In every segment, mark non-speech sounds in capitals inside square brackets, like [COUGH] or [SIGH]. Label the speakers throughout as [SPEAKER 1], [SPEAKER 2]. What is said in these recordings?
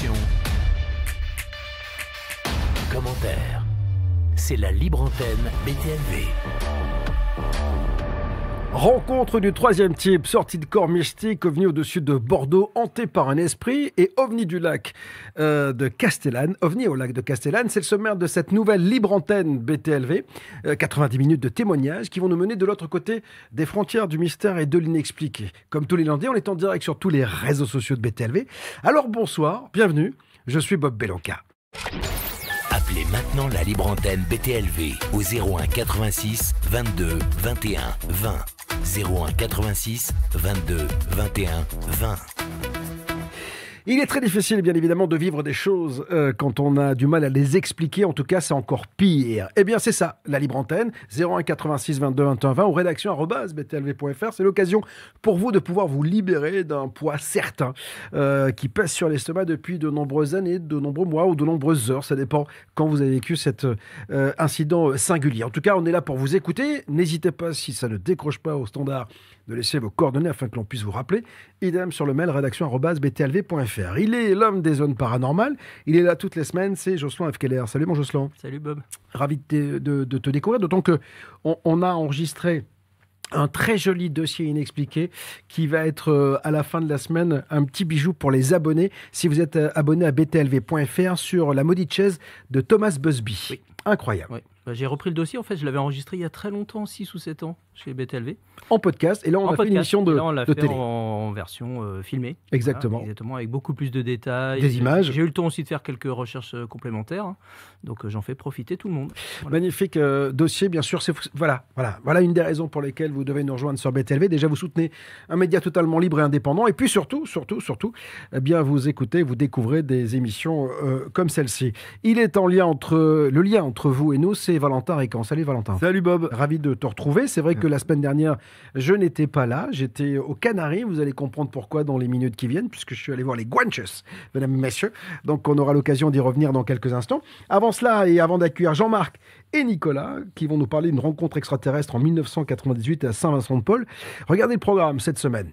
[SPEAKER 1] Réactions. Commentaires. C'est la libre antenne BTLV.
[SPEAKER 2] Rencontre du troisième type, sortie de corps mystique, ovni au-dessus de Bordeaux, hanté par un esprit, et ovni du lac euh, de Castellane, ovni au lac de Castellane, c'est le sommaire de cette nouvelle libre antenne BTLV, euh, 90 minutes de témoignages qui vont nous mener de l'autre côté des frontières du mystère et de l'inexpliqué. Comme tous les lundis, on est en direct sur tous les réseaux sociaux de BTLV. Alors bonsoir, bienvenue, je suis Bob Belanca.
[SPEAKER 1] Appelez maintenant la libre antenne BTLV au 01 86 22 21 20. 01 86 22 21 20.
[SPEAKER 2] Il est très difficile, bien évidemment, de vivre des choses euh, quand on a du mal à les expliquer. En tout cas, c'est encore pire. Eh bien, c'est ça, la libre antenne, 01 86 22 21 20 ou rédaction btlv.fr. C'est l'occasion pour vous de pouvoir vous libérer d'un poids certain euh, qui pèse sur l'estomac depuis de nombreuses années, de nombreux mois ou de nombreuses heures. Ça dépend quand vous avez vécu cet euh, incident singulier. En tout cas, on est là pour vous écouter. N'hésitez pas, si ça ne décroche pas au standard, de laisser vos coordonnées afin que l'on puisse vous rappeler. Idem sur le mail rédaction.btlv.fr. Il est l'homme des zones paranormales. Il est là toutes les semaines. C'est Jocelyn F. Keller. Salut mon Jocelyn.
[SPEAKER 3] Salut Bob.
[SPEAKER 2] Ravi de te, de- de te découvrir. D'autant que on, a enregistré un très joli dossier inexpliqué qui va être euh, à la fin de la semaine un petit bijou pour les abonnés. Si vous êtes euh, abonné à btlv.fr sur la maudite chaise de Thomas Busby.
[SPEAKER 3] Oui.
[SPEAKER 2] Incroyable.
[SPEAKER 3] Bah, j'ai repris le dossier, en fait, je l'avais enregistré il y a très longtemps, 6 ou 7 ans, chez BTLV.
[SPEAKER 2] En podcast. Et là, on
[SPEAKER 3] en
[SPEAKER 2] a fait une
[SPEAKER 3] podcast.
[SPEAKER 2] émission de,
[SPEAKER 3] Là, on l'a
[SPEAKER 2] de
[SPEAKER 3] fait
[SPEAKER 2] télé.
[SPEAKER 3] en, en version euh, filmée.
[SPEAKER 2] Exactement.
[SPEAKER 3] Voilà, exactement, avec beaucoup plus de détails.
[SPEAKER 2] Des images.
[SPEAKER 3] J'ai eu le temps aussi de faire quelques recherches euh, complémentaires. hein. Donc, euh, j'en fais profiter tout le monde. Voilà.
[SPEAKER 2] Magnifique euh, dossier, bien sûr. C'est voilà, voilà, voilà une des raisons pour lesquelles vous devez nous rejoindre sur BTLV. Déjà, vous soutenez un média totalement libre et indépendant, et puis surtout, surtout, surtout, eh bien, vous écoutez, vous découvrez des émissions euh, comme celle-ci. Il est en lien entre le lien entre vous et nous, c'est Valentin Récan. Salut Valentin.
[SPEAKER 4] Salut Bob.
[SPEAKER 2] Ravi de te retrouver. C'est vrai que la semaine dernière, je n'étais pas là. J'étais aux Canaries. Vous allez comprendre pourquoi dans les minutes qui viennent, puisque je suis allé voir les Guanches, mesdames messieurs. Donc, on aura l'occasion d'y revenir dans quelques instants. Avant cela, et avant d'accueillir Jean-Marc et Nicolas, qui vont nous parler d'une rencontre extraterrestre en 1998 à Saint-Vincent-de-Paul, regardez le programme cette semaine.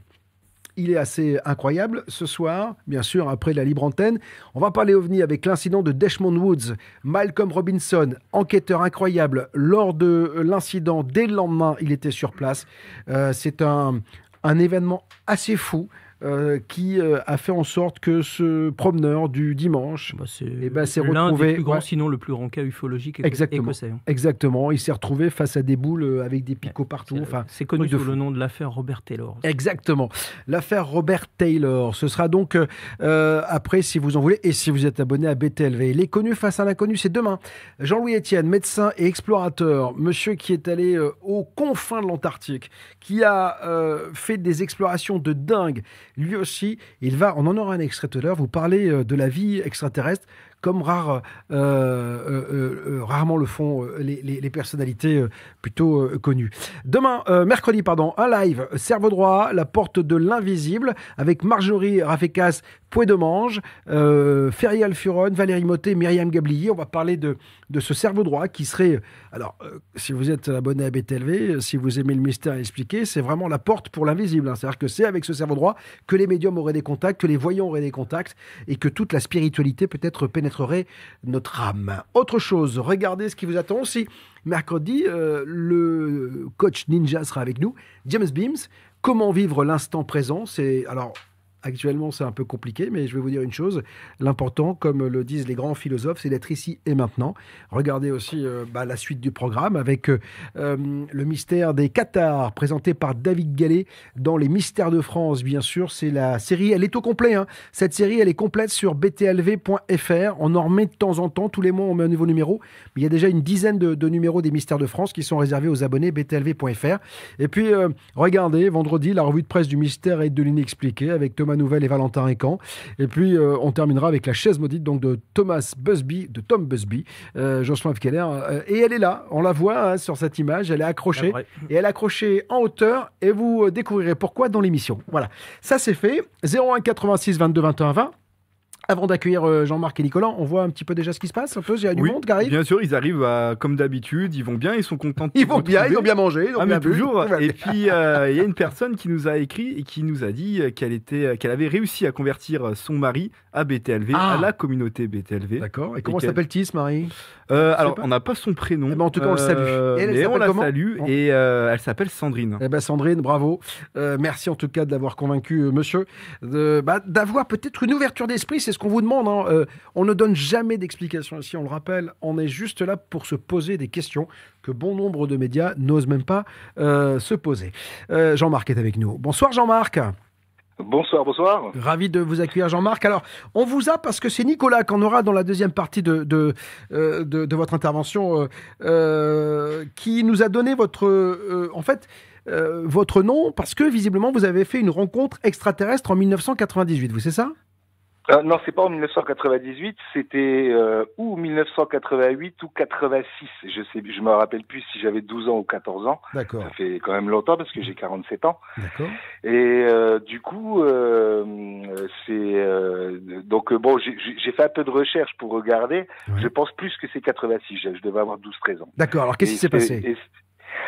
[SPEAKER 2] Il est assez incroyable. Ce soir, bien sûr, après la libre antenne, on va parler OVNI avec l'incident de Deshmond Woods. Malcolm Robinson, enquêteur incroyable, lors de l'incident, dès le lendemain, il était sur place. Euh, C'est un, un événement assez fou. Euh, qui euh, a fait en sorte que ce promeneur du dimanche,
[SPEAKER 3] Bah, c'est
[SPEAKER 2] Eh ben, retrouvé,
[SPEAKER 3] des plus grands,
[SPEAKER 2] ouais.
[SPEAKER 3] sinon le plus grand cas ufologique
[SPEAKER 2] Exactement.
[SPEAKER 3] écossais. hein.
[SPEAKER 2] exactement, il s'est retrouvé face à des boules euh, avec des picots partout.
[SPEAKER 3] C'est-
[SPEAKER 2] Enfin,
[SPEAKER 3] C'est connu sous
[SPEAKER 2] fou.
[SPEAKER 3] le nom de l'affaire Robert Taylor.
[SPEAKER 2] Exactement. L'affaire Robert Taylor. Ce sera donc euh, après, si vous en voulez, et si vous êtes abonné à BTLV. Les connus face à l'inconnu, c'est demain. Jean-Louis Etienne, médecin et explorateur, monsieur qui est allé aux confins de l'Antarctique, qui a fait des explorations de dingue. Lui aussi, il va, on en aura un extrait tout à l'heure, vous parler euh, de la vie extraterrestre comme euh, euh, rarement le font les, personnalités plutôt connues. Demain, mercredi, pardon, un live, cerveau droit, la porte de l'invisible, avec Marjorie Rafekas, Pouet de Mange, euh, Furon, Valérie Motet, Myriam Gablier. On va parler de, ce cerveau droit qui serait, alors, euh, si vous êtes abonné à BTLV, euh, si vous aimez le mystère expliqué, c'est vraiment la porte pour l'invisible. hein. C'est-à-dire que c'est avec ce cerveau droit que les médiums auraient des contacts, que les voyants auraient des contacts, et que toute la spiritualité peut-être pénétrerait notre âme. Autre chose, regardez ce qui vous attend aussi. Mercredi, euh, le coach ninja sera avec nous, James Beams. Comment vivre l'instant présent? C'est alors Actuellement, c'est un peu compliqué, mais je vais vous dire une chose. L'important, comme le disent les grands philosophes, c'est d'être ici et maintenant. Regardez aussi euh, bah, la suite du programme avec euh, euh, le mystère des Qatars, présenté par David Gallet dans Les Mystères de France, bien sûr. C'est la série, elle est au complet. hein. Cette série, elle est complète sur btlv.fr. On en remet de temps en temps. Tous les mois, on met un nouveau numéro. Il y a déjà une dizaine de, numéros des Mystères de France qui sont réservés aux abonnés btlv.fr. Et puis, regardez, vendredi, la revue de presse du mystère et de l'inexpliqué avec Thomas Nouvelle et Valentin Récan. Et puis, euh, on terminera avec la chaise maudite donc de Thomas Busby, de Tom Busby, euh, Jocelyn. Keller. Euh, et elle est là, on la voit hein, sur cette image, elle est accrochée.
[SPEAKER 3] Ah.
[SPEAKER 2] Et elle est accrochée en hauteur et vous euh, découvrirez pourquoi dans l'émission. Voilà, ça c'est fait. 01 86 22 21 20. Avant d'accueillir euh, Jean-Marc et Nicolas, on voit un petit peu déjà ce qui se passe, un peu, il y a du
[SPEAKER 4] Oui,
[SPEAKER 2] monde qui arrive.
[SPEAKER 4] Bien sûr, ils arrivent à- comme d'habitude, ils vont bien, ils sont contents. de
[SPEAKER 2] Ils vont bien, ils ont bien mangé, ils ont
[SPEAKER 4] Ah,
[SPEAKER 2] bien
[SPEAKER 4] mais
[SPEAKER 2] bu.
[SPEAKER 4] toujours. [LAUGHS] Et puis, euh, il y a une personne qui nous a écrit et qui nous a dit qu'elle était, qu'elle avait réussi à convertir son mari à BTLV,
[SPEAKER 2] Ah.
[SPEAKER 4] à la communauté BTLV.
[SPEAKER 2] D'accord. Et comment s'appelle-t-il, ce mari?
[SPEAKER 4] Euh, alors, on n'a pas son prénom.
[SPEAKER 2] Eh ben, en tout cas, on le salue.
[SPEAKER 4] Euh,
[SPEAKER 2] Et elle, elle
[SPEAKER 4] mais on
[SPEAKER 2] s'appelle
[SPEAKER 4] la salue et euh, elle s'appelle Sandrine.
[SPEAKER 2] Eh ben Sandrine, bravo. Euh, merci en tout cas de l'avoir convaincu, euh, monsieur, bah, d'avoir peut-être une ouverture d'esprit. C'est ce qu'on vous demande. hein. Euh, on ne donne jamais d'explications ici, on le rappelle. On est juste là pour se poser des questions que bon nombre de médias n'osent même pas euh, se poser. Euh, Jean-Marc est avec nous. Bonsoir Jean-Marc.
[SPEAKER 5] Bonsoir, bonsoir.
[SPEAKER 2] Ravi de vous accueillir Jean-Marc. Alors, on vous a parce que c'est Nicolas qu'on aura dans la deuxième partie de, de, euh, de, de votre intervention euh, qui nous a donné votre, euh, en fait, votre nom parce que visiblement vous avez fait une rencontre extraterrestre en 1998, vous c'est ça?
[SPEAKER 5] Euh, non, c'est pas en 1998, c'était euh, ou 1988 ou 86. Je sais, je me rappelle plus si j'avais 12 ans ou 14 ans.
[SPEAKER 2] D'accord,
[SPEAKER 5] Ça fait quand même longtemps parce que j'ai 47 ans.
[SPEAKER 2] d'accord.
[SPEAKER 5] Et euh, du coup, euh, c'est euh, donc euh, bon, j'ai- fait un peu de recherche pour regarder.
[SPEAKER 2] Ouais.
[SPEAKER 5] Je pense plus que c'est 86. Je, je devais avoir 12-13 ans.
[SPEAKER 2] D'accord. Alors, qu'est-ce qui s'est passé?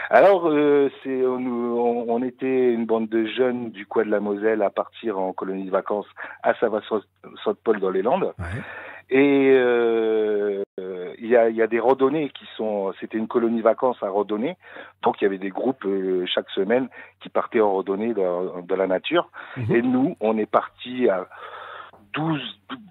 [SPEAKER 5] Alors, euh, c'est on, on- était une bande de jeunes du coin de la Moselle à partir en colonie de vacances à Saint-Paul dans les Landes.
[SPEAKER 2] Ouais.
[SPEAKER 5] Et euh, euh, il y, a, y a des randonnées qui sont. C'était une colonie de vacances à randonnée, donc il y avait des groupes euh, chaque semaine qui partaient en randonnée dans, dans la nature.
[SPEAKER 2] Mhm.
[SPEAKER 5] Et nous, on est partis à 12,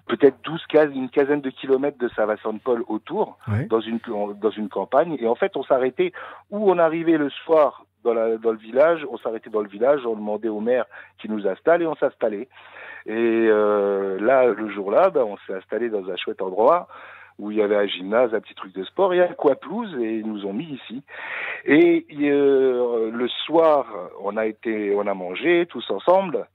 [SPEAKER 5] peut-être 12, 15, une quinzaine de kilomètres de Saint-Vincent-de-Paul autour dans une dans une campagne. Et en fait on s'arrêtait où on arrivait le soir dans, la, dans le village, on s'arrêtait dans le village, on demandait au maire qui nous installe et on s'installait. Et euh, là, le jour-là, ben, on s'est installé dans un chouette endroit où il y avait un gymnase, un petit truc de sport et un coin pelouse et ils nous ont mis ici. Et euh, le soir, on a été, on a mangé tous ensemble.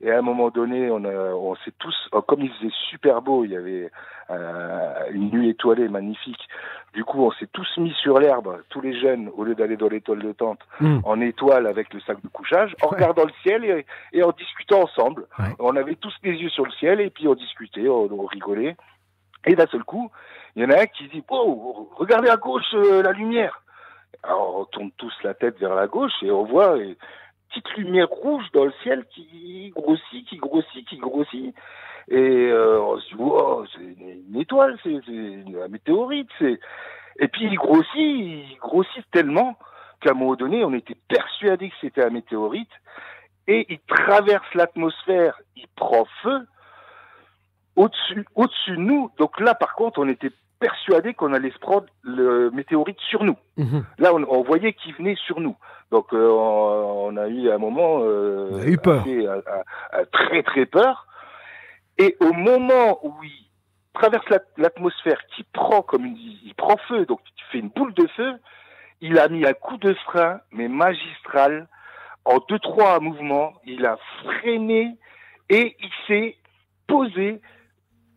[SPEAKER 5] Et à un moment donné, on, a, on s'est tous, oh, comme il faisait super beau, il y avait euh, une nuit étoilée magnifique. Du coup, on s'est tous mis sur l'herbe, tous les jeunes, au lieu d'aller dans l'étoile de tente,
[SPEAKER 2] Mm.
[SPEAKER 5] en étoile avec le sac de couchage, en
[SPEAKER 2] Ouais.
[SPEAKER 5] regardant le ciel et, et en discutant ensemble.
[SPEAKER 2] Ouais.
[SPEAKER 5] On avait tous les yeux sur le ciel et puis on discutait, on, on rigolait. Et d'un seul coup, il y en a un qui dit Oh, regardez à gauche euh, la lumière. Alors on tourne tous la tête vers la gauche et on voit une petite lumière rouge dans le ciel qui grossit, qui grossit, qui grossit. Et euh, on se dit oh, c'est une, étoile, c'est un météorite. Et puis il grossit, il grossit tellement qu'à un moment donné, on était persuadé que c'était un météorite et il traverse l'atmosphère, il prend feu au-dessus, au-dessus de nous. Donc là, par contre, on était persuadé qu'on allait se prendre le météorite sur nous.
[SPEAKER 2] Mhm.
[SPEAKER 5] Là, on, on voyait qu'il venait sur nous. Donc, euh, on, a eu un moment euh,
[SPEAKER 2] avez eu peur.
[SPEAKER 5] assez, euh, euh, très très peur. Et au moment où il traverse la- l'atmosphère, qui prend comme une, il prend feu, donc il fait une boule de feu, il a mis un coup de frein, mais magistral, en deux trois mouvements, il a freiné et il s'est posé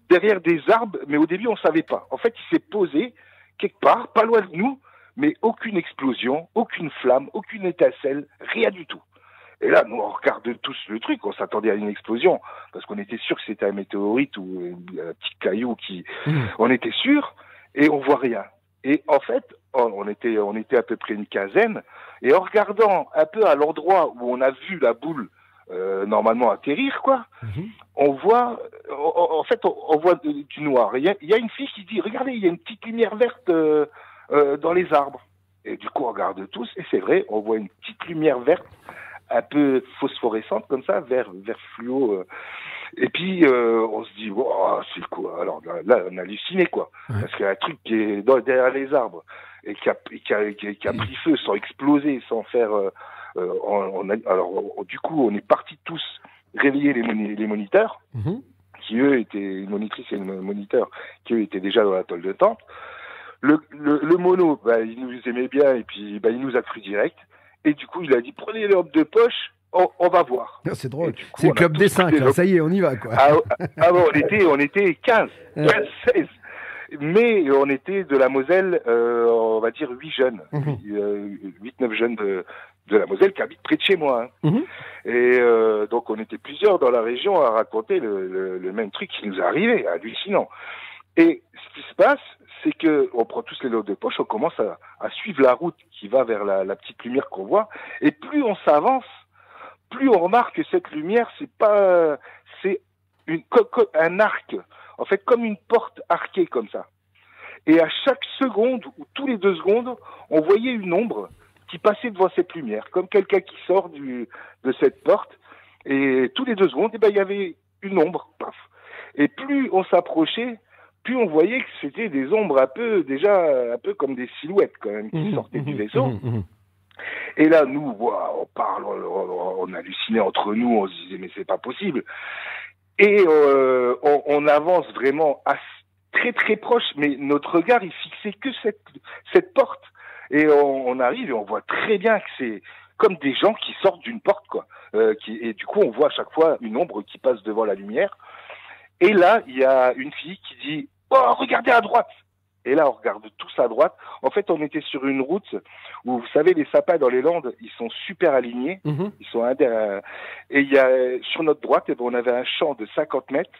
[SPEAKER 5] derrière des arbres, mais au début on savait pas. En fait, il s'est posé quelque part, pas loin de nous, mais aucune explosion, aucune flamme, aucune étincelle, rien du tout. Et là, nous, on regarde tous le truc, on s'attendait à une explosion, parce qu'on était sûr que c'était un météorite ou un petit caillou qui...
[SPEAKER 2] Mhm.
[SPEAKER 5] On était sûr, et on voit rien. Et en fait, on était, on était à peu près une quinzaine, et en regardant un peu à l'endroit où on a vu la boule euh, normalement atterrir, quoi,
[SPEAKER 2] Mhm.
[SPEAKER 5] on voit, en en fait, on, on voit du noir. Il y, a, il y a une fille qui dit, regardez, il y a une petite lumière verte euh, euh, dans les arbres. Et du coup, on regarde tous, et c'est vrai, on voit une petite lumière verte, un peu phosphorescente comme ça, vert, vert fluo. Et puis, on se dit, wow, c'est quoi Alors là, là, on a halluciné, quoi. Parce qu'il y a un truc qui est dans- derrière les arbres, et qui a, qui a, qui a, qui a pris feu sans exploser, sans faire... euh, euh, on- on a- alors, du coup, on est partis tous réveiller les, moni- les moniteurs
[SPEAKER 2] Mhm.
[SPEAKER 5] qui eux étaient une monitrice et un moniteur qui eux étaient déjà dans la tôle de tente. Le, le, le mono, bah, il nous aimait bien et puis bah, il nous a cru direct. Et du coup, il a dit prenez les de poche, on, on va voir.
[SPEAKER 2] Ah, C'est drôle. C'est le club des 5,
[SPEAKER 5] pris les lampes.
[SPEAKER 2] ça y est, on y va quoi.
[SPEAKER 5] Ah, ah bon, on était, on était 15,
[SPEAKER 2] Ouais.
[SPEAKER 5] 15, 16. Mais on était de la Moselle, euh, on va dire 8 jeunes,
[SPEAKER 2] Mhm.
[SPEAKER 5] 8-9 jeunes de, de la Moselle qui habite près de chez moi. hein.
[SPEAKER 2] Mhm.
[SPEAKER 5] Et euh, donc on était plusieurs dans la région à raconter le, le- le même truc qui nous est arrivé, hallucinant. Et ce qui se passe, c'est que on prend tous les lots de poche, on commence à, à suivre la route qui va vers la, la petite lumière qu'on voit, et plus on s'avance, plus on remarque que cette lumière, c'est pas, c'est une un arc, en fait comme une porte arquée comme ça. Et à chaque seconde ou tous les deux secondes, on voyait une ombre qui passait devant cette lumière, comme quelqu'un qui sort du, de cette porte. Et tous les deux secondes, eh ben, il y avait une ombre. Paf. Et plus on s'approchait, plus on voyait que c'était des ombres un peu, déjà, un peu comme des silhouettes quand même, qui
[SPEAKER 2] Mhm,
[SPEAKER 5] sortaient du
[SPEAKER 2] mhm,
[SPEAKER 5] vaisseau.
[SPEAKER 2] mhm.
[SPEAKER 5] Et là, nous, on parle, on, on- on hallucinait entre nous, on se disait mais c'est pas possible. Et euh, on, on avance vraiment à- très très proche, mais notre regard il fixait que cette cette porte. Et on, on arrive et on voit très bien que c'est comme des gens qui sortent d'une porte quoi. Euh, qui, et du coup, on voit à chaque fois une ombre qui passe devant la lumière. Et là, il y a une fille qui dit oh regardez à droite. Et là, on regarde tous à droite. En fait, on était sur une route où, vous savez, les sapins dans les Landes, ils sont super alignés.
[SPEAKER 2] Mhm.
[SPEAKER 5] Ils sont indé- euh, Et il y a, sur notre droite, eh ben, on avait un champ de 50 mètres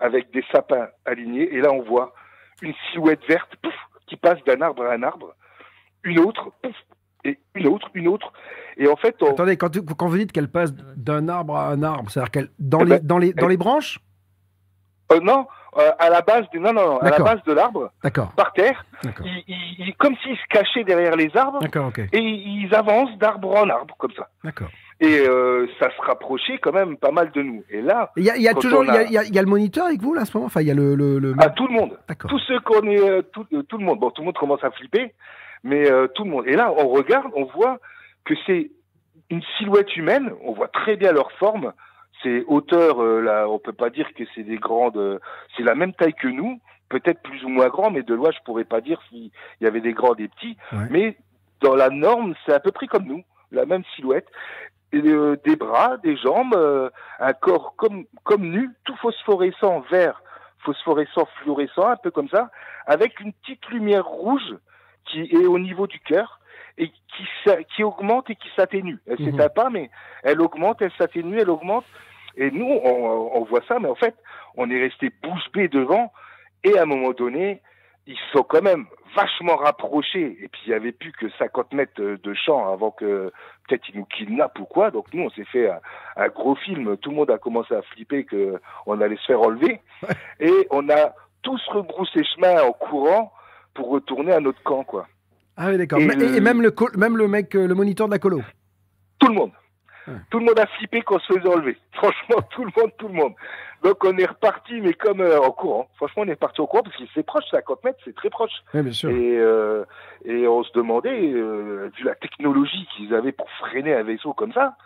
[SPEAKER 5] avec des sapins alignés. Et là, on voit une silhouette verte pouf, qui passe d'un arbre à un arbre. Une autre, pouf, et une autre, une autre. Et en fait, on...
[SPEAKER 2] Attendez, quand, tu- quand vous dites qu'elle passe d'un arbre à un arbre, c'est-à-dire qu'elle dans
[SPEAKER 5] Eh
[SPEAKER 2] les,
[SPEAKER 5] ben,
[SPEAKER 2] dans les, dans les branches?
[SPEAKER 5] Euh, non, euh, à la base du, non, non, non, à la
[SPEAKER 2] D'accord.
[SPEAKER 5] base de l'arbre, par terre, ils, comme s'ils se cachaient derrière les arbres,
[SPEAKER 2] D'accord, ok.
[SPEAKER 5] et ils avancent d'arbre en arbre, comme ça.
[SPEAKER 2] D'accord.
[SPEAKER 5] Et euh, ça se rapprochait quand même pas mal de nous. Et là,
[SPEAKER 2] Il y a, y toujours il y a,
[SPEAKER 5] a-
[SPEAKER 2] il y a- il y a le moniteur avec vous là à ce moment? Enfin, il y a le. le, le-
[SPEAKER 5] à tout le monde,
[SPEAKER 2] D'accord.
[SPEAKER 5] tous ceux qu'on est, tout, tout le monde. Bon, tout le monde commence à flipper, mais euh, tout le monde. Et là, on regarde, on voit que c'est une silhouette humaine. On voit très bien leur forme. C'est hauteur, euh, là, on peut pas dire que c'est des grandes. euh, c'est la même taille que nous, peut-être plus ou moins grand, mais de loin, je pourrais pas dire s'il y avait des grands, des petits.
[SPEAKER 2] Ouais.
[SPEAKER 5] Mais dans la norme, c'est à peu près comme nous, la même silhouette. Et, euh, des bras, des jambes, euh, un corps comme comme nu, tout phosphorescent, vert, phosphorescent, fluorescent, un peu comme ça, avec une petite lumière rouge qui est au niveau du cœur et qui, qui augmente et qui s'atténue. Elle
[SPEAKER 2] Mhm.
[SPEAKER 5] s'éteint pas, mais elle augmente, elle s'atténue, elle augmente. Et nous, on, on voit ça, mais en fait, on est resté bouche bée devant. Et à un moment donné, ils sont quand même vachement rapprochés. Et puis, il y avait plus que 50 mètres de champ avant que peut-être ils nous kidnappent ou quoi. Donc, nous, on s'est fait un, un gros film. Tout le monde a commencé à flipper que on allait se faire enlever. Et on a tous rebroussé chemin en courant pour retourner à notre camp, quoi.
[SPEAKER 2] Ah oui, d'accord.
[SPEAKER 5] Et
[SPEAKER 2] Et,
[SPEAKER 5] le-
[SPEAKER 2] et même, le même le mec, euh, le moniteur de la colo.
[SPEAKER 5] Tout le monde. Tout le monde a flippé qu'on se faisait enlever. [LAUGHS] Franchement, tout le monde, tout le monde. Donc on est reparti, mais comme euh, en courant. Franchement, on est parti en courant parce que c'est proche, 50 mètres, c'est très proche.
[SPEAKER 2] Oui, bien sûr.
[SPEAKER 5] Et, euh, et on se demandait, euh, vu la technologie qu'ils avaient pour freiner un vaisseau comme ça,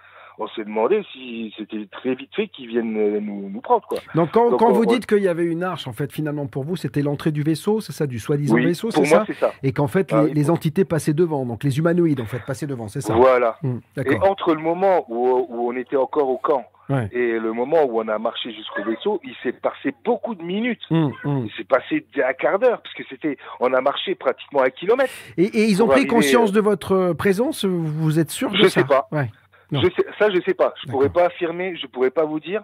[SPEAKER 5] on s'est demandé si c'était très vite fait qu'ils viennent euh, nous, nous prendre, quoi.
[SPEAKER 2] Donc, quand,
[SPEAKER 5] Donc,
[SPEAKER 2] quand
[SPEAKER 5] on-
[SPEAKER 2] vous
[SPEAKER 5] on-
[SPEAKER 2] dites qu'il y avait une arche, en fait, finalement, pour vous, c'était l'entrée du vaisseau, c'est ça, du soi-disant
[SPEAKER 5] Oui,
[SPEAKER 2] vaisseau, c'est ça
[SPEAKER 5] c'est ça.
[SPEAKER 2] Et qu'en fait,
[SPEAKER 5] Ah
[SPEAKER 2] les, entités passaient devant, donc les humanoïdes, en fait, passaient devant, c'est ça
[SPEAKER 5] Voilà.
[SPEAKER 2] Hmm,
[SPEAKER 5] Et entre le moment où, où on était encore au camp
[SPEAKER 2] Ouais.
[SPEAKER 5] et le moment où on a marché jusqu'au vaisseau, il s'est passé beaucoup de minutes.
[SPEAKER 2] Hmm, hmm.
[SPEAKER 5] Il s'est passé un quart d'heure, parce que c'était, on a marché pratiquement un kilomètre.
[SPEAKER 2] Et, et ils ont pris
[SPEAKER 5] arriver,
[SPEAKER 2] conscience de votre euh, présence Vous êtes sûr de
[SPEAKER 5] Je
[SPEAKER 2] ça
[SPEAKER 5] sais pas.
[SPEAKER 2] Ouais. Non.
[SPEAKER 5] Je sais, ça, je sais pas. Je
[SPEAKER 2] D'accord.
[SPEAKER 5] pourrais pas affirmer, je pourrais pas vous dire.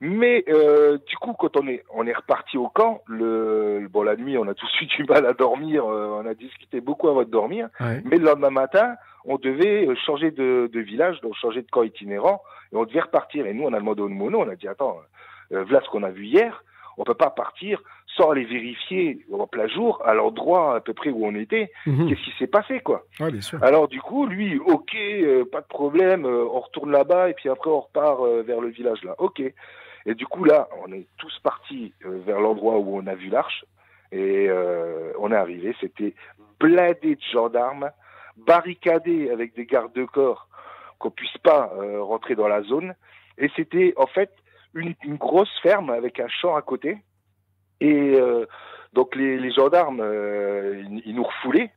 [SPEAKER 5] Mais euh, du coup, quand on est, on est reparti au camp, le, bon, la nuit, on a tous [LAUGHS] eu du mal à dormir. euh, on a discuté beaucoup avant de dormir.
[SPEAKER 2] Ouais.
[SPEAKER 5] Mais le lendemain matin, on devait euh, changer de, de village, donc changer de camp itinérant, et on devait repartir. Et nous, on a demandé au mono, on a dit attends, euh, voilà ce qu'on a vu hier. On peut pas partir sans aller vérifier en plein jour à l'endroit à peu près où on était.
[SPEAKER 2] Mhm.
[SPEAKER 5] Qu'est-ce qui s'est passé, quoi
[SPEAKER 2] Ouais, bien sûr.
[SPEAKER 5] alors du coup, lui, ok, euh, pas de problème, euh, on retourne là-bas et puis après on repart euh, vers le village là. Ok. Et du coup là, on est tous partis vers l'endroit où on a vu l'arche et on est arrivé. C'était blindé de gendarmes, barricadé avec des gardes de corps qu'on puisse pas rentrer dans la zone. Et c'était en fait une, une grosse ferme avec un champ à côté. Et euh, donc les, les gendarmes, euh, ils, ils nous refoulaient.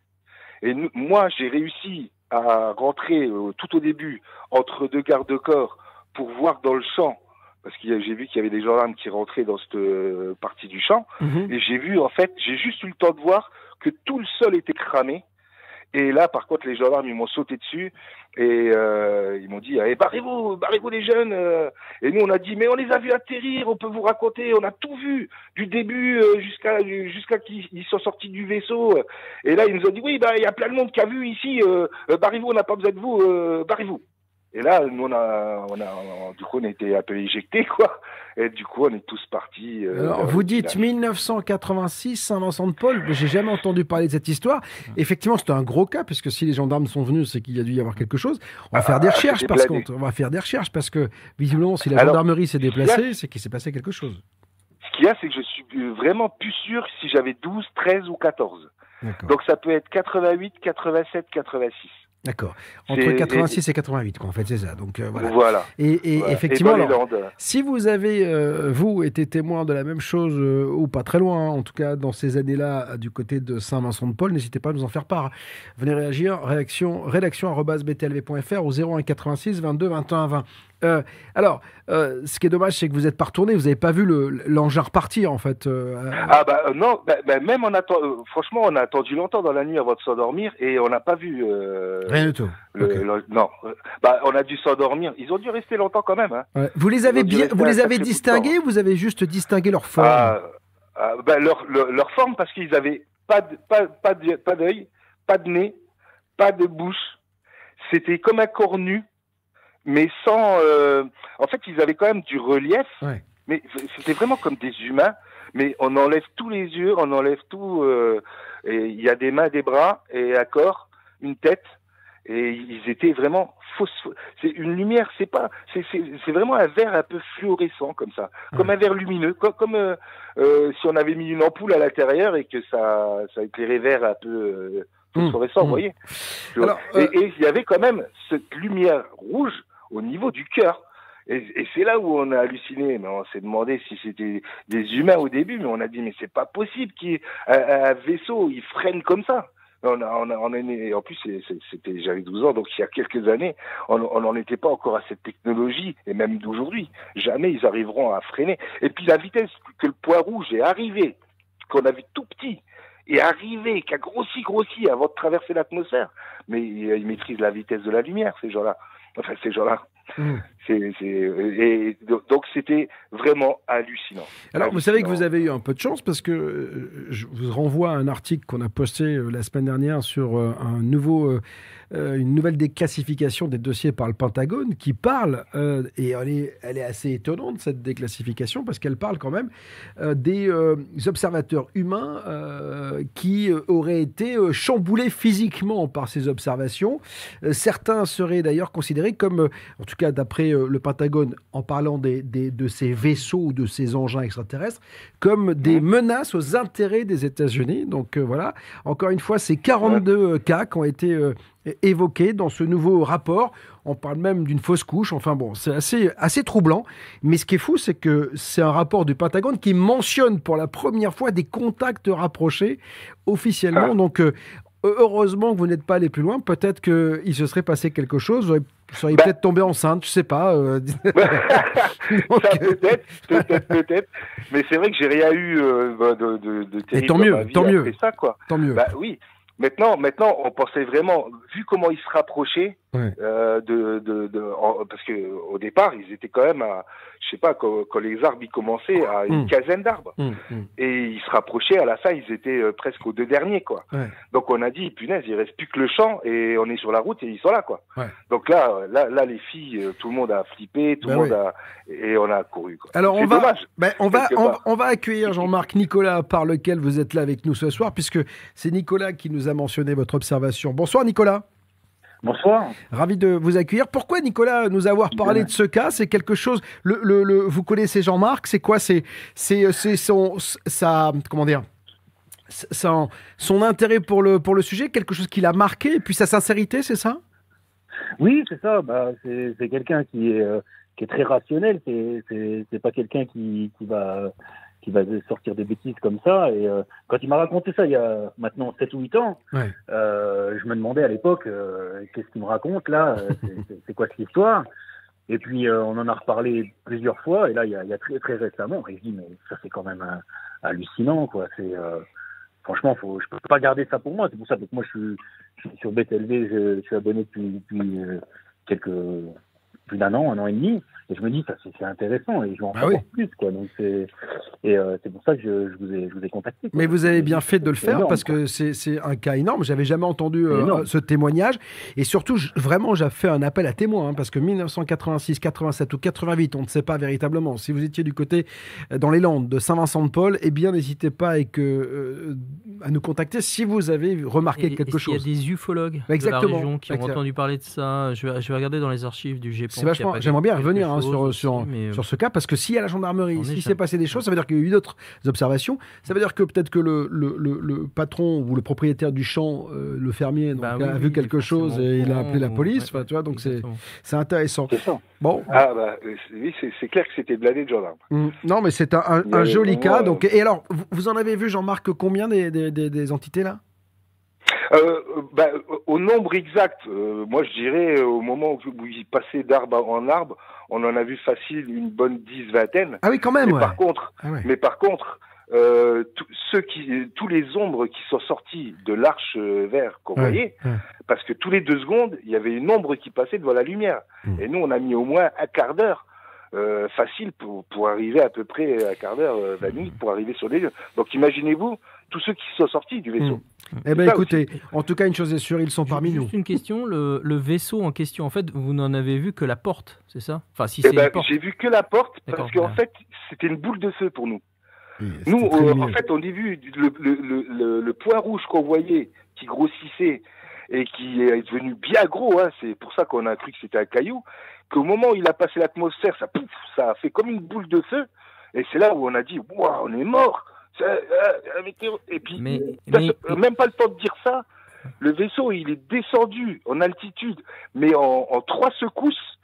[SPEAKER 5] Et nous- moi, j'ai réussi à rentrer euh, tout au début entre deux gardes-corps pour voir dans le champ, parce que j'ai vu qu'il y avait des gendarmes qui rentraient dans cette euh, partie du champ,
[SPEAKER 2] Mhm.
[SPEAKER 5] et j'ai vu, en fait, j'ai juste eu le temps de voir que tout le sol était cramé, Et là, par contre, les gendarmes, ils m'ont sauté dessus et euh, ils m'ont dit eh, barrez-vous, barrez-vous les jeunes. euh. Et nous, on a dit mais on les a vus atterrir, on peut vous raconter, on a tout vu du début euh, jusqu'à jusqu'à qu'ils ils sont sortis du vaisseau. Et là, ils nous ont dit oui, bah il y a plein de monde qui a vu ici. Euh, euh, barrez-vous, on n'a pas besoin de vous, euh, barrez-vous. Et là, nous, on a, on a, on- du coup, on a été un peu éjectés, quoi. Et du coup, on est tous partis. euh,
[SPEAKER 2] Alors,
[SPEAKER 5] vers
[SPEAKER 2] vous dites
[SPEAKER 5] village.
[SPEAKER 2] 1986, Saint-Vincent-de-Paul. J'ai jamais entendu parler de cette histoire. Effectivement, c'était un gros cas, puisque si les gendarmes sont venus, c'est qu'il y a dû y avoir quelque chose. On va
[SPEAKER 5] Ah,
[SPEAKER 2] faire des recherches,
[SPEAKER 5] c'était
[SPEAKER 2] parce qu'on on va faire des recherches, parce que visiblement, si la
[SPEAKER 5] Alors,
[SPEAKER 2] gendarmerie s'est déplacée, c'est qu'il s'est passé quelque chose.
[SPEAKER 5] Ce qu'il y a, c'est que je suis euh, vraiment plus sûr si j'avais 12, 13 ou 14.
[SPEAKER 2] D'accord.
[SPEAKER 5] Donc ça peut être 88, 87, 86.
[SPEAKER 2] D'accord. Entre
[SPEAKER 5] c'est-
[SPEAKER 2] 86 et 88, quoi, en fait, c'est ça. Donc euh, voilà.
[SPEAKER 5] Voilà.
[SPEAKER 2] Et, et
[SPEAKER 5] Voilà.
[SPEAKER 2] effectivement,
[SPEAKER 5] Et
[SPEAKER 2] alors, si vous avez, euh, vous, été témoin de la même chose, euh, ou pas très loin, hein, en tout cas dans ces années-là, euh, du côté de Saint-Vincent-de-Paul, n'hésitez pas à nous en faire part. Venez réagir, réaction, rédaction.btlv.fr au 01 86 22 21 20. Euh, alors, euh, ce qui est dommage, c'est que vous n'êtes pas retourné, vous n'avez pas vu le- l'engin repartir, en fait. euh,
[SPEAKER 5] Ah bah non, bah, bah, même on attend. euh, franchement, on a attendu longtemps dans la nuit avant de s'endormir et on n'a pas vu. euh,
[SPEAKER 2] Rien du tout.
[SPEAKER 5] le-
[SPEAKER 2] Ok.
[SPEAKER 5] le- non, bah on a dû s'endormir. Ils ont dû rester longtemps quand même. Hein.
[SPEAKER 2] Ouais. Vous les avez bien, vous les avez distingués, ou vous avez juste distingué leur forme?
[SPEAKER 5] Ah, ah, bah, leur, leur, leur forme parce qu'ils avaient pas de, pas pas de- pas d'œil, pas de nez, pas de bouche. C'était comme un corps nu, mais sans. euh, En fait, ils avaient quand même du relief,
[SPEAKER 2] Ouais.
[SPEAKER 5] mais c'était vraiment comme des humains. Mais on enlève tous les yeux, on enlève tout. euh, et il y a des mains, des bras et un corps, une tête. Et ils étaient vraiment phospho- C'est une lumière, c'est pas, c'est c'est- vraiment un verre un peu fluorescent comme ça, comme un verre lumineux, comme, comme euh, euh, si on avait mis une ampoule à l'intérieur et que ça, ça éclairait vert un peu euh, phosphorescent,
[SPEAKER 2] Mmh.
[SPEAKER 5] vous voyez.
[SPEAKER 2] Alors,
[SPEAKER 5] et
[SPEAKER 2] euh,
[SPEAKER 5] et il y avait quand même cette lumière rouge au niveau du cœur. Et, c'est là où on a halluciné. Mais on s'est demandé si c'était des humains au début, mais on a dit mais c'est pas possible qu'il y ait un, un vaisseau, il freine comme ça. On, a, on, a, en plus, c'était, j'avais 12 ans, donc il y a quelques années, on n'en était pas encore à cette technologie, et même d'aujourd'hui. Jamais ils arriveront à freiner. Et puis la vitesse que le point rouge est arrivé, qu'on a vu tout petit, est arrivé, qui a grossi, grossi avant de traverser l'atmosphère. Mais ils, ils maîtrisent la vitesse de la lumière, ces gens-là. Enfin, ces gens-là.
[SPEAKER 2] Mm. [LAUGHS]
[SPEAKER 5] C'est, et donc c'était vraiment hallucinant.
[SPEAKER 2] Alors, vous savez que vous avez eu un peu de chance parce que euh, je vous renvoie à un article qu'on a posté euh, la semaine dernière sur euh, un nouveau, euh, euh, une nouvelle déclassification des dossiers par le Pentagone qui parle, euh, et elle est, elle est assez étonnante cette déclassification parce qu'elle parle quand même euh, des euh, observateurs humains euh, qui euh, auraient été euh, chamboulés physiquement par ces observations. Euh, certains seraient d'ailleurs considérés comme, euh, en tout cas d'après euh, le Pentagone, en parlant des, des- de ces vaisseaux ou de ces engins extraterrestres, comme des menaces aux intérêts des États-Unis. Donc euh, voilà, encore une fois, c'est 42 euh, cas qui ont été euh, évoqués dans ce nouveau rapport. On parle même d'une fausse couche. Enfin bon, c'est assez, assez troublant. Mais ce qui est fou, c'est que c'est un rapport du Pentagone qui mentionne pour la première fois des contacts rapprochés officiellement.
[SPEAKER 5] Ah.
[SPEAKER 2] Donc euh, heureusement que vous n'êtes pas allé plus loin. Peut-être qu'il se serait passé quelque chose. Vous vous seriez
[SPEAKER 5] Bah.
[SPEAKER 2] peut-être tombé enceinte, je sais pas. euh. [LAUGHS] [LAUGHS] Donc,
[SPEAKER 5] ça
[SPEAKER 2] euh,
[SPEAKER 5] peut-être, [LAUGHS] peut-être, peut-être. Mais c'est vrai que j'ai rien eu euh, bah, de, de, de terrible
[SPEAKER 2] tant mieux, tant mieux.
[SPEAKER 5] ça, quoi.
[SPEAKER 2] tant mieux.
[SPEAKER 5] Bah oui. Maintenant, maintenant, on pensait vraiment, vu comment ils se rapprochaient,
[SPEAKER 2] Ouais.
[SPEAKER 5] euh, de, de, de en- parce que au départ, ils étaient quand même à, je sais pas, quand, quand les arbres ils commençaient à une
[SPEAKER 2] Mm.
[SPEAKER 5] quinzaine d'arbres,
[SPEAKER 2] Hum, hum.
[SPEAKER 5] et ils se rapprochaient. À la fin, ils étaient euh, presque aux deux derniers, quoi.
[SPEAKER 2] Ouais.
[SPEAKER 5] Donc on a dit, punaise, il reste plus que le champ et on est sur la route et ils sont là, quoi.
[SPEAKER 2] Ouais.
[SPEAKER 5] Donc là, là, là, les filles, euh, tout le monde a flippé, tout
[SPEAKER 2] Bah
[SPEAKER 5] le monde a, et on a couru, quoi.
[SPEAKER 2] Alors on va, ben, on, va, on va accueillir Jean-Marc Nicolas par lequel vous êtes là avec nous ce soir, puisque c'est Nicolas qui nous a mentionné votre observation. Bonsoir Nicolas,
[SPEAKER 6] Bonsoir.
[SPEAKER 2] ravi de vous accueillir. Pourquoi Nicolas nous avoir parlé de ce cas C'est quelque chose. Le, le- le- vous connaissez Jean-Marc C'est quoi? C'est c'est son sa comment dire son, son intérêt pour le pour le sujet, quelque chose qui l'a marqué, et puis sa sincérité, c'est ça?
[SPEAKER 6] Oui, c'est ça. Bah, c'est quelqu'un qui est euh, qui est très rationnel. C'est pas quelqu'un qui qui va qui va sortir des bêtises comme ça. Et euh, quand il m'a raconté ça il y a maintenant 7 ou 8 ans,
[SPEAKER 2] Ouais.
[SPEAKER 6] euh, je me demandais à l'époque euh, qu'est-ce qu'il me raconte là Euh, c'est- [LAUGHS] quoi cette histoire? Et puis euh, on en a reparlé plusieurs fois. Et là, il y a, il y a très très récemment, et je dis mais ça c'est quand même euh, hallucinant quoi. C'est euh, franchement, faut, je peux pas garder ça pour moi. C'est pour ça que moi, je suis, je suis sur BTLV, je, je suis abonné depuis, depuis euh, quelques plus d'un an, un an et demi. Et je me dis, ça c'est intéressant et je veux en
[SPEAKER 2] Bah
[SPEAKER 6] savoir
[SPEAKER 2] oui.
[SPEAKER 6] plus, quoi. Donc c'est et euh, c'est pour ça que je, je vous ai, je vous ai contacté. quoi.
[SPEAKER 2] Mais vous avez bien fait de le faire
[SPEAKER 6] énorme,
[SPEAKER 2] parce que c'est un cas énorme. J'avais jamais entendu euh, ce témoignage. Et surtout, je- vraiment, j'ai fait un appel à témoins hein, parce que 1986, 87 ou 88, on ne sait pas véritablement. Si vous étiez du côté euh, dans les Landes de Saint-Vincent-de-Paul, eh bien, n'hésitez pas euh, à nous contacter si vous avez remarqué
[SPEAKER 3] Et-
[SPEAKER 2] quelque chose.
[SPEAKER 3] y a des ufologues
[SPEAKER 2] Exactement.
[SPEAKER 3] de la région qui ont entendu parler de ça? Je vais, je vais regarder dans les archives du GEPON.
[SPEAKER 2] C'est vachement. J'aimerais bien revenir hein, sur, sur, sur ce cas parce que s'il y a la gendarmerie, s'il s'est passé des choses, ça veut dire qu'il y a eu d'autres observations. Ça veut dire que peut-être que le, le, le, le patron ou le propriétaire du champ, euh, le fermier, donc,
[SPEAKER 3] Bah
[SPEAKER 2] a vu
[SPEAKER 3] oui,
[SPEAKER 2] quelque chose et il a appelé la police.
[SPEAKER 3] ouais,
[SPEAKER 2] tu vois, donc c'est intéressant.
[SPEAKER 6] C'est ça.
[SPEAKER 2] Bon,
[SPEAKER 5] Ah bah euh, oui, c'est clair que c'était blindé de gendarmes.
[SPEAKER 2] hum, non, mais c'est un, un- joli cas.
[SPEAKER 5] euh,
[SPEAKER 2] Donc, et alors, vous, vous en avez vu, Jean-Marc, combien des, des, des, des entités là?
[SPEAKER 5] Euh, bah, au nombre exact, euh, moi je dirais euh, au moment où il passait d'arbre en arbre, on en a vu facile une bonne dix vingtaine.
[SPEAKER 2] Ah oui, quand même,
[SPEAKER 5] mais
[SPEAKER 2] ouais.
[SPEAKER 5] par contre,
[SPEAKER 2] Ah ouais.
[SPEAKER 5] mais par contre, euh, tous ceux qui, tous les ombres qui sont sortis de l'arche euh, vert qu'on
[SPEAKER 2] Ouais,
[SPEAKER 5] voyait,
[SPEAKER 2] ouais.
[SPEAKER 5] parce que tous les deux secondes, il y avait une ombre qui passait devant la lumière.
[SPEAKER 2] Mm.
[SPEAKER 5] Et nous, on a mis au moins un quart d'heure. euh, facile pour, pour arriver à peu près un quart d'heure, euh, 20 minutes pour arriver sur les lieux. Donc imaginez-vous tous ceux qui sont sortis du vaisseau.
[SPEAKER 2] Eh ben
[SPEAKER 5] ça
[SPEAKER 2] écoutez, en tout cas, une chose est sûre, ils sont parmi nous.
[SPEAKER 3] Juste une question, le, le vaisseau en question, en fait, vous n'en avez vu que la porte, c'est ça? Enfin, si
[SPEAKER 5] Eh
[SPEAKER 3] c'est
[SPEAKER 5] ben,
[SPEAKER 3] une porte.
[SPEAKER 5] j'ai vu que la porte parce qu'en
[SPEAKER 3] voilà.
[SPEAKER 5] fait, c'était une boule de feu pour nous.
[SPEAKER 2] Oui,
[SPEAKER 5] Nous, euh, en fait, on a vu le, le, le, le, le point rouge qu'on voyait qui grossissait et qui est devenu bien gros. Hein, c'est pour ça qu'on a cru que c'était un caillou. Qu'au moment où il a passé l'atmosphère, ça, pouf, ça a fait comme une boule de feu. Et c'est là où on a dit, waouh, on est mort. Météo- Et puis,
[SPEAKER 3] Mais,
[SPEAKER 5] ça- même pas le temps de dire ça. Le vaisseau, il est descendu en altitude, mais en, en trois secousses,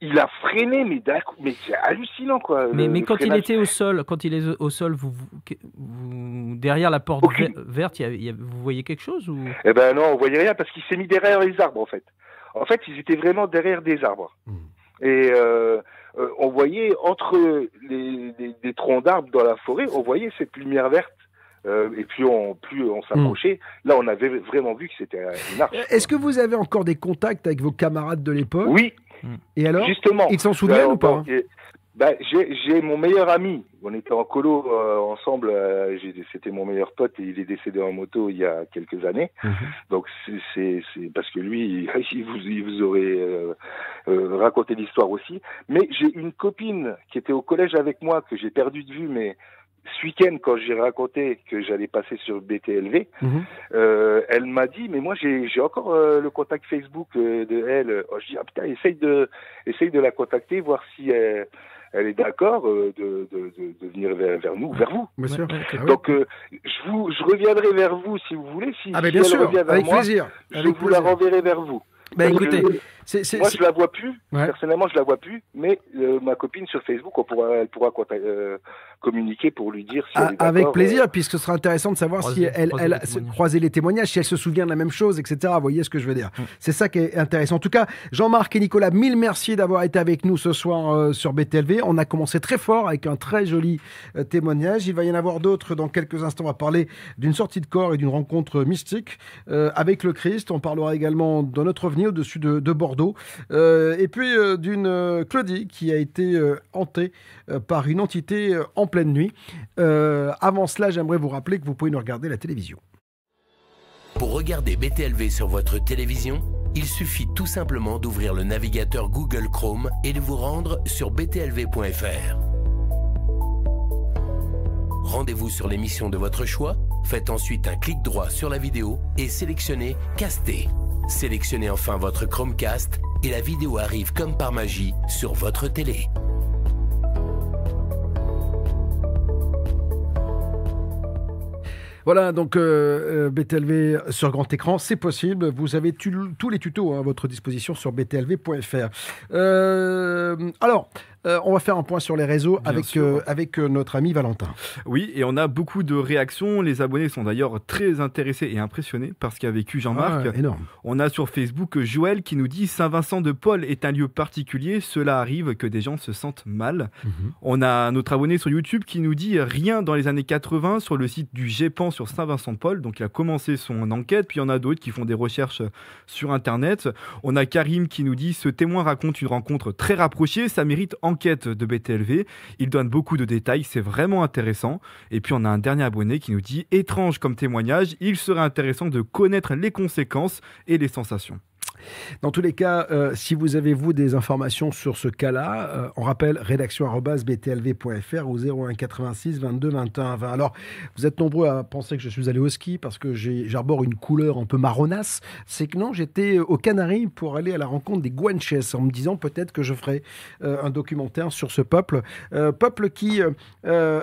[SPEAKER 5] il a freiné, mais mais c'est hallucinant, quoi.
[SPEAKER 3] Mais, mais quand il était au sol, quand il est au sol, vous, vous- que- vous- derrière la porte
[SPEAKER 5] Aucune-
[SPEAKER 3] verte, il y a- il y a- vous voyez quelque chose ou?
[SPEAKER 5] Eh ben non, on voyait rien parce qu'il s'est mis derrière les arbres en fait. En fait, ils étaient vraiment derrière des arbres.
[SPEAKER 2] Hmm.
[SPEAKER 5] Et euh, euh, on voyait entre les, troncs d'arbres dans la forêt, on voyait cette lumière verte. Euh, et puis on, plus on s'approchait, là on avait vraiment vu que c'était une arche.
[SPEAKER 2] Est-ce que vous avez encore des contacts avec vos camarades de l'époque?
[SPEAKER 5] Oui,
[SPEAKER 2] Et alors?
[SPEAKER 5] Justement.
[SPEAKER 2] Ils s'en souviennent ou pas
[SPEAKER 5] et- ben, j'ai mon meilleur ami. On était en colo euh, ensemble. euh, C'était mon meilleur pote et il est décédé en moto il y a quelques années.
[SPEAKER 2] Mhm.
[SPEAKER 5] Donc c'est- parce que lui, [LAUGHS] il vous, il vous aurait euh, euh, raconté l'histoire aussi. Mais j'ai une copine qui était au collège avec moi que j'ai perdu de vue, mais ce week-end quand j'ai raconté que j'allais passer sur BTLV,
[SPEAKER 2] Mhm.
[SPEAKER 5] euh, elle m'a dit, mais moi j'ai encore euh, le contact Facebook euh, de elle. Oh, je dis, ah putain, essaye de, essaye de la contacter, voir si elle, elle est d'accord euh, de, de, de, de venir vers, vers nous, vers vous.
[SPEAKER 2] Bien sûr.
[SPEAKER 5] Donc euh, je vous, je reviendrai vers vous si vous voulez. Si,
[SPEAKER 2] Ah, mais
[SPEAKER 5] si
[SPEAKER 2] bien
[SPEAKER 5] elle
[SPEAKER 2] sûr,
[SPEAKER 5] revient vers
[SPEAKER 2] avec
[SPEAKER 5] moi,
[SPEAKER 2] plaisir.
[SPEAKER 5] je
[SPEAKER 2] Avec
[SPEAKER 5] vous la renverrai vers vous.
[SPEAKER 2] Bah,
[SPEAKER 5] Parce moi je la vois plus.
[SPEAKER 2] Ouais.
[SPEAKER 5] Personnellement, je la vois plus, mais euh, ma copine sur Facebook, on pourra, elle pourra euh, communiquer pour lui dire si
[SPEAKER 2] Ah,
[SPEAKER 5] elle est
[SPEAKER 2] avec plaisir, puisque ce sera intéressant de savoir si elle,
[SPEAKER 3] croiser
[SPEAKER 2] elle
[SPEAKER 3] les
[SPEAKER 2] a
[SPEAKER 3] témoignages.
[SPEAKER 2] croisé les témoignages, si elle se souvient de la même chose, etc. Vous voyez ce que je veux dire
[SPEAKER 3] Mm.
[SPEAKER 2] C'est ça qui est intéressant. En tout cas, Jean-Marc et Nicolas, mille merci d'avoir été avec nous ce soir euh, sur BTLV. On a commencé très fort avec un très joli euh, témoignage. Il va y en avoir d'autres dans quelques instants. On va parler d'une sortie de corps et d'une rencontre mystique euh, avec le Christ. On parlera également de notre ovni au-dessus de, de Bordeaux. Euh, et puis euh, d'une euh, Claudie qui a été hantée par une entité en pleine nuit. Avant cela, j'aimerais vous rappeler que vous pouvez nous regarder la télévision.
[SPEAKER 1] Pour regarder BTLV sur votre télévision, il suffit tout simplement d'ouvrir le navigateur Google Chrome et de vous rendre sur btlv.fr. Rendez-vous sur l'émission de votre choix, faites ensuite un clic droit sur la vidéo et sélectionnez Caster. Sélectionnez enfin votre Chromecast et la vidéo arrive comme par magie sur votre télé.
[SPEAKER 2] Voilà, donc euh, euh, BTLV sur grand écran, c'est possible. Vous avez tous les tutos à votre disposition sur btlv.fr. Euh, alors, Euh, on va faire un point sur les réseaux
[SPEAKER 4] Bien
[SPEAKER 2] avec, euh, avec euh, notre ami Valentin.
[SPEAKER 4] Oui, et on a beaucoup de réactions. Les abonnés sont d'ailleurs très intéressés et impressionnés par ce qu'a vécu Jean-Marc.
[SPEAKER 2] Ah, énorme.
[SPEAKER 4] On a sur Facebook Joël qui nous dit Saint-Vincent de Paul est un lieu particulier. Cela arrive que des gens se sentent mal.
[SPEAKER 2] Mhm.
[SPEAKER 4] On a notre abonné sur YouTube qui nous dit rien dans les années 80 sur le site du GEPAN sur Saint-Vincent-de-Paul. Donc il a commencé son enquête, puis il y en a d'autres qui font des recherches sur Internet. On a Karim qui nous dit ce témoin raconte une rencontre très rapprochée, ça mérite enquête de BTLV. Il donne beaucoup de détails, c'est vraiment intéressant. Et puis on a un dernier abonné qui nous dit étrange comme témoignage, il serait intéressant de connaître les conséquences et les sensations.
[SPEAKER 2] Dans tous les cas, euh, si vous avez, vous, des informations sur ce cas-là, euh, on rappelle rédaction.btlv.fr au 01 86 22 21 20. Alors, vous êtes nombreux à penser que je suis allé au ski parce que j'arbore une couleur un peu marronasse. C'est que non, j'étais aux Canaries pour aller à la rencontre des Guanches en me disant peut-être que je ferai euh, un documentaire sur ce peuple. Peuple qui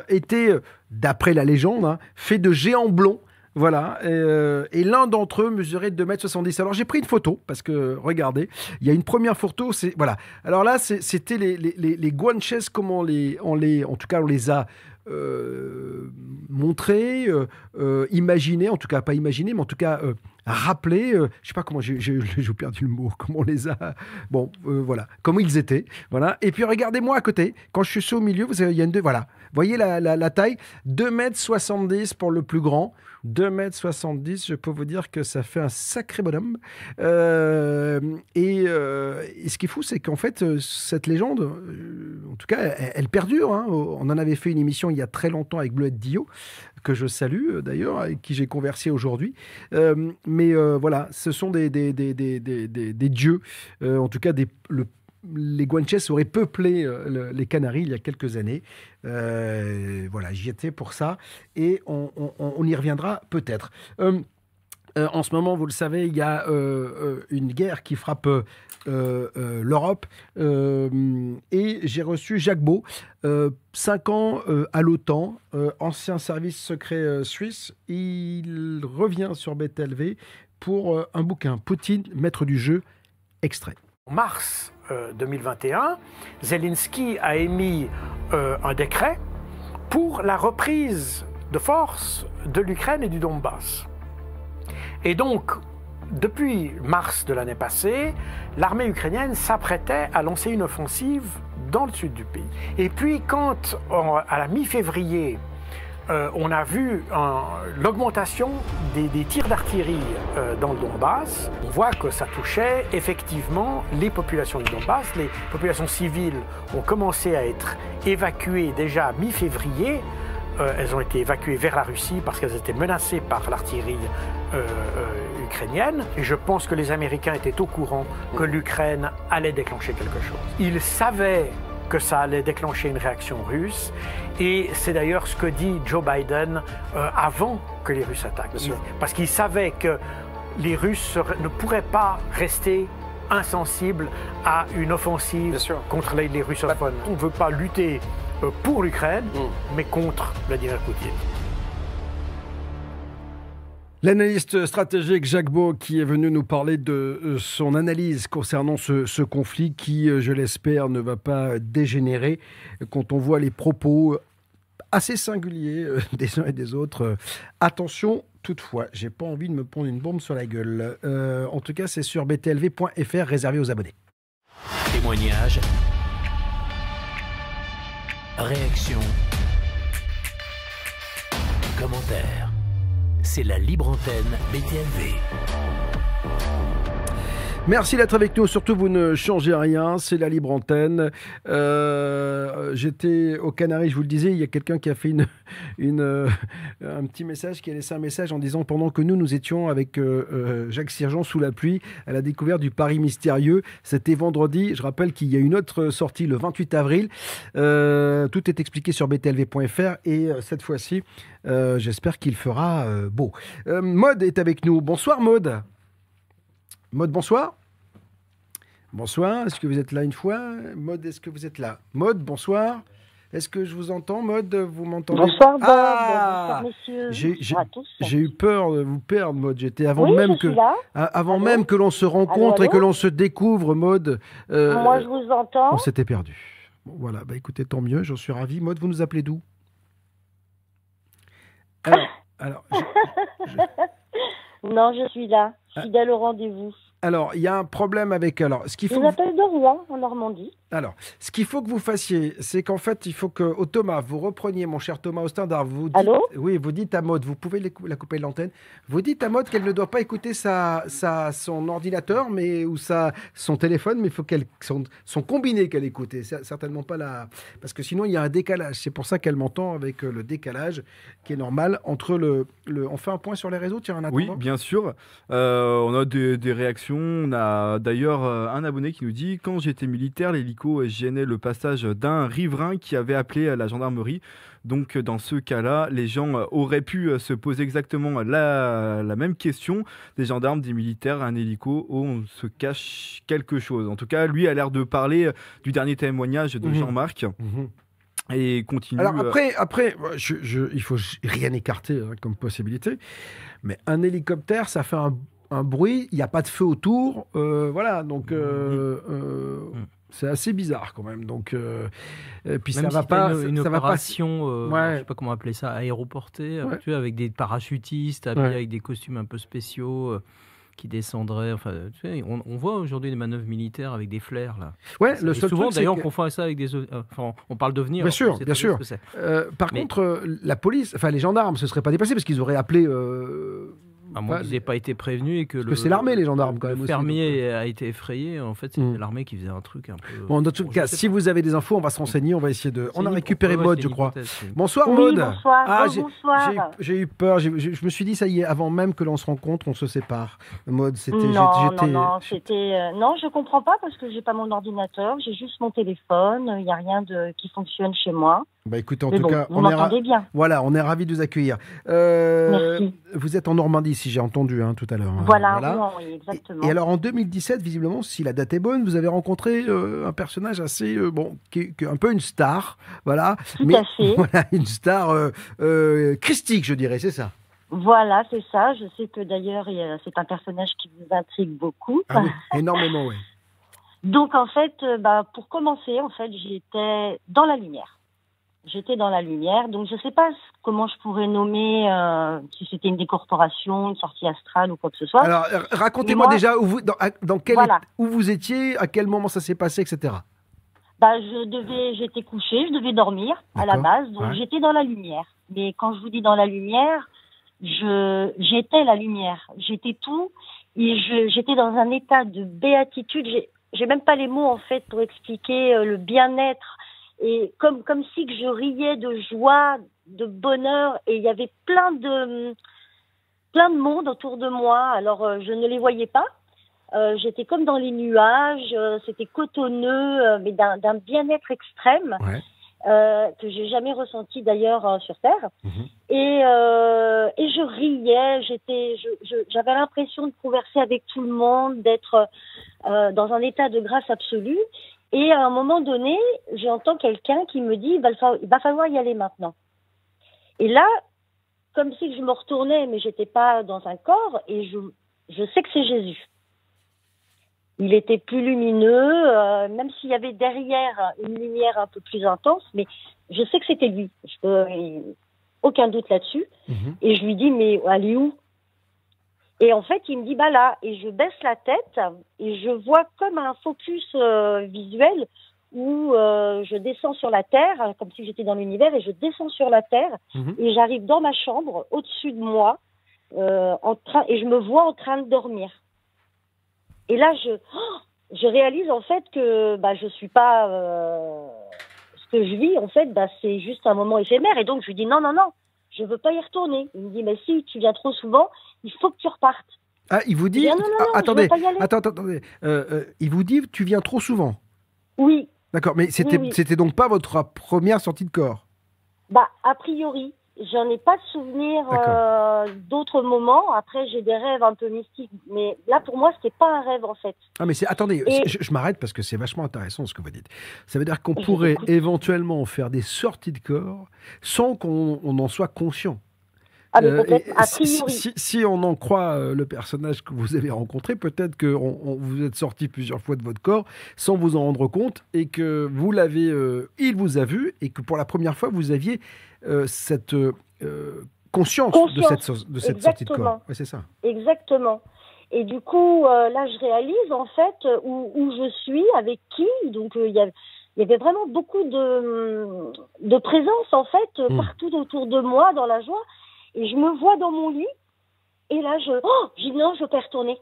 [SPEAKER 2] était, d'après la légende, hein, fait de géants blonds. Voilà, et, euh, et l'un d'entre eux mesurait 2m70. Alors j'ai pris une photo, parce que regardez, il y a une première photo. Voilà. Alors là, c'était les, guanches, comme on les. En tout cas, on les a euh, montrés, euh, euh, imaginés, en tout cas, pas imaginés, mais en tout cas, rappelés. euh, je sais pas comment, [LAUGHS] j'ai perdu le mot, comment on les a. Bon, voilà, comment ils étaient. Voilà. Et puis regardez-moi à côté, quand je suis au milieu, vous avez, il y a une. deux- Voilà. Voyez la, la, la taille 2m70 pour le plus grand. 2m70, je peux vous dire que ça fait un sacré bonhomme. Euh, et, euh, et ce qui est fou, c'est qu'en fait, euh, cette légende, en tout cas, elle, perdure. hein. On en avait fait une émission il y a très longtemps avec Bleuette Dio, que je salue d'ailleurs, avec qui j'ai conversé aujourd'hui. Mais voilà, ce sont des, des, dieux, en tout cas, le les Guanches auraient peuplé euh, le- les Canaries il y a quelques années. Euh, voilà, j'y étais pour ça et on, y reviendra peut-être. Euh, en ce moment, vous le savez, il y a une guerre qui frappe l'Europe et j'ai reçu Jacques Beau, euh, cinq ans à l'OTAN, ancien service secret suisse. Il revient sur BTLV pour un bouquin, Poutine, maître du jeu, extrait.
[SPEAKER 7] En mars 2021, Zelensky a émis euh, un décret pour la reprise de force de l'Ukraine et du Donbass. Et donc, depuis mars de l'année passée, l'armée ukrainienne s'apprêtait à lancer une offensive dans le sud du pays. Et puis, quand à la mi-février, euh, on a vu un- l'augmentation des, tirs d'artillerie euh, dans le Donbass. On voit que ça touchait effectivement les populations du Donbass. Les populations civiles ont commencé à être évacuées déjà mi-février. Euh, elles ont été évacuées vers la Russie parce qu'elles étaient menacées par l'artillerie euh, euh, ukrainienne. Et je pense que les Américains étaient au courant que l'Ukraine allait déclencher quelque chose. Ils savaient que ça allait déclencher une réaction russe. Et c'est d'ailleurs ce que dit Joe Biden euh, avant que les Russes attaquent. Il- parce qu'il savait que les Russes ne pourraient pas rester insensibles à une offensive contre les, les russophones. On ne veut pas lutter euh, pour l'Ukraine, mais contre Vladimir Poutine.
[SPEAKER 2] L'analyste stratégique Jacques Beau qui est venu nous parler de euh, son analyse concernant ce, conflit qui, euh, je l'espère, ne va pas dégénérer quand on voit les propos assez singuliers euh, [LAUGHS] des uns et des autres. Euh, Attention, toutefois, j'ai pas envie de me prendre une bombe sur la gueule. Euh, en tout cas, c'est sur btlv.fr réservé aux abonnés.
[SPEAKER 1] Témoignages, réactions, commentaires. C'est la libre antenne BTLV.
[SPEAKER 2] Merci d'être avec nous. Surtout, vous ne changez rien. C'est la libre antenne. Euh, J'étais aux Canaries, je vous le disais. Il y a quelqu'un qui a fait [LAUGHS] euh, un petit message, qui a laissé un message en disant pendant que nous, nous étions avec euh, Jacques Sirgeant sous la pluie à la découverte du Paris mystérieux. C'était vendredi. Je rappelle qu'il y a une autre sortie le 28 avril. Tout est expliqué sur btlv.fr et cette fois-ci, j'espère qu'il fera beau. Maude est avec nous. Bonsoir, Maude. Maude, bonsoir. Bonsoir, est-ce que vous êtes là une fois? Maude, est-ce que vous êtes là? Maude, bonsoir. Est-ce que je vous entends? Maude, vous m'entendez?
[SPEAKER 8] Bonsoir, Bob.
[SPEAKER 2] Ah
[SPEAKER 8] Bonsoir, monsieur.
[SPEAKER 2] J'ai- j'ai-
[SPEAKER 8] Bonsoir à tous.
[SPEAKER 2] J'ai eu peur de vous perdre, Maude. J'étais avant
[SPEAKER 8] oui,
[SPEAKER 2] même que avant
[SPEAKER 8] Allô?
[SPEAKER 2] même que l'on se rencontre et
[SPEAKER 8] allô
[SPEAKER 2] que l'on se découvre, Maude. euh,
[SPEAKER 8] Moi, je vous entends.
[SPEAKER 2] on s'était perdu. Bon, voilà, bah écoutez, tant mieux, j'en suis ravi. Maud, vous nous appelez d'où? Alors, alors, je- [LAUGHS]
[SPEAKER 9] Non, je suis là. Fidèle au rendez-vous.
[SPEAKER 2] alors, il y a un problème avec. Alors, ce qu'il faut.
[SPEAKER 9] vous appelle de Rouen, en Normandie.
[SPEAKER 2] Alors, ce qu'il faut que vous fassiez, c'est qu'en fait, il faut que, au Thomas, vous repreniez, mon cher Thomas au standard, vous dites,
[SPEAKER 9] Allô?
[SPEAKER 2] Oui, vous dites à Maud, vous pouvez les la couper de l'antenne, vous dites à Maud qu'elle ne doit pas écouter sa, sa, son ordinateur mais, ou sa, son téléphone, mais il faut qu'elle, son, son combiné qu'elle écoute, et cer- certainement pas la... Parce que sinon, il y a un décalage. C'est pour ça qu'elle m'entend avec euh, le décalage qui est normal entre le... le on fait un point sur les réseaux, tiens, en
[SPEAKER 4] Oui, bien sûr. Euh, on a des, des réactions. On a d'ailleurs euh, un abonné qui nous dit Quand j'étais militaire, gênait le passage d'un riverain qui avait appelé la gendarmerie. Donc, dans ce cas-là, les gens euh, auraient pu euh, se poser exactement la, la même question. Des gendarmes, des militaires, un hélico, où on se cache quelque chose. En tout cas, lui a l'air de parler euh, du dernier témoignage de
[SPEAKER 2] Mhm.
[SPEAKER 4] Jean-Marc
[SPEAKER 2] Mhm.
[SPEAKER 4] et continue.
[SPEAKER 2] Alors après, après je, je- il faut rien écarter hein, comme possibilité, mais un hélicoptère, ça fait un, un bruit, il n'y a pas de feu autour, euh, voilà, donc euh, euh,
[SPEAKER 3] Mm.
[SPEAKER 2] C'est assez bizarre quand même. Donc, euh, et puis
[SPEAKER 3] Même
[SPEAKER 2] ça
[SPEAKER 3] si
[SPEAKER 2] va pas,
[SPEAKER 3] une, une
[SPEAKER 2] ça va pas.
[SPEAKER 3] opération, euh,
[SPEAKER 2] Ouais.
[SPEAKER 3] je sais pas comment appeler ça, aéroportée, euh,
[SPEAKER 2] Ouais.
[SPEAKER 3] tu vois, avec des parachutistes, habillés
[SPEAKER 2] Ouais.
[SPEAKER 3] avec des costumes un peu spéciaux euh, qui descendraient. Enfin, tu sais, on, on voit aujourd'hui des manœuvres militaires avec des flares là.
[SPEAKER 2] Ouais, le seul
[SPEAKER 3] souvent, d'ailleurs,
[SPEAKER 2] que-
[SPEAKER 3] on confond ça avec des. euh, Enfin, on parle d'OVNI.
[SPEAKER 2] Bien sûr, bien sûr. euh, par
[SPEAKER 3] Mais-
[SPEAKER 2] contre, euh, la police, enfin les gendarmes, se seraient pas déplacés parce qu'ils auraient appelé. Euh,
[SPEAKER 3] À moins qu'ils n'aient pas été prévenus et que
[SPEAKER 2] parce
[SPEAKER 3] le.
[SPEAKER 2] que c'est l'armée, les gendarmes, quand
[SPEAKER 3] le
[SPEAKER 2] même aussi,
[SPEAKER 3] fermier a été effrayé. En fait, c'était
[SPEAKER 2] Mm.
[SPEAKER 3] l'armée qui faisait un truc un peu.
[SPEAKER 2] Bon, dans tout
[SPEAKER 3] Bon,
[SPEAKER 2] cas, si
[SPEAKER 3] pas.
[SPEAKER 2] vous avez des infos, on va se renseigner, on va essayer de.
[SPEAKER 3] C'est
[SPEAKER 2] On a récupéré Maud,
[SPEAKER 3] c'est
[SPEAKER 2] je crois.
[SPEAKER 3] c'est-
[SPEAKER 2] Bonsoir
[SPEAKER 9] Oui,
[SPEAKER 2] Maud.
[SPEAKER 9] bonsoir.
[SPEAKER 2] Ah,
[SPEAKER 9] Oh,
[SPEAKER 2] j'ai-
[SPEAKER 9] bonsoir.
[SPEAKER 2] j'ai- eu peur. je me suis dit, ça y est, avant même que l'on se rencontre, on se sépare. Maud, c'était.
[SPEAKER 9] Non, non, non, c'était. euh, non, je comprends pas parce que j'ai pas mon ordinateur, j'ai juste mon téléphone, il n'y a rien de qui fonctionne chez moi.
[SPEAKER 2] Bah écoutez, en
[SPEAKER 9] Mais
[SPEAKER 2] tout
[SPEAKER 9] bon,
[SPEAKER 2] cas, on est, ra-
[SPEAKER 9] m'entendez bien.
[SPEAKER 2] voilà, on est ravis de vous accueillir. Euh,
[SPEAKER 9] Merci.
[SPEAKER 2] vous êtes en Normandie, si j'ai entendu hein, tout à l'heure. hein.
[SPEAKER 9] Voilà, Rouen, oui, exactement.
[SPEAKER 2] Et, et alors en 2017, visiblement, si la date est bonne, vous avez rencontré euh, un personnage assez euh, bon, qui qui un peu une star, voilà.
[SPEAKER 9] Tout
[SPEAKER 2] mais
[SPEAKER 9] à fait. [LAUGHS]
[SPEAKER 2] voilà, une star christique, je dirais, c'est ça.
[SPEAKER 9] Voilà, c'est ça. Je sais que d'ailleurs, c'est un personnage qui vous intrigue beaucoup.
[SPEAKER 2] Ah oui, énormément, oui. [LAUGHS]
[SPEAKER 9] Donc en fait, bah, pour commencer, en fait, j'étais dans la lumière. J'étais dans la lumière, donc je ne sais pas comment je pourrais nommer euh, si c'était une décorporation, une sortie astrale ou quoi que ce soit.
[SPEAKER 2] Alors, euh, racontez-moi
[SPEAKER 9] Moi-
[SPEAKER 2] déjà où vous, dans, dans quel,
[SPEAKER 9] Voilà.
[SPEAKER 2] où vous étiez, à quel moment ça s'est passé, etc.
[SPEAKER 9] Bah, je devais, j'étais couchée, je devais dormir à la base, donc
[SPEAKER 2] Ouais.
[SPEAKER 9] j'étais dans la lumière. Mais quand je vous dis dans la lumière, je, j'étais la lumière, j'étais tout, et je, j'étais dans un état de béatitude. J'ai, j'ai même pas les mots en fait pour expliquer euh, le bien-être et comme comme si que je riais de joie, de bonheur, et il y avait plein de plein de monde autour de moi. Alors euh, je ne les voyais pas. Euh, j'étais comme dans les nuages, euh, c'était cotonneux, mais d'un bien-être extrême
[SPEAKER 2] Ouais.
[SPEAKER 9] que j'ai jamais ressenti d'ailleurs sur Terre.
[SPEAKER 2] Mhm.
[SPEAKER 9] Et, et je riais, j'étais, j'avais l'impression de converser avec tout le monde, d'être dans un état de grâce absolue. Et à un moment donné, j'entends quelqu'un qui me dit, il va, il falloir y aller maintenant. Et là, comme si je me retournais, mais j'étais pas dans un corps, et je, je sais que c'est Jésus. Il était plus lumineux, euh, même s'il y avait derrière une lumière un peu plus intense, mais je sais que c'était lui. Je peux, aucun doute là-dessus.
[SPEAKER 2] Mhm.
[SPEAKER 9] Et je lui dis, mais elle est où? Et en fait, il me dit, bah là. Et je baisse la tête et je vois comme un focus euh, visuel où euh, je descends sur la terre, comme si j'étais dans l'univers, et je descends sur la terre
[SPEAKER 2] Mhm.
[SPEAKER 9] et j'arrive dans ma chambre, au-dessus de moi, euh, en train, et je me vois en train de dormir. Et là, je, oh, je réalise en fait que bah, je suis pas euh, ce que je vis. En fait, bah, c'est juste un moment éphémère. Et donc, je lui dis non, non, non, je veux pas y retourner. Il me dit mais si, tu viens trop souvent, il faut que tu repartes.
[SPEAKER 2] Ah, il vous dit.
[SPEAKER 9] Je dis, ah, non, non, non, je
[SPEAKER 2] attendez, attends, attends, attendez. Euh, euh, il vous dit, tu viens trop souvent.
[SPEAKER 9] Oui,
[SPEAKER 2] D'accord, mais c'était,
[SPEAKER 9] oui.
[SPEAKER 2] c'était donc pas votre première sortie de corps.
[SPEAKER 9] bah a priori, j'en ai pas de souvenir euh, d'autres moments. Après, j'ai des rêves un peu mystiques, mais là pour moi, c'était pas un rêve en fait.
[SPEAKER 2] Ah, mais c'est. Attendez,
[SPEAKER 9] Et-
[SPEAKER 2] je, je m'arrête parce que c'est vachement intéressant ce que vous dites. Ça veut dire qu'on pourrait éventuellement faire des sorties de corps sans qu'on on en soit conscient.
[SPEAKER 9] Ah, mais
[SPEAKER 2] Euh,
[SPEAKER 9] a
[SPEAKER 2] si,
[SPEAKER 9] priori.
[SPEAKER 2] si- si on en croit euh, le personnage que vous avez rencontré, peut-être que on- on- vous êtes sorti plusieurs fois de votre corps sans vous en rendre compte et que vous l'avez, euh, il vous a vu et que pour la première fois vous aviez euh, cette euh, conscience, de cette, de cette sortie de corps. Ouais, c'est ça.
[SPEAKER 9] Exactement. Et du coup, là, je réalise en fait où, où je suis, avec qui. Donc, il y, a- il y avait vraiment beaucoup de, de présence en fait euh,
[SPEAKER 2] Mm.
[SPEAKER 9] partout autour de moi dans la joie. Et je me vois dans mon lit. Et là, je, oh, je dis non, je veux pas y retourner.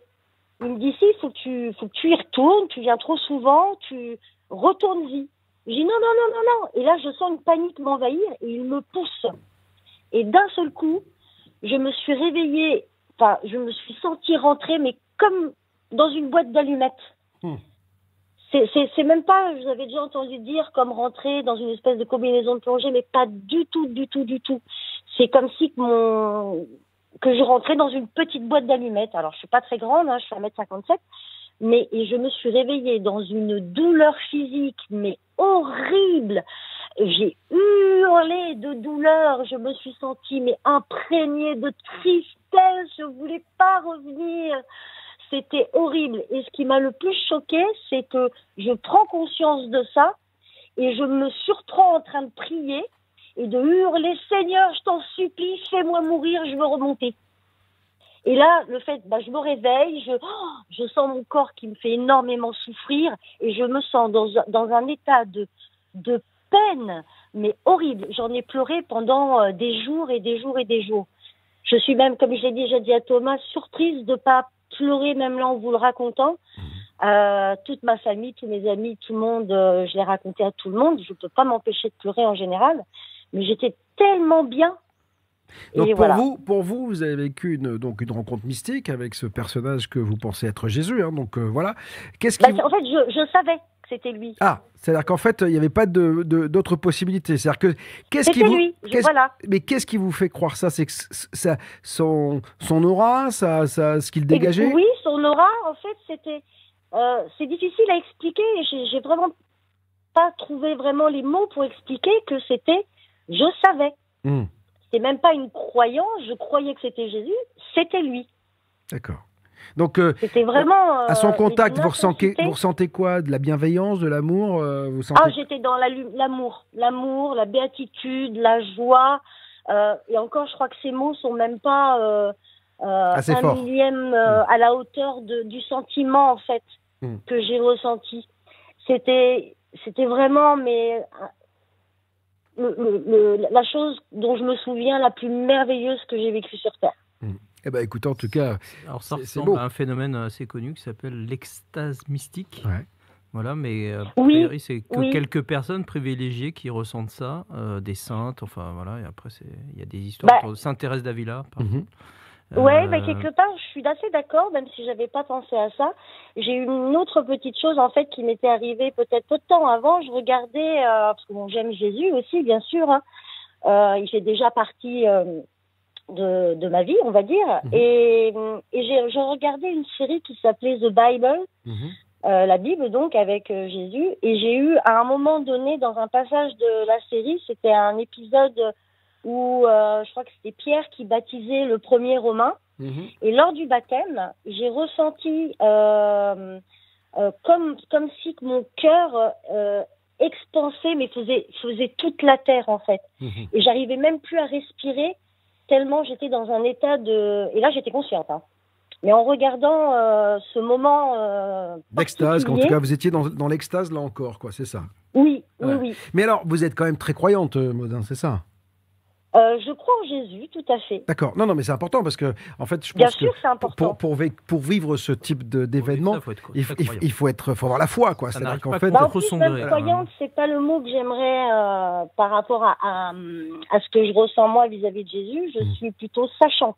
[SPEAKER 9] Il me dit si, faut que tu, faut que tu y retournes. Tu viens trop souvent. Tu retournes-y. Je dis non, non, non, non, non. Et là, je sens une panique m'envahir et il me pousse. Et d'un seul coup, je me suis réveillée enfin, je me suis sentie rentrer, mais comme dans une boîte d'allumettes. C'est- C'est c'est même pas, je vous avais déjà entendu dire, comme rentrer dans une espèce de combinaison de plongée, mais pas du tout, du tout, du tout. C'est comme si que mon que je rentrais dans une petite boîte d'allumettes. Alors, je suis pas très grande, hein, je suis 1m57, mais et je me suis réveillée dans une douleur physique, mais horrible. J'ai hurlé de douleur, je me suis sentie mais imprégnée de tristesse, je voulais pas revenir. C'était horrible. Et ce qui m'a le plus choqué, c'est que je prends conscience de ça et je me surprends en train de prier et de hurler Seigneur, je t'en supplie, fais-moi mourir, je veux remonter. Et là, le fait, bah, je me réveille, je, oh, je sens mon corps qui me fait énormément souffrir et je me sens dans, un- dans un état de, de peine, mais horrible. J'en ai pleuré pendant euh, des jours et des jours et des jours. Je suis même, comme je l'ai déjà dit à Thomas, surprise de pas pleurer même là en vous le racontant. Euh, toute ma famille, tous mes amis, tout le monde, euh, je l'ai raconté à tout le monde. Je peux pas m'empêcher de pleurer en général, mais j'étais tellement bien.
[SPEAKER 2] Donc
[SPEAKER 9] et
[SPEAKER 2] pour
[SPEAKER 9] voilà.
[SPEAKER 2] vous, pour vous, vous avez vécu une, donc une rencontre mystique avec ce personnage que vous pensez être Jésus. hein, donc euh, voilà. Qu'est-ce
[SPEAKER 9] Bah, en fait, je, je savais que c'était lui.
[SPEAKER 2] ah, c'est-à-dire qu'en fait, il n'y avait pas de- de- d'autres possibilités. C'est-à-dire que qu'est-ce qui vous,
[SPEAKER 9] lui. Voilà.
[SPEAKER 2] mais qu'est-ce qui vous fait croire ça? C'est que c- ça, son, son aura, ça, ça, ce qu'il dégageait?
[SPEAKER 9] Oui, son aura, en fait, c'était. euh, c'est difficile à expliquer. j'ai vraiment pas trouvé vraiment les mots pour expliquer que c'était. Je savais.
[SPEAKER 2] Hmm,
[SPEAKER 9] C'est même pas une croyance. Je croyais que c'était Jésus. C'était lui.
[SPEAKER 2] D'accord. Donc euh,
[SPEAKER 9] vraiment.
[SPEAKER 2] à son
[SPEAKER 9] euh,
[SPEAKER 2] contact, vous ressentez,
[SPEAKER 9] intensité.
[SPEAKER 2] vous ressentez quoi? De la bienveillance, de l'amour euh, Vous sentez
[SPEAKER 9] Ah, j'étais dans la l'amour, l'amour, la béatitude, la joie. euh, et encore, je crois que ces mots sont même pas euh, euh, un millième euh, à la hauteur de, du sentiment en fait
[SPEAKER 2] Mm.
[SPEAKER 9] que j'ai ressenti. C'était, c'était vraiment, mais euh, le- le- le- la chose dont je me souviens la plus merveilleuse que j'ai vécue sur terre.
[SPEAKER 2] Eh ben, écoutez, en tout cas,
[SPEAKER 3] Alors ça ressemble
[SPEAKER 2] beau.
[SPEAKER 3] à un phénomène assez connu qui s'appelle l'extase mystique.
[SPEAKER 2] Ouais.
[SPEAKER 3] Voilà, mais euh,
[SPEAKER 9] Oui,
[SPEAKER 3] priori, c'est que
[SPEAKER 9] oui.
[SPEAKER 3] quelques personnes privilégiées qui ressentent ça, euh, des saintes, enfin voilà, et après c'est- il y a des histoires
[SPEAKER 9] Bah.
[SPEAKER 3] Sainte Thérèse d'Avila. par
[SPEAKER 2] Mhm.
[SPEAKER 3] exemple.
[SPEAKER 9] Ouais, mais quelque part, je suis assez d'accord, même si j'avais pas pensé à ça. J'ai eu une autre petite chose en fait qui m'était arrivée peut-être peu de temps avant. Je regardais euh, parce que bon, j'aime Jésus aussi, bien sûr. Hein. Euh, il fait déjà partie euh, de, de ma vie, on va dire.
[SPEAKER 2] Mhm.
[SPEAKER 9] Et, et j'ai je regardais une série qui s'appelait The Bible,
[SPEAKER 2] Mhm.
[SPEAKER 9] la Bible donc avec Jésus. Et j'ai eu à un moment donné dans un passage de la série, c'était un épisode où euh, je crois que c'était Pierre qui baptisait le premier Romain.
[SPEAKER 2] Mhm.
[SPEAKER 9] Et lors du baptême, j'ai ressenti euh, euh, comme, comme si mon cœur expansait, mais faisait, faisait toute la terre en fait.
[SPEAKER 2] Mhm.
[SPEAKER 9] Et j'arrivais même plus à respirer tellement j'étais dans un état de... Et là, j'étais consciente. Hein. Mais en regardant ce moment...
[SPEAKER 2] D'extase, en tout cas, vous étiez dans, dans l'extase là encore, quoi, c'est ça?
[SPEAKER 9] Oui, oui, oui.
[SPEAKER 2] Mais alors, vous êtes quand même très croyante, Maudin, c'est ça?
[SPEAKER 9] Euh, je crois en Jésus, tout à fait.
[SPEAKER 2] D'accord. Non, non, mais c'est important parce que, en fait, je
[SPEAKER 9] Bien
[SPEAKER 2] pense
[SPEAKER 9] sûr,
[SPEAKER 2] que
[SPEAKER 9] c'est
[SPEAKER 2] pour,
[SPEAKER 9] important.
[SPEAKER 2] pour, pour vi- pour vivre ce type d'événement,
[SPEAKER 3] faut
[SPEAKER 2] il, faut être, faut avoir la foi, quoi. C'est-à-dire qu'en
[SPEAKER 3] pas
[SPEAKER 2] fait,
[SPEAKER 9] Bah, en
[SPEAKER 3] trop
[SPEAKER 9] plus, même croyante, c'est pas le mot que j'aimerais euh, par rapport à, à, à ce que je ressens moi vis-à-vis de Jésus. Je
[SPEAKER 2] Mhm.
[SPEAKER 9] suis plutôt sachante.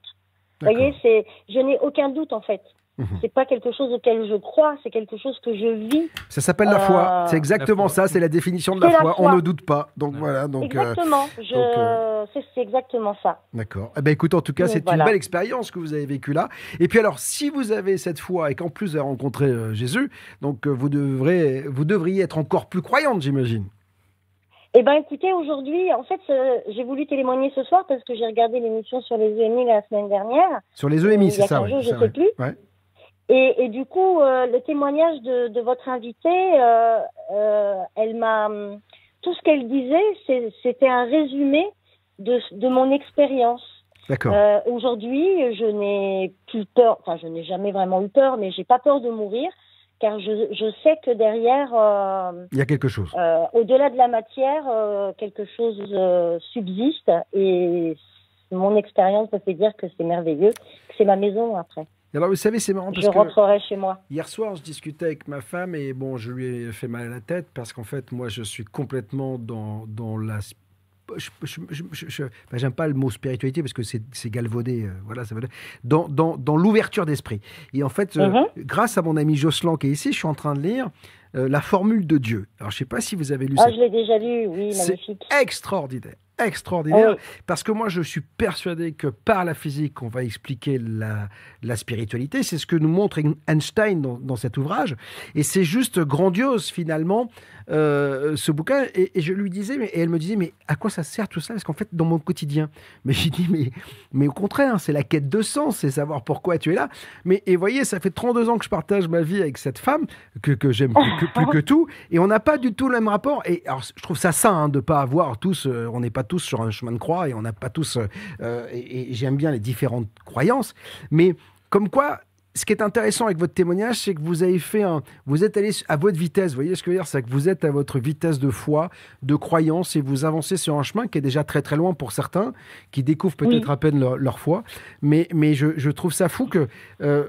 [SPEAKER 9] Vous voyez, c'est, je n'ai aucun doute en fait.
[SPEAKER 2] Mhm.
[SPEAKER 9] C'est pas quelque chose auquel je crois, c'est quelque chose que je vis.
[SPEAKER 2] ça s'appelle la foi.
[SPEAKER 9] Euh,
[SPEAKER 2] C'est exactement
[SPEAKER 3] foi.
[SPEAKER 2] ça. C'est la définition de la foi.
[SPEAKER 9] foi.
[SPEAKER 2] On ne doute pas. Donc
[SPEAKER 3] Ouais.
[SPEAKER 2] voilà. Donc euh,
[SPEAKER 9] exactement. je,
[SPEAKER 2] euh,
[SPEAKER 9] c'est, exactement ça.
[SPEAKER 2] D'accord. Eh ben, écoute, en tout cas, c'est
[SPEAKER 9] voilà.
[SPEAKER 2] une belle expérience que vous avez vécue là. Et puis alors, si vous avez cette foi et qu'en plus vous avez rencontré euh, Jésus, donc euh, vous devrez, vous devriez être encore plus croyante, j'imagine.
[SPEAKER 9] Eh ben, écoutez, aujourd'hui, en fait, euh, j'ai voulu témoigner ce soir parce que j'ai regardé l'émission sur les EMI la semaine dernière.
[SPEAKER 2] Sur les EMI, c'est ça,
[SPEAKER 9] 15
[SPEAKER 2] oui.
[SPEAKER 9] jours, je
[SPEAKER 2] ça,
[SPEAKER 9] sais
[SPEAKER 2] ouais.
[SPEAKER 9] plus.
[SPEAKER 2] Ouais.
[SPEAKER 9] Et, et du coup, euh, le témoignage de, de votre invitée, euh, euh, elle m'a tout ce qu'elle disait, c'était un résumé de, de mon expérience.
[SPEAKER 2] D'accord.
[SPEAKER 9] Euh, Aujourd'hui, je n'ai plus peur, enfin, je n'ai jamais vraiment eu peur, mais j'ai pas peur de mourir, car je, je sais que derrière, euh,
[SPEAKER 2] Il y a quelque chose.
[SPEAKER 9] euh, au-delà de la matière, quelque chose subsiste, et mon expérience me fait dire que c'est merveilleux, que c'est ma maison après.
[SPEAKER 2] Alors, vous savez, c'est marrant parce
[SPEAKER 9] Je
[SPEAKER 2] que
[SPEAKER 9] rentrerai chez moi.
[SPEAKER 2] hier soir, je discutais avec ma femme et bon, je lui ai fait mal à la tête parce qu'en fait, moi, je suis complètement dans, dans la. Je, je- je- je- je- j'aime pas le mot spiritualité parce que c'est galvaudé, euh, voilà, ça veut dire- dans, dans, dans l'ouverture d'esprit. Et en fait, euh,
[SPEAKER 9] Mhm.
[SPEAKER 2] grâce à mon ami Jocelyn qui est ici, je suis en train de lire euh, la formule de Dieu. Alors, je sais pas si vous avez lu
[SPEAKER 9] Ah,
[SPEAKER 2] cette
[SPEAKER 9] je l'ai déjà lu, oui,
[SPEAKER 2] C'est
[SPEAKER 9] magnifique.
[SPEAKER 2] extraordinaire. Extraordinaire.
[SPEAKER 9] Oui.
[SPEAKER 2] Parce que moi, je suis persuadé que par la physique, on va expliquer la, la spiritualité. C'est ce que nous montre Einstein dans, dans cet ouvrage. Et c'est juste grandiose, finalement, euh, ce bouquin. Et, et je lui disais, mais, et elle me disait, mais à quoi ça sert tout ça? Parce qu'en fait, dans mon quotidien. [LAUGHS] Mais j'ai dit, mais, mais au contraire, c'est la quête de sens, c'est savoir pourquoi tu es là. Mais et voyez, ça fait 32 ans que je partage ma vie avec cette femme que, que j'aime plus, [LAUGHS] que- plus que tout. Et on n'a pas du tout le même rapport. Et alors, je trouve ça sain hein, de pas avoir tous, euh, on n'est pas tous sur un chemin de croix et on n'a pas tous. euh, euh, et, et j'aime bien les différentes croyances. Mais comme quoi. Ce qui est intéressant avec votre témoignage, c'est que vous avez fait un, vous êtes allé à votre vitesse. Vous voyez ce que je veux dire, c'est que vous êtes à votre vitesse de foi, de croyance, et vous avancez sur un chemin qui est déjà très très loin pour certains, qui découvrent peut-être
[SPEAKER 9] Oui.
[SPEAKER 2] à peine leur, leur foi. Mais, mais je, je trouve ça fou que euh,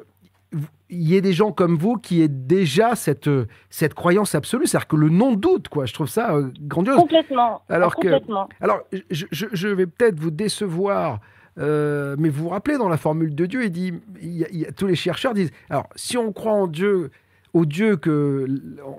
[SPEAKER 2] il y ait des gens comme vous qui aient déjà cette, euh, cette croyance absolue, c'est-à-dire que le non-doute, quoi. Je trouve ça euh, grandiose.
[SPEAKER 9] Complètement.
[SPEAKER 2] Alors
[SPEAKER 9] Ah,
[SPEAKER 2] que-. Alors, je, je- je vais peut-être vous décevoir, euh, mais vous vous rappelez, dans la formule de Dieu, il dit, il y a- il y a- tous les chercheurs disent, alors, si on croit en Dieu, au Dieu que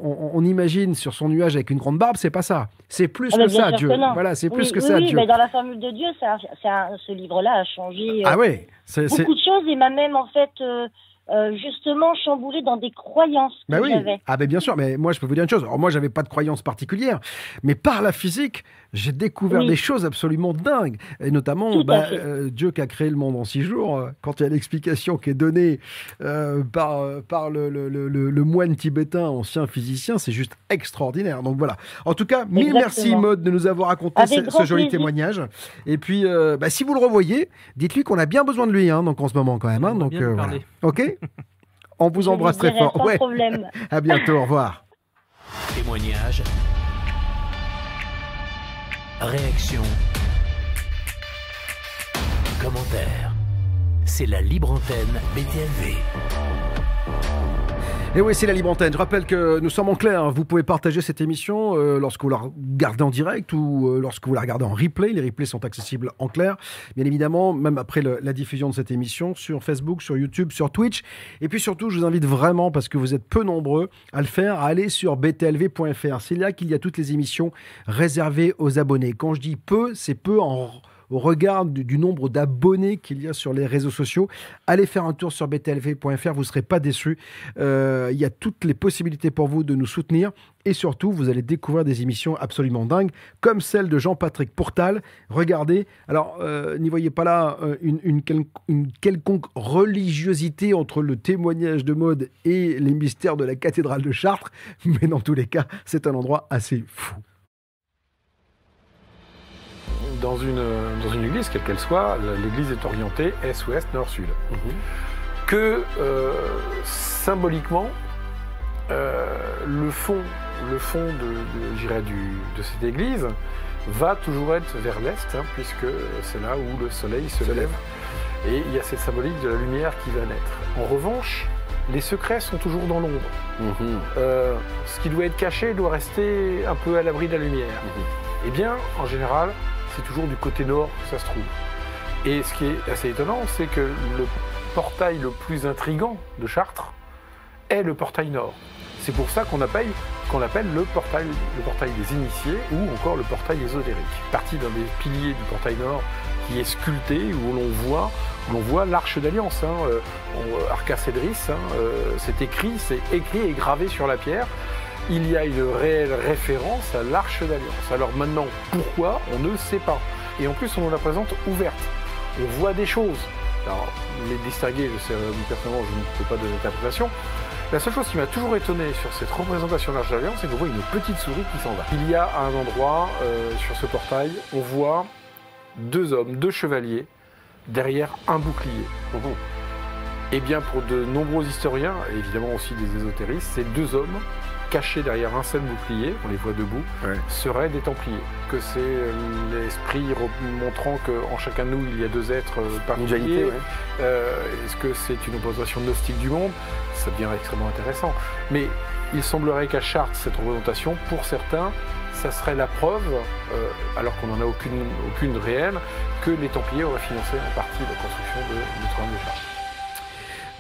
[SPEAKER 2] on, on imagine sur son nuage avec une grande barbe, c'est pas ça. C'est plus
[SPEAKER 9] Ah,
[SPEAKER 2] que ça, Dieu.
[SPEAKER 9] que.
[SPEAKER 2] Voilà, c'est plus que ça, Dieu.
[SPEAKER 9] mais dans la formule de Dieu, ça, ça- ce livre-là a changé
[SPEAKER 2] Ah
[SPEAKER 9] beaucoup de choses et m'a même en fait euh, euh, justement chamboulé dans des croyances que
[SPEAKER 2] Bah oui.
[SPEAKER 9] j'avais.
[SPEAKER 2] Ah ben bien sûr, mais moi je peux vous dire une chose. Alors moi j'avais pas de croyance particulière, mais par la physique, j'ai découvert
[SPEAKER 9] Oui.
[SPEAKER 2] des choses absolument dingues. Et notamment, bah, euh, Dieu qui a créé le monde en six jours, euh, quand il y a l'explication qui est donnée euh, par, par le, le- le- le- le moine tibétain, ancien physicien, c'est juste extraordinaire. Donc voilà. En tout cas, mille
[SPEAKER 9] Exactement.
[SPEAKER 2] merci Maud de nous avoir raconté ce, joli
[SPEAKER 9] plaisir.
[SPEAKER 2] témoignage. Et puis, euh, bah, si vous le revoyez, dites-lui qu'on a bien besoin de lui hein, donc en ce moment quand même. hein. Donc euh, voilà. Ok? On vous embrasse très fort.
[SPEAKER 9] Sans
[SPEAKER 2] Ouais.
[SPEAKER 9] problème. [LAUGHS]
[SPEAKER 2] À bientôt, au revoir.
[SPEAKER 1] Témoignage. Réaction. Commentaire. C'est la libre antenne BTLV.
[SPEAKER 2] Et oui, c'est la libre antenne. Je rappelle que nous sommes en clair. Vous pouvez partager cette émission euh, lorsque vous la regardez en direct ou euh, lorsque vous la regardez en replay. Les replays sont accessibles en clair, bien évidemment, même après la diffusion de cette émission sur Facebook, sur YouTube, sur Twitch. Et puis surtout, je vous invite vraiment, parce que vous êtes peu nombreux à le faire, à aller sur btlv.fr. C'est là qu'il y a toutes les émissions réservées aux abonnés. Quand je dis peu, c'est peu en au regard du, nombre d'abonnés qu'il y a sur les réseaux sociaux. Allez faire un tour sur btlv.fr, vous ne serez pas déçus. Euh, il y a toutes les possibilités pour vous de nous soutenir. Et surtout, vous allez découvrir des émissions absolument dingues, comme celle de Jean-Patrick Pourtal. Regardez, alors euh, n'y voyez pas là euh, une, une quelconque religiosité entre le témoignage de mode et les mystères de la cathédrale de Chartres, [LAUGHS] mais dans tous les cas, c'est un endroit assez fou.
[SPEAKER 8] Dans une, dans une église, quelle qu'elle soit, l'église est orientée est-ouest, nord-sud. Que euh, symboliquement, euh, le fond, le fond de, du- de cette église va toujours être vers l'est, hein, puisque c'est là où le soleil se lève. Et il y a cette symbolique de la lumière qui va naître. En revanche, les secrets sont toujours dans l'ombre. Euh, ce qui doit être caché doit rester un peu à l'abri de la lumière. Eh bien, en général, c'est toujours du côté nord que ça se trouve. Et ce qui est assez étonnant, c'est que le portail le plus intrigant de Chartres est le portail nord. C'est pour ça qu'on appelle, le, portail, le portail des initiés ou encore le portail ésotérique. Partie d'un des piliers du portail nord qui est sculpté, où l'on voit, l'arche d'alliance, hein, euh, Cedris, hein, euh, c'est écrit, c'est écrit et gravé sur la pierre. Il y a une réelle référence à l'Arche d'Alliance. Alors maintenant, pourquoi On ne sait pas. Et en plus, on nous la présente ouverte. On voit des choses. Alors, les distinguer, je sais, euh, personnellement, je ne peux pas donner d'interprétation. La seule chose qui m'a toujours étonné sur cette représentation de l'Arche d'Alliance, c'est qu'on voit une petite souris qui s'en va. Il y a un endroit, euh, sur ce portail, on voit deux hommes, deux chevaliers, derrière un bouclier. Et bien pour de nombreux historiens, et évidemment aussi des ésotéristes, ces deux hommes, cachés derrière un seul bouclier, on les voit debout, seraient des Templiers. Que c'est l'esprit montrant qu'en chacun de nous, il y a deux êtres euh, particuliers. Euh, Est-ce que c'est une représentation gnostique du monde? Ça devient extrêmement intéressant. Mais il semblerait qu'à Chartres, cette représentation, pour certains, ça serait la preuve, euh, alors qu'on n'en a aucune, aucune réelle, que les Templiers auraient financé en partie la construction de Notre-Dame de Chartres.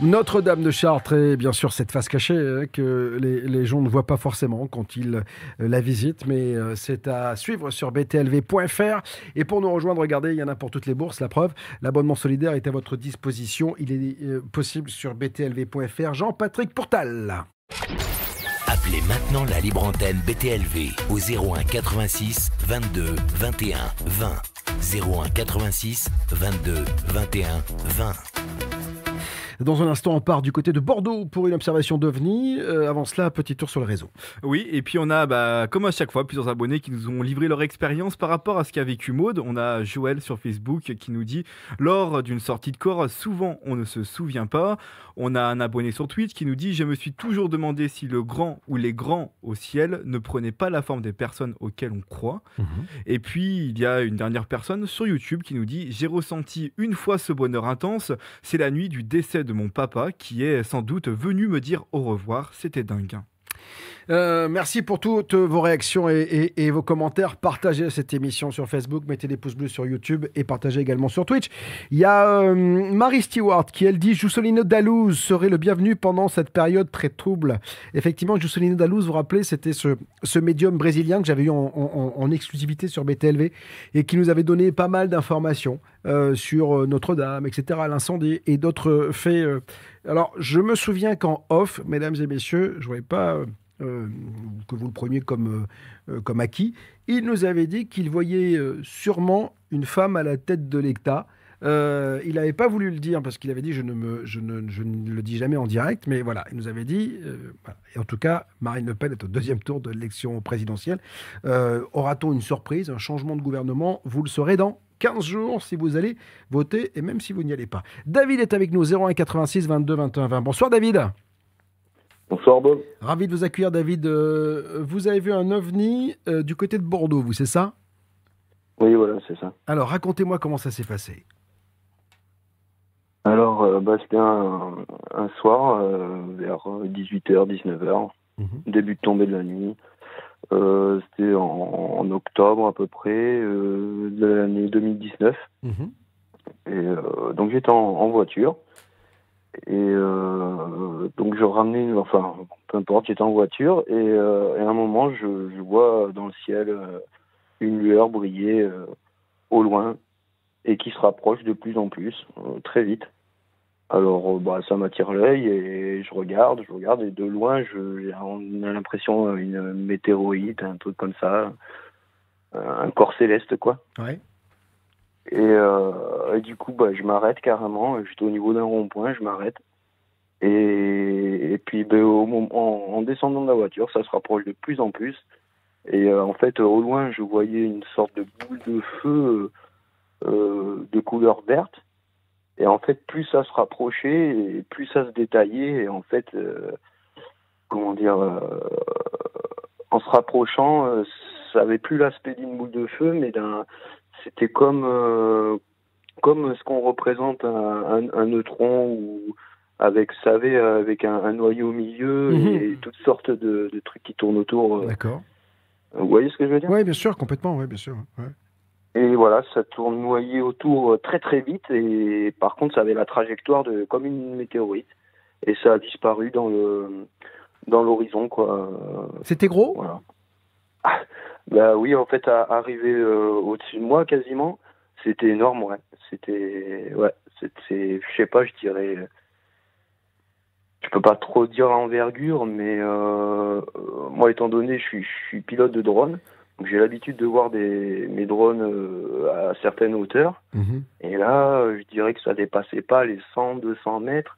[SPEAKER 2] Notre-Dame de Chartres est bien sûr cette face cachée hein, que les, les, gens ne voient pas forcément quand ils euh, la visitent, mais euh, c'est à suivre sur btlv.fr. Et pour nous rejoindre, regardez, il y en a pour toutes les bourses, la preuve. L'abonnement solidaire est à votre disposition. Il est euh, possible sur btlv.fr. Jean-Patrick Portal.
[SPEAKER 1] Appelez maintenant la libre antenne BTLV au 01 86 22 21 20. 01 86 22 21 20.
[SPEAKER 2] Dans un instant, on part du côté de Bordeaux pour une observation d'OVNI. Euh, avant cela, petit tour sur le réseau.
[SPEAKER 4] Oui, et puis on a, bah, comme à chaque fois, plusieurs abonnés qui nous ont livré leur expérience par rapport à ce qu'a vécu Maude. On a Joël sur Facebook qui nous dit Lors d'une sortie de corps, souvent on ne se souvient pas. On a un abonné sur Twitch qui nous dit Je me suis toujours demandé si le grand ou les grands au ciel ne prenaient pas la forme des personnes auxquelles on croit.
[SPEAKER 2] Mhm.
[SPEAKER 4] Et puis il y a une dernière personne sur YouTube qui nous dit J'ai ressenti une fois ce bonheur intense, c'est la nuit du décès de mon papa qui est sans doute venu me dire au revoir. C'était dingue.
[SPEAKER 2] Euh, merci pour toutes vos réactions et, vos commentaires. Partagez cette émission sur Facebook, mettez des pouces bleus sur YouTube et partagez également sur Twitch. Il y a euh, Marie Stewart qui, elle, dit Juscelino Dalouse serait le bienvenu pendant cette période très trouble. Effectivement, Juscelino Dalouse, vous vous rappelez, c'était ce, médium brésilien que j'avais eu en, exclusivité sur BTLV et qui nous avait donné pas mal d'informations euh, sur Notre-Dame, etc., l'incendie et d'autres faits. Euh. Alors, je me souviens qu'en off, mesdames et messieurs, je ne voyais pas. Euh, que vous le preniez comme, euh, comme acquis, il nous avait dit qu'il voyait euh, sûrement une femme à la tête de l'État. il n'avait pas voulu le dire parce qu'il avait dit je ne, le dis jamais en direct, mais voilà, il nous avait dit, et en tout cas, Marine Le Pen est au deuxième tour de l'élection présidentielle. Aura-t-on une surprise, un changement de gouvernement? Vous le saurez dans 15 jours si vous allez voter et même si vous n'y allez pas. David est avec nous, 01 86 22 21 20. Bonsoir David.
[SPEAKER 10] Bonsoir Bob.
[SPEAKER 2] Ravi de vous accueillir David. Euh, vous avez vu un ovni euh, du côté de Bordeaux, vous, c'est ça?
[SPEAKER 10] Oui, voilà, c'est ça.
[SPEAKER 2] Alors, racontez-moi comment ça s'est passé.
[SPEAKER 10] Alors, euh, bah, c'était un, un, soir, vers 18h, 19h, mm -hmm. début de tombée de la nuit. C'était en, en, octobre à peu près de l'année 2019. Mm -hmm. Et donc, j'étais en, en voiture. Et euh, donc je ramenais, enfin peu importe, j'étais en voiture et, euh, et, à un moment je, je, vois dans le ciel euh, une lueur briller euh, au loin et qui se rapproche de plus en plus, euh, très vite. Alors bah, ça m'attire l'œil et je regarde, je regarde et de loin je, on a l'impression une météorite, un truc comme ça, un corps céleste quoi.
[SPEAKER 2] Ouais.
[SPEAKER 10] Et, euh, et, du coup, bah, je m'arrête carrément. J'étais au niveau d'un rond-point, je m'arrête. Et, et, puis, bah, au moment, en, en, descendant de la voiture, ça se rapproche de plus en plus. Et euh, en fait, au loin, je voyais une sorte de boule de feu euh, de couleur verte. Et en fait, plus ça se rapprochait, et plus ça se détaillait. Et en fait, euh, comment dire, en se rapprochant, ça avait plus l'aspect d'une boule de feu, mais d'un c'était comme euh, comme ce qu'on représente un, un, un, neutron ou avec savez avec un, un noyau au milieu mmh. et toutes sortes de, de, trucs qui tournent autour.
[SPEAKER 2] D'accord.
[SPEAKER 10] Vous voyez ce que je veux dire?
[SPEAKER 2] Oui, bien sûr, complètement, oui, bien sûr. Ouais.
[SPEAKER 10] Et voilà, ça tourne noyé autour très très vite et par contre, ça avait la trajectoire de comme une météorite et ça a disparu dans le dans l'horizon quoi.
[SPEAKER 2] C'était gros?
[SPEAKER 10] Voilà. Bah oui, en fait, à arriver euh, au-dessus de moi quasiment, c'était énorme, ouais. C'était, ouais, c'est, je sais pas, je dirais, je peux pas trop dire l'envergure, mais euh, moi, étant donné, je suis, je suis pilote de drone, j'ai l'habitude de voir des, mes drones euh, à certaines hauteurs.
[SPEAKER 2] Mhm.
[SPEAKER 10] Et là, euh, je dirais que ça dépassait pas les 100, 200 mètres.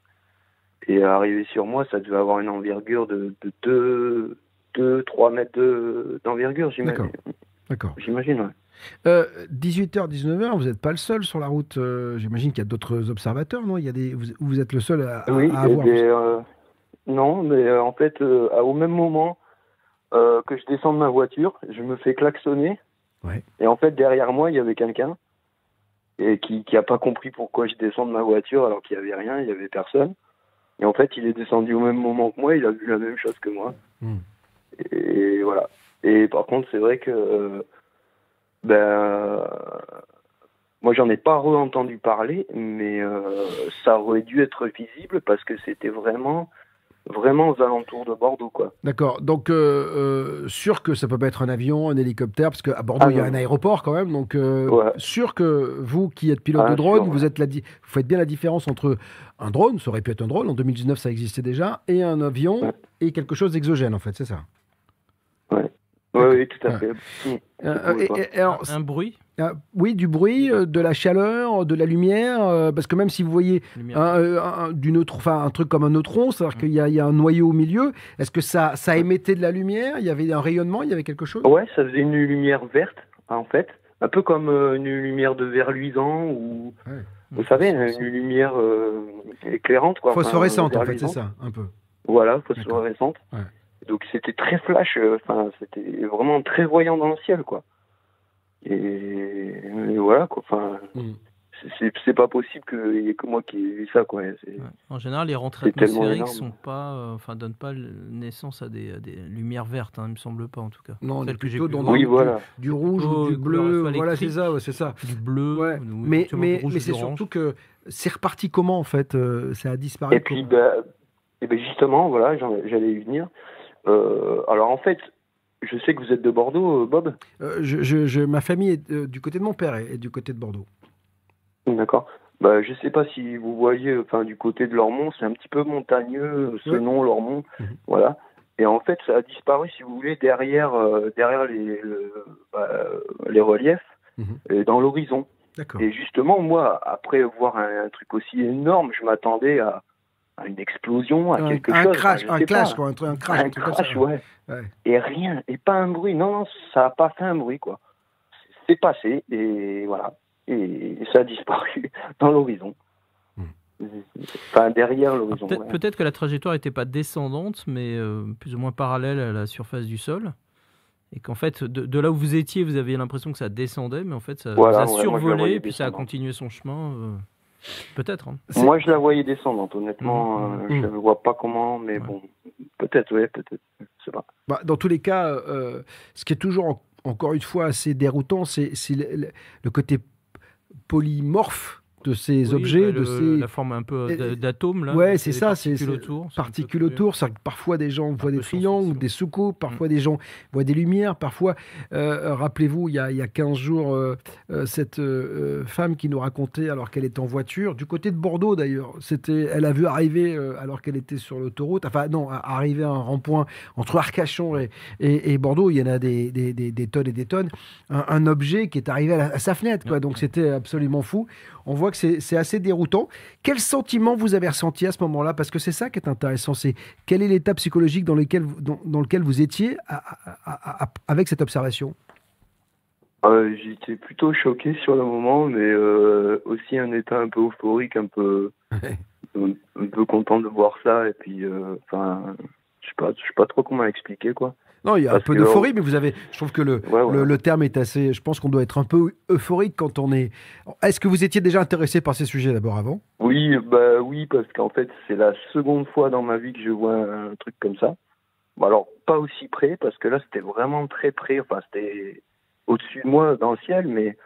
[SPEAKER 10] Et arrivé sur moi, ça devait avoir une envergure de, de 2, 2 3 mètres de- d'envergure, j'imagine.
[SPEAKER 2] D'accord.
[SPEAKER 10] J'imagine, ouais.
[SPEAKER 2] Euh, 18h, 19h, vous n'êtes pas le seul sur la route. euh, J'imagine qu'il y a d'autres observateurs, non? Il y a des, vous, vous êtes le seul à, à-
[SPEAKER 10] Oui,
[SPEAKER 2] à avoir.
[SPEAKER 10] des, euh, non, mais euh, en fait, euh, au même moment euh, que je descends de ma voiture, je me fais klaxonner.
[SPEAKER 2] Ouais.
[SPEAKER 10] Et en fait, derrière moi, il y avait quelqu'un et qui qui a pas compris pourquoi je descends de ma voiture alors qu'il y avait rien, il y avait personne. Et en fait, il est descendu au même moment que moi, il a vu la même chose que moi.
[SPEAKER 2] Hmm.
[SPEAKER 10] Et, voilà. Et par contre, c'est vrai que euh, ben euh, moi, j'en ai pas re-entendu parler, mais euh, ça aurait dû être visible parce que c'était vraiment, vraiment aux alentours de Bordeaux, quoi.
[SPEAKER 2] D'accord. Donc, euh, euh, sûr que ça peut pas être un avion, un hélicoptère, parce qu'à Bordeaux,
[SPEAKER 10] Ah,
[SPEAKER 2] il y a un aéroport quand même. Donc, euh,
[SPEAKER 10] Ouais.
[SPEAKER 2] sûr que vous qui êtes pilote
[SPEAKER 10] Ah,
[SPEAKER 2] de drone,
[SPEAKER 10] sûr,
[SPEAKER 2] vous,
[SPEAKER 10] ouais.
[SPEAKER 2] êtes la di- vous faites bien la différence entre un drone, ça aurait pu être un drone, en 2019 ça existait déjà, et un avion
[SPEAKER 10] Ouais.
[SPEAKER 2] et quelque chose d'exogène en fait, c'est ça?
[SPEAKER 10] Oui, oui, tout à
[SPEAKER 2] Ouais.
[SPEAKER 10] fait. Mm.
[SPEAKER 2] Euh, et- et- et alors,
[SPEAKER 3] Un bruit
[SPEAKER 2] euh, oui, du bruit, euh, de la chaleur, de la lumière, euh, parce que même si vous voyez un, euh, un- enfin truc comme un neutron, c'est-à-dire qu'il y, a- il y a un noyau au milieu. Est-ce que ça, ça émettait de la lumière? Il y avait un rayonnement Il y avait quelque chose?
[SPEAKER 10] Ouais, ça faisait une lumière verte, en fait. Un peu comme euh, une lumière de verre luisant ou,
[SPEAKER 2] Ouais.
[SPEAKER 10] vous savez, une lumière euh, éclairante, quoi. Enfin,
[SPEAKER 2] Phosphorescente en fait, c'est ça, un peu.
[SPEAKER 10] Voilà, phosphorescente.
[SPEAKER 2] Ouais.
[SPEAKER 10] Donc c'était très flash, euh, enfin c'était vraiment très voyant dans le ciel, quoi. Et, et voilà, quoi. Enfin,
[SPEAKER 2] Mm.
[SPEAKER 10] c'est- pas possible qu'il y ait que moi qui ai vu ça, quoi.
[SPEAKER 3] Ouais. En général, les rentrées atmosphériques sont pas, euh, enfin, donnent pas naissance à des, à des lumières vertes, hein, il me semble pas en tout cas.
[SPEAKER 2] Non,
[SPEAKER 3] Celles que j'ai.
[SPEAKER 10] Oui,
[SPEAKER 2] du,
[SPEAKER 10] voilà.
[SPEAKER 2] du rouge
[SPEAKER 3] Plutôt
[SPEAKER 2] ou du
[SPEAKER 3] une couleur
[SPEAKER 2] bleu, voilà, c'est ça, ouais, c'est ça.
[SPEAKER 3] du bleu,
[SPEAKER 2] Ouais.
[SPEAKER 3] ou
[SPEAKER 2] Mais, mais,
[SPEAKER 3] du
[SPEAKER 2] c'est surtout que c'est reparti comment en fait euh, Ça a disparu
[SPEAKER 10] Et puis, bah, et ben justement, voilà, j'allais y venir. Euh, alors en fait, je sais que vous êtes de Bordeaux, euh, Bob.
[SPEAKER 2] Euh, je, je- je- Ma famille est du côté de mon père et, du côté de Bordeaux.
[SPEAKER 10] D'accord. Bah, je sais pas si vous voyez, enfin, du côté de Lormont, c'est un petit peu montagneux, ce
[SPEAKER 2] Ouais.
[SPEAKER 10] nom, Lormont,
[SPEAKER 2] Mhm.
[SPEAKER 10] voilà. Et en fait, ça a disparu, si vous voulez, derrière, euh, derrière les, le- bah, les reliefs,
[SPEAKER 2] Mhm.
[SPEAKER 10] et dans l'horizon. Et justement, moi, après voir un, un truc aussi énorme, je m'attendais à, à une explosion, à
[SPEAKER 2] Un,
[SPEAKER 10] quelque
[SPEAKER 2] un
[SPEAKER 10] chose.
[SPEAKER 2] crash,
[SPEAKER 10] enfin,
[SPEAKER 2] un clash, quoi, un, crash, un
[SPEAKER 10] un
[SPEAKER 2] truc comme
[SPEAKER 10] crash,
[SPEAKER 2] ça.
[SPEAKER 10] ouais.
[SPEAKER 2] Ouais.
[SPEAKER 10] Et rien, et pas un bruit. Non, non, ça n'a pas fait un bruit, quoi. C'est passé, et voilà. Et ça a disparu [LAUGHS] dans l'horizon.
[SPEAKER 2] Hmm.
[SPEAKER 10] Enfin, derrière l'horizon.
[SPEAKER 3] Peut-être
[SPEAKER 10] ouais.
[SPEAKER 3] peut-être que la trajectoire n'était pas descendante, mais euh, plus ou moins parallèle à la surface du sol. Et qu'en fait, de, de là où vous étiez, vous aviez l'impression que ça descendait, mais en fait, ça
[SPEAKER 10] Voilà,
[SPEAKER 3] vous a
[SPEAKER 10] ouais,
[SPEAKER 3] survolé, puis ça a continué son chemin. euh, Peut-être. hein.
[SPEAKER 10] Moi, je la voyais descendante, honnêtement.
[SPEAKER 3] Mhm.
[SPEAKER 10] euh, je ne vois pas comment, mais
[SPEAKER 3] Ouais.
[SPEAKER 10] bon. Peut-être, oui, peut-être. Je sais pas.
[SPEAKER 2] Bah, dans tous les cas, euh, ce qui est toujours, en- encore une fois, assez déroutant, c'est le- le côté polymorphe de ces
[SPEAKER 3] Oui,
[SPEAKER 2] objets,
[SPEAKER 3] bah,
[SPEAKER 2] de ces
[SPEAKER 3] la forme un peu d'atome là.
[SPEAKER 2] Ouais, c'est ça, c'est-
[SPEAKER 3] particules autour.
[SPEAKER 2] particules autour. Parfois des gens voient des triangles, des soucoupes, parfois
[SPEAKER 3] Mm.
[SPEAKER 2] des gens voient des lumières, parfois. euh, Rappelez-vous, il, y a- il y a 15 jours, euh, euh, cette euh, euh, femme qui nous racontait, alors qu'elle était en voiture, du côté de Bordeaux d'ailleurs, c'était, elle a vu arriver, euh, alors qu'elle était sur l'autoroute, enfin non, arriver à un rond-point entre Arcachon et, et- et Bordeaux, il y en a des, des- des- des tonnes et des tonnes, un, un objet qui est arrivé à, la- à sa fenêtre, quoi. donc c'était absolument fou. On voit que c'est assez déroutant. Quel sentiment vous avez ressenti à ce moment-là? Parce que c'est ça qui est intéressant, c'est quel est l'état psychologique dans lequel, vous- dans, dans lequel vous étiez à- à- à- à- avec cette observation?
[SPEAKER 10] Euh, J'étais plutôt choqué sur le moment, mais euh, aussi un état un peu euphorique, un peu, un, un peu content de voir ça. Et puis, euh, enfin, je je sais pas trop comment expliquer quoi.
[SPEAKER 2] Non, il y a un peu d'euphorie, mais vous avez. Je trouve que le,
[SPEAKER 10] Ouais, ouais.
[SPEAKER 2] le, le terme est assez. Je pense qu'on doit être un peu euphorique quand on est. Est-ce que vous étiez déjà intéressé par ces sujets d'abord avant?
[SPEAKER 10] Oui, bah oui, parce qu'en fait, c'est la seconde fois dans ma vie que je vois un truc comme ça. Bon, alors, pas aussi près, parce que là, c'était vraiment très près. Enfin, c'était au-dessus de moi dans le ciel, mais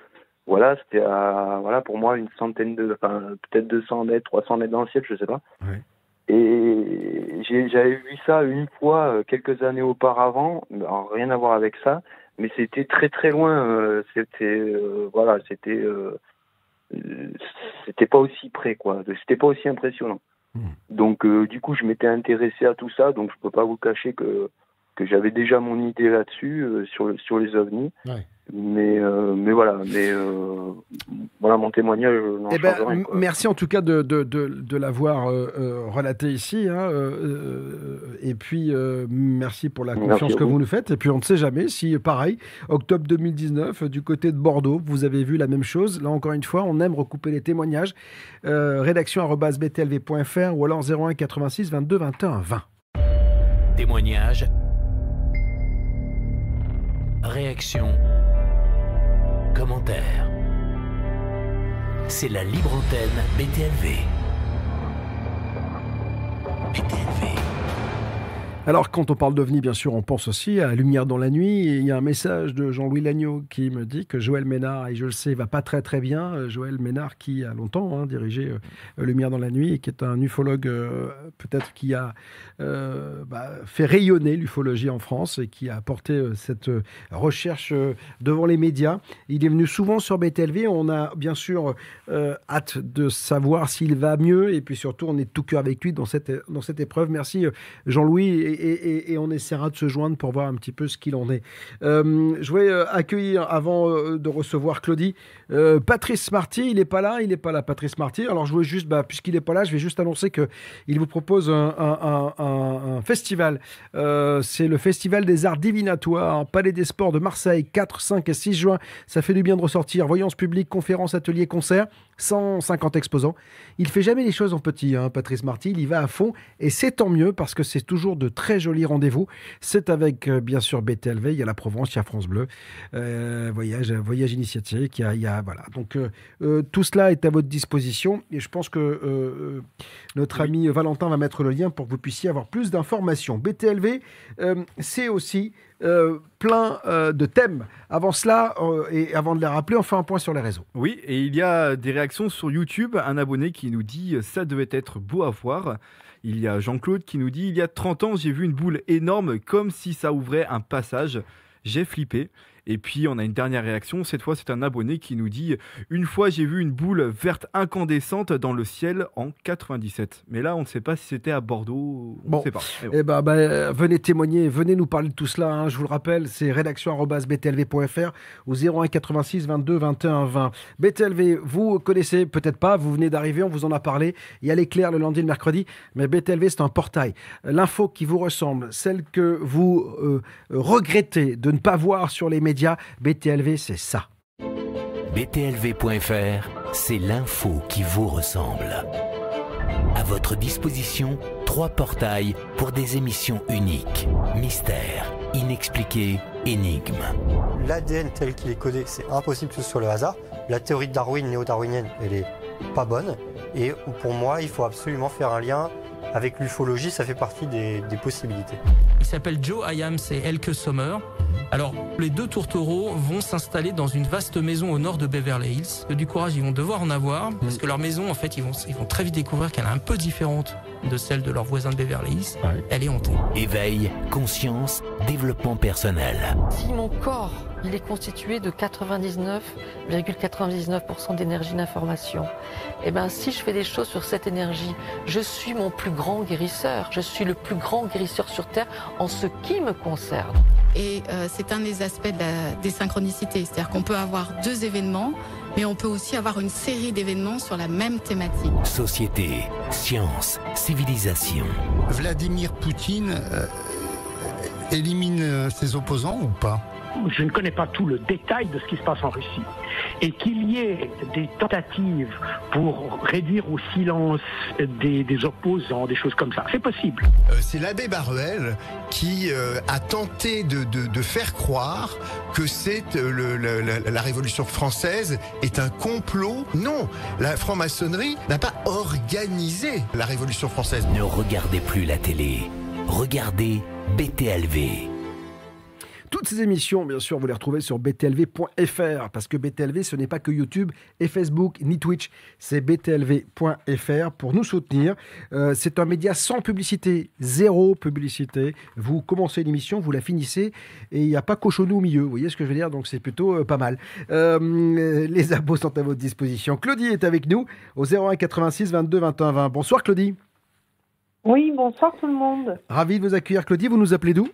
[SPEAKER 10] voilà, c'était à, voilà, pour moi, une centaine de, enfin, peut-être 200 mètres, 300 mètres dans le ciel, je sais pas.
[SPEAKER 2] Ouais.
[SPEAKER 10] Et j'avais vu ça une fois, euh, quelques années auparavant, alors, rien à voir avec ça, mais c'était très très loin. euh, c'était, euh, voilà, c'était, euh, c'était pas aussi près, quoi. C'était pas aussi impressionnant.
[SPEAKER 2] Hmm.
[SPEAKER 10] Donc, euh, du coup, je m'étais intéressé à tout ça, donc je peux pas vous cacher que que j'avais déjà mon idée là-dessus euh, sur sur les ovnis.
[SPEAKER 2] Ouais.
[SPEAKER 10] Mais euh, mais voilà, mais euh, voilà mon témoignage n'en
[SPEAKER 2] Eh ben,
[SPEAKER 10] rien.
[SPEAKER 2] merci en tout cas de, de, de, de l'avoir euh, euh, relaté ici. hein, euh, euh, et puis, euh, merci pour la
[SPEAKER 10] Merci
[SPEAKER 2] confiance que
[SPEAKER 10] vous.
[SPEAKER 2] vous nous faites. Et puis, on ne sait jamais si, pareil, octobre 2019, euh, du côté de Bordeaux, vous avez vu la même chose. Là, encore une fois, on aime recouper les témoignages. Euh, rédaction arobase btlv.fr ou alors 01 86 22 21 20.
[SPEAKER 1] Témoignages. Réactions. Commentaires. C'est la libre antenne BTLV. BTLV.
[SPEAKER 2] Alors, quand on parle d'OVNI, bien sûr, on pense aussi à Lumière dans la nuit. Il y a un message de Jean-Louis Lagneau qui me dit que Joël Ménard, et je le sais, va pas très très bien. Euh, Joël Ménard qui a longtemps hein, dirigé euh, Lumière dans la nuit et qui est un ufologue euh, peut-être qui a bah, fait rayonner l'ufologie en France et qui a apporté cette recherche devant les médias. Il est venu souvent sur BTLV. On a bien sûr hâte de savoir s'il va mieux et puis surtout on est tout cœur avec lui dans cette, dans cette épreuve. Merci Jean-Louis et, on essaiera de se joindre pour voir un petit peu ce qu'il en est. Euh, je voulais euh, accueillir avant euh, de recevoir Claudie Patrice Marty. Il n'est pas là, il n'est pas là Patrice Marty. Alors je voulais juste, bah, puisqu'il n'est pas là, je vais juste annoncer que il vous propose un, un- festival. C'est le Festival des Arts Divinatoires, Palais des Sports de Marseille, 4, 5 et 6 juin. Ça fait du bien de ressortir. Voyance publique, conférences, ateliers, concerts. 150 exposants. Il fait jamais les choses en petit, hein, Patrice Marty. Il y va à fond et c'est tant mieux parce que c'est toujours de très jolis rendez-vous. C'est avec, euh, bien sûr, BTLV. Il y a la Provence, il y a France Bleu, euh, Voyage, Voyage Initiatique. Il y a, voilà. Donc, euh, tout cela est à votre disposition et je pense que notre ami Valentin va mettre le lien pour que vous puissiez avoir plus d'informations. BTLV, c'est aussi euh, plein euh, de thèmes. Avant cela, euh, et avant de les rappeler, on fait un point sur les réseaux.
[SPEAKER 4] Oui, et il y a des réactions sur YouTube. Un abonné qui nous dit ça devait être beau à voir. Il y a Jean-Claude qui nous dit il y a 30 ans, j'ai vu une boule énorme comme si ça ouvrait un passage. J'ai flippé. Et puis on a une dernière réaction. Cette fois, c'est un abonné qui nous dit une fois, j'ai vu une boule verte incandescente dans le ciel en 97. Mais là, on ne sait pas si c'était à Bordeaux. On
[SPEAKER 2] Bon.
[SPEAKER 4] ne sait pas. Bon.
[SPEAKER 2] Eh ben, ben, venez témoigner, venez nous parler de tout cela. hein. Je vous le rappelle, c'est rédaction@btlv.fr ou 01 86 22 21 20. BTLV, vous connaissez peut-être pas, vous venez d'arriver, on vous en a parlé. Il y a l'éclair le lundi et le mercredi, mais BTLV c'est un portail. L'info qui vous ressemble, celle que vous euh, regrettez de ne pas voir sur les médias, BTLV c'est ça.
[SPEAKER 1] BTLV.fr, c'est l'info qui vous ressemble. À votre disposition, trois portails pour des émissions uniques. Mystère, inexpliqué, énigme.
[SPEAKER 11] L'ADN tel qu'il est codé, c'est impossible que ce soit le hasard. La théorie de Darwin, néo-darwinienne, elle est pas bonne. Et pour moi, il faut absolument faire un lien avec l'ufologie, ça fait partie des, des possibilités.
[SPEAKER 12] Il s'appelle Joe Hayam, c'est Elke Sommer. Alors, les deux tourtereaux vont s'installer dans une vaste maison au nord de Beverly Hills. Du courage, ils vont devoir en avoir, parce que leur maison, en fait, ils vont, ils vont très vite découvrir qu'elle est un peu différente de celle de leurs voisins de Beverly Hills. Elle est hantée.
[SPEAKER 1] Éveil, conscience, développement personnel.
[SPEAKER 13] Si mon corps, il est constitué de 99,99% d'énergie d'information, et ben si je fais des choses sur cette énergie, je suis mon plus grand guérisseur. Je suis le plus grand guérisseur sur Terre en ce qui me concerne.
[SPEAKER 14] Et euh, c'est un des aspects de la- des synchronicités. C'est-à-dire qu'on peut avoir deux événements, mais on peut aussi avoir une série d'événements sur la même thématique.
[SPEAKER 1] Société, science, civilisation.
[SPEAKER 15] Vladimir Poutine euh, élimine euh, ses opposants ou pas?
[SPEAKER 16] Je ne connais pas tout le détail de ce qui se passe en Russie. Et qu'il y ait des tentatives pour réduire au silence des, des opposants, des choses comme ça, c'est possible.
[SPEAKER 15] Euh, C'est l'abbé Baruel qui euh, a tenté de, de- de faire croire que c'est euh, le- le- la, la Révolution française est un complot. Non, la franc-maçonnerie n'a pas organisé la Révolution française.
[SPEAKER 1] Ne regardez plus la télé. Regardez BTLV.
[SPEAKER 2] Toutes ces émissions, bien sûr, vous les retrouvez sur btlv.fr parce que BTLV, ce n'est pas que YouTube et Facebook ni Twitch, c'est btlv.fr pour nous soutenir. Euh, c'est un média sans publicité, zéro publicité. Vous commencez l'émission, vous la finissez et il n'y a pas cochonou au milieu. Vous voyez ce que je veux dire Donc c'est plutôt euh, pas mal. Euh, les abos sont à votre disposition. Claudie est avec nous au 01 86 22 21 20. Bonsoir Claudie.
[SPEAKER 17] Oui, bonsoir tout le monde.
[SPEAKER 2] Ravi de vous accueillir Claudie. Vous nous appelez d'où?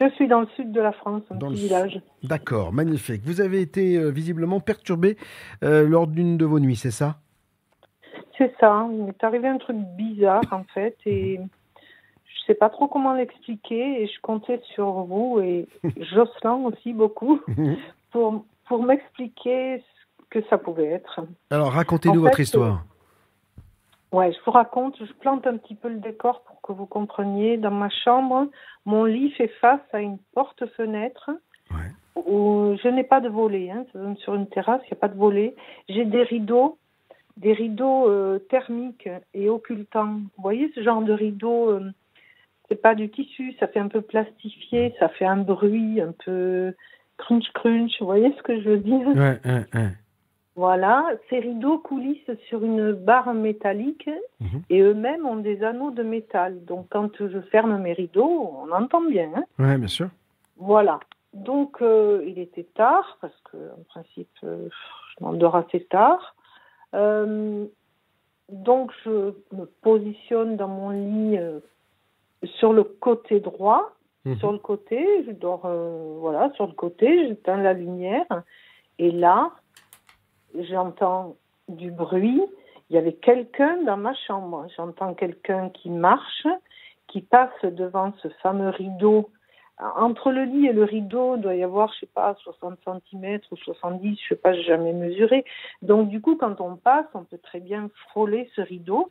[SPEAKER 17] Je suis dans le sud de la France, un
[SPEAKER 2] Dans le
[SPEAKER 17] village.
[SPEAKER 2] D'accord, magnifique. Vous avez été euh, visiblement perturbé euh, lors d'une de vos nuits, c'est ça?
[SPEAKER 17] C'est ça, il m'est arrivé un truc bizarre en fait et je sais pas trop comment l'expliquer et je comptais sur vous et [LAUGHS] Jocelyn aussi beaucoup pour, pour m'expliquer ce que ça pouvait être.
[SPEAKER 2] Alors, racontez-nous votre
[SPEAKER 17] fait,
[SPEAKER 2] histoire.
[SPEAKER 17] Ouais, je vous raconte, je plante un petit peu le décor pour que vous compreniez. Dans ma chambre, mon lit fait face à une porte-fenêtre où je n'ai pas de volet. Hein, ça donne sur une terrasse, il n'y a pas de volet. J'ai des rideaux, des rideaux euh, thermiques et occultants. Vous voyez ce genre de rideaux euh, C'est pas du tissu, ça fait un peu plastifié, ça fait un bruit un peu crunch crunch. Vous voyez ce que je veux dire?
[SPEAKER 2] Ouais, ouais, ouais.
[SPEAKER 17] Voilà, ces rideaux coulissent sur une barre métallique
[SPEAKER 2] Mhm.
[SPEAKER 17] et eux-mêmes ont des anneaux de métal. Donc quand je ferme mes rideaux, on entend bien. hein.
[SPEAKER 2] Ouais, bien sûr.
[SPEAKER 17] Voilà. Donc euh, il était tard parce que en principe euh, je m'endors assez tard. Euh, donc je me positionne dans mon lit sur le côté droit,
[SPEAKER 18] Mhm.
[SPEAKER 17] sur le côté, je dors voilà sur le côté, j'éteins la lumière et là j'entends du bruit. Il y avait quelqu'un dans ma chambre. J'entends quelqu'un qui marche, qui passe devant ce fameux rideau. Entre le lit et le rideau, il doit y avoir, je sais pas, 60 cm ou 70, je sais pas, j'ai jamais mesuré. Donc, du coup, quand on passe, on peut très bien frôler ce rideau.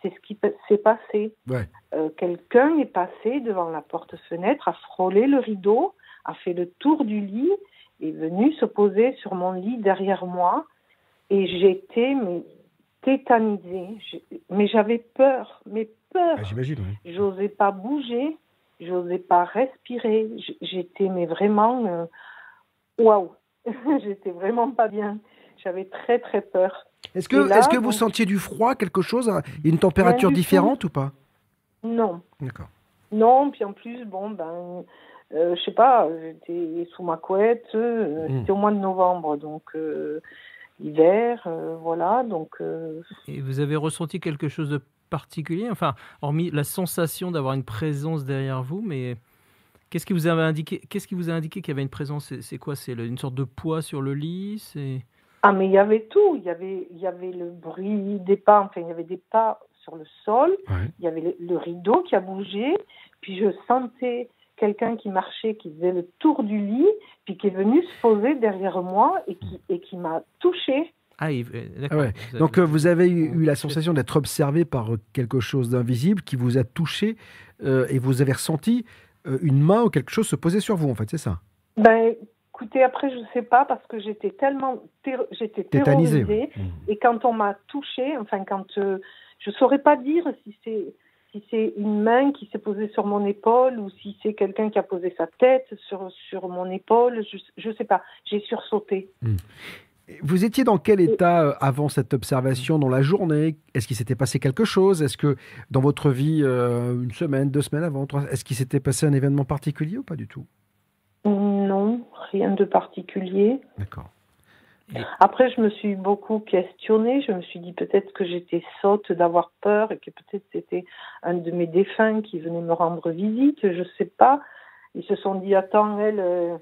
[SPEAKER 17] C'est ce qui s'est passé.
[SPEAKER 2] Ouais.
[SPEAKER 17] Euh, quelqu'un est passé devant la porte-fenêtre, a frôlé le rideau, a fait le tour du lit, est venu se poser sur mon lit derrière moi et j'étais mais, tétanisée. Mais j'avais peur, mais peur.
[SPEAKER 2] Ah, J'imagine, oui.
[SPEAKER 17] J'osais pas bouger, j'osais pas respirer. J'étais mais vraiment euh, waouh. [LAUGHS] J'étais vraiment pas bien. J'avais très très peur.
[SPEAKER 2] Est-ce que, est-ce que vous
[SPEAKER 17] donc-
[SPEAKER 2] sentiez du froid, quelque chose, une température
[SPEAKER 17] tout.
[SPEAKER 2] différente ou pas?
[SPEAKER 17] Non.
[SPEAKER 2] D'accord.
[SPEAKER 17] Non, puis en plus, bon, ben, je sais pas, j'étais sous ma couette, euh,
[SPEAKER 3] Mm.
[SPEAKER 17] c'était au mois de novembre, donc euh, hiver, euh, voilà, donc euh,
[SPEAKER 3] Et vous avez ressenti quelque chose de particulier? Enfin, hormis la sensation d'avoir une présence derrière vous, mais qu'est-ce qui vous avait indiqué Qu'est-ce qui vous a indiqué qu'il y avait une présence? C'est- quoi? C'est une sorte de poids sur le lit? C'est
[SPEAKER 17] ah mais il y avait tout, il y avait, il y avait le bruit des pas, enfin il y avait des pas sur le sol, il y avait le, le rideau qui a bougé, puis je sentais quelqu'un qui marchait, qui faisait le tour du lit, puis qui est venu se poser derrière moi et qui, et qui m'a touchée.
[SPEAKER 3] Ah, euh,
[SPEAKER 2] Ah
[SPEAKER 3] d'accord.
[SPEAKER 2] ouais. Donc euh, vous avez eu, eu la sensation d'être observé par euh, quelque chose d'invisible qui vous a touché euh, et vous avez ressenti euh, une main ou quelque chose se poser sur vous, en fait, c'est ça?
[SPEAKER 17] Ben, écoutez, après, je sais pas parce que j'étais tellement, terro- j'étais
[SPEAKER 2] Tétanisée,
[SPEAKER 17] terrorisée. Et quand on m'a touchée, enfin, quand euh, je saurais pas dire si c'est si c'est une main qui s'est posée sur mon épaule ou si c'est quelqu'un qui a posé sa tête sur sur mon épaule, je je sais pas. J'ai sursauté.
[SPEAKER 2] Vous étiez dans quel état euh, avant cette observation dans la journée? Est-ce qu'il s'était passé quelque chose? Est-ce que dans votre vie, euh, une semaine, deux semaines avant, trois, est-ce qu'il s'était passé un événement particulier ou pas du tout?
[SPEAKER 17] Non, rien de particulier.
[SPEAKER 2] D'accord.
[SPEAKER 17] Après, je me suis beaucoup questionnée. Je me suis dit peut-être que j'étais sotte d'avoir peur et que peut-être c'était un de mes défunts qui venait me rendre visite. Je sais pas. Ils se sont dit attends, elle, euh,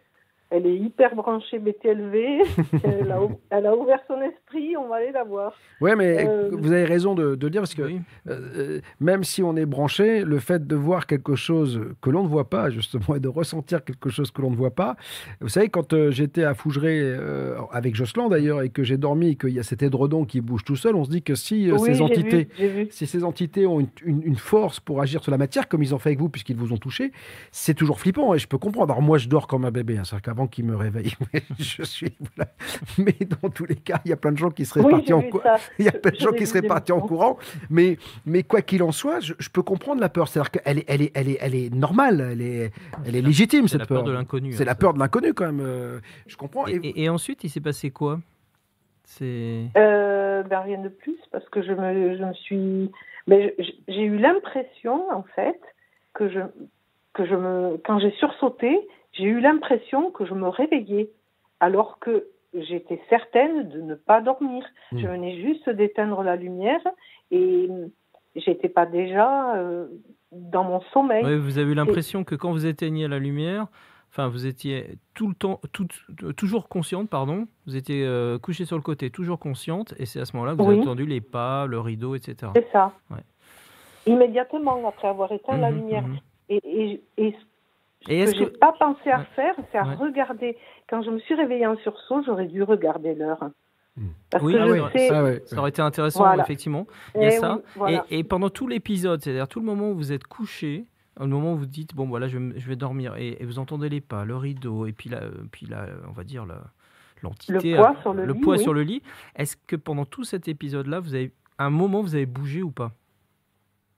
[SPEAKER 17] elle est hyper branchée BTLV. [LAUGHS] elle, a, elle a ouvert son esprit. On va aller la voir.
[SPEAKER 2] Ouais, mais
[SPEAKER 17] Euh,
[SPEAKER 2] vous avez raison de, de le dire parce que euh, euh, même si on est branché, le fait de voir quelque chose que l'on ne voit pas, justement, et de ressentir quelque chose que l'on ne voit pas. Vous savez, quand euh, j'étais à Fougeray euh, avec Jocelyn d'ailleurs et que j'ai dormi et qu'il y a cet édredon qui bouge tout seul, on se dit que si euh,
[SPEAKER 17] Oui,
[SPEAKER 2] ces entités,
[SPEAKER 17] vu, j'ai vu.
[SPEAKER 2] si ces entités ont une, une- une force pour agir sur la matière, comme ils ont fait avec vous puisqu'ils vous ont touché, c'est toujours flippant et je peux comprendre. Alors moi, je dors comme un bébé, hein, c'est-à-dire qu'avant qu'il me réveille, [LAUGHS] je suis voilà. Mais dans tous les cas, il y a plein de gens qui seraient
[SPEAKER 17] Oui,
[SPEAKER 2] partis en
[SPEAKER 17] vu
[SPEAKER 2] cou-
[SPEAKER 17] ça. [LAUGHS]
[SPEAKER 2] il y a plein de gens qui seraient partis en courant. Mais, mais quoi qu'il en soit, je, je peux comprendre la peur. C'est-à-dire qu'elle est, elle est, elle est, elle est normale, elle est, elle est légitime
[SPEAKER 3] c'est
[SPEAKER 2] cette
[SPEAKER 3] la peur de l'inconnu,
[SPEAKER 2] C'est
[SPEAKER 3] hein,
[SPEAKER 2] la
[SPEAKER 3] ça.
[SPEAKER 2] peur de l'inconnu quand même. euh, je comprends.
[SPEAKER 3] Et, et- et ensuite, il s'est passé quoi? C'est
[SPEAKER 17] Euh, ben, rien de plus parce que je me, je me suis. Mais je- j'ai eu l'impression, en fait, que je, que je me. Quand j'ai sursauté, j'ai eu l'impression que je me réveillais alors que j'étais certaine de ne pas dormir. Je venais juste d'éteindre la lumière et j'étais pas déjà euh, dans mon sommeil.
[SPEAKER 3] Vous avez eu l'impression que quand vous éteigniez la lumière, enfin, vous étiez tout le temps, tout- toujours consciente, pardon. Vous étiez euh, couché sur le côté, toujours consciente, et c'est à ce moment-là que vous
[SPEAKER 17] Oui.
[SPEAKER 3] avez entendu les pas, le rideau, etc.
[SPEAKER 17] C'est ça.
[SPEAKER 3] Ouais.
[SPEAKER 17] Immédiatement après avoir éteint la
[SPEAKER 3] Mhm,
[SPEAKER 17] lumière.
[SPEAKER 3] mhm.
[SPEAKER 17] Et, et, et ce
[SPEAKER 3] Et
[SPEAKER 17] que
[SPEAKER 3] est-ce
[SPEAKER 17] j'ai
[SPEAKER 3] que-
[SPEAKER 17] pas pensé à
[SPEAKER 3] Ouais.
[SPEAKER 17] faire, c'est à
[SPEAKER 3] Ouais.
[SPEAKER 17] regarder. Quand je me suis réveillée en sursaut, j'aurais dû regarder l'heure. Parce
[SPEAKER 3] oui,
[SPEAKER 17] que
[SPEAKER 3] ah
[SPEAKER 17] je
[SPEAKER 3] ouais,
[SPEAKER 17] sais-
[SPEAKER 3] ça, ça aurait été intéressant,
[SPEAKER 17] Voilà.
[SPEAKER 3] effectivement. Il y a
[SPEAKER 17] Eh
[SPEAKER 3] ça.
[SPEAKER 17] oui, voilà.
[SPEAKER 3] et, et pendant tout l'épisode, c'est-à-dire tout le moment où vous êtes couché, au moment où vous dites, bon, voilà, je, vais me- je vais dormir, et, et vous entendez les pas, le rideau, et puis, la, puis on va dire, la- l'entité.
[SPEAKER 17] Le poids
[SPEAKER 3] euh,
[SPEAKER 17] sur le lit,
[SPEAKER 3] poids
[SPEAKER 17] oui.
[SPEAKER 3] sur le lit. Est-ce que pendant tout cet épisode-là, vous avez, à un moment, vous avez bougé ou pas?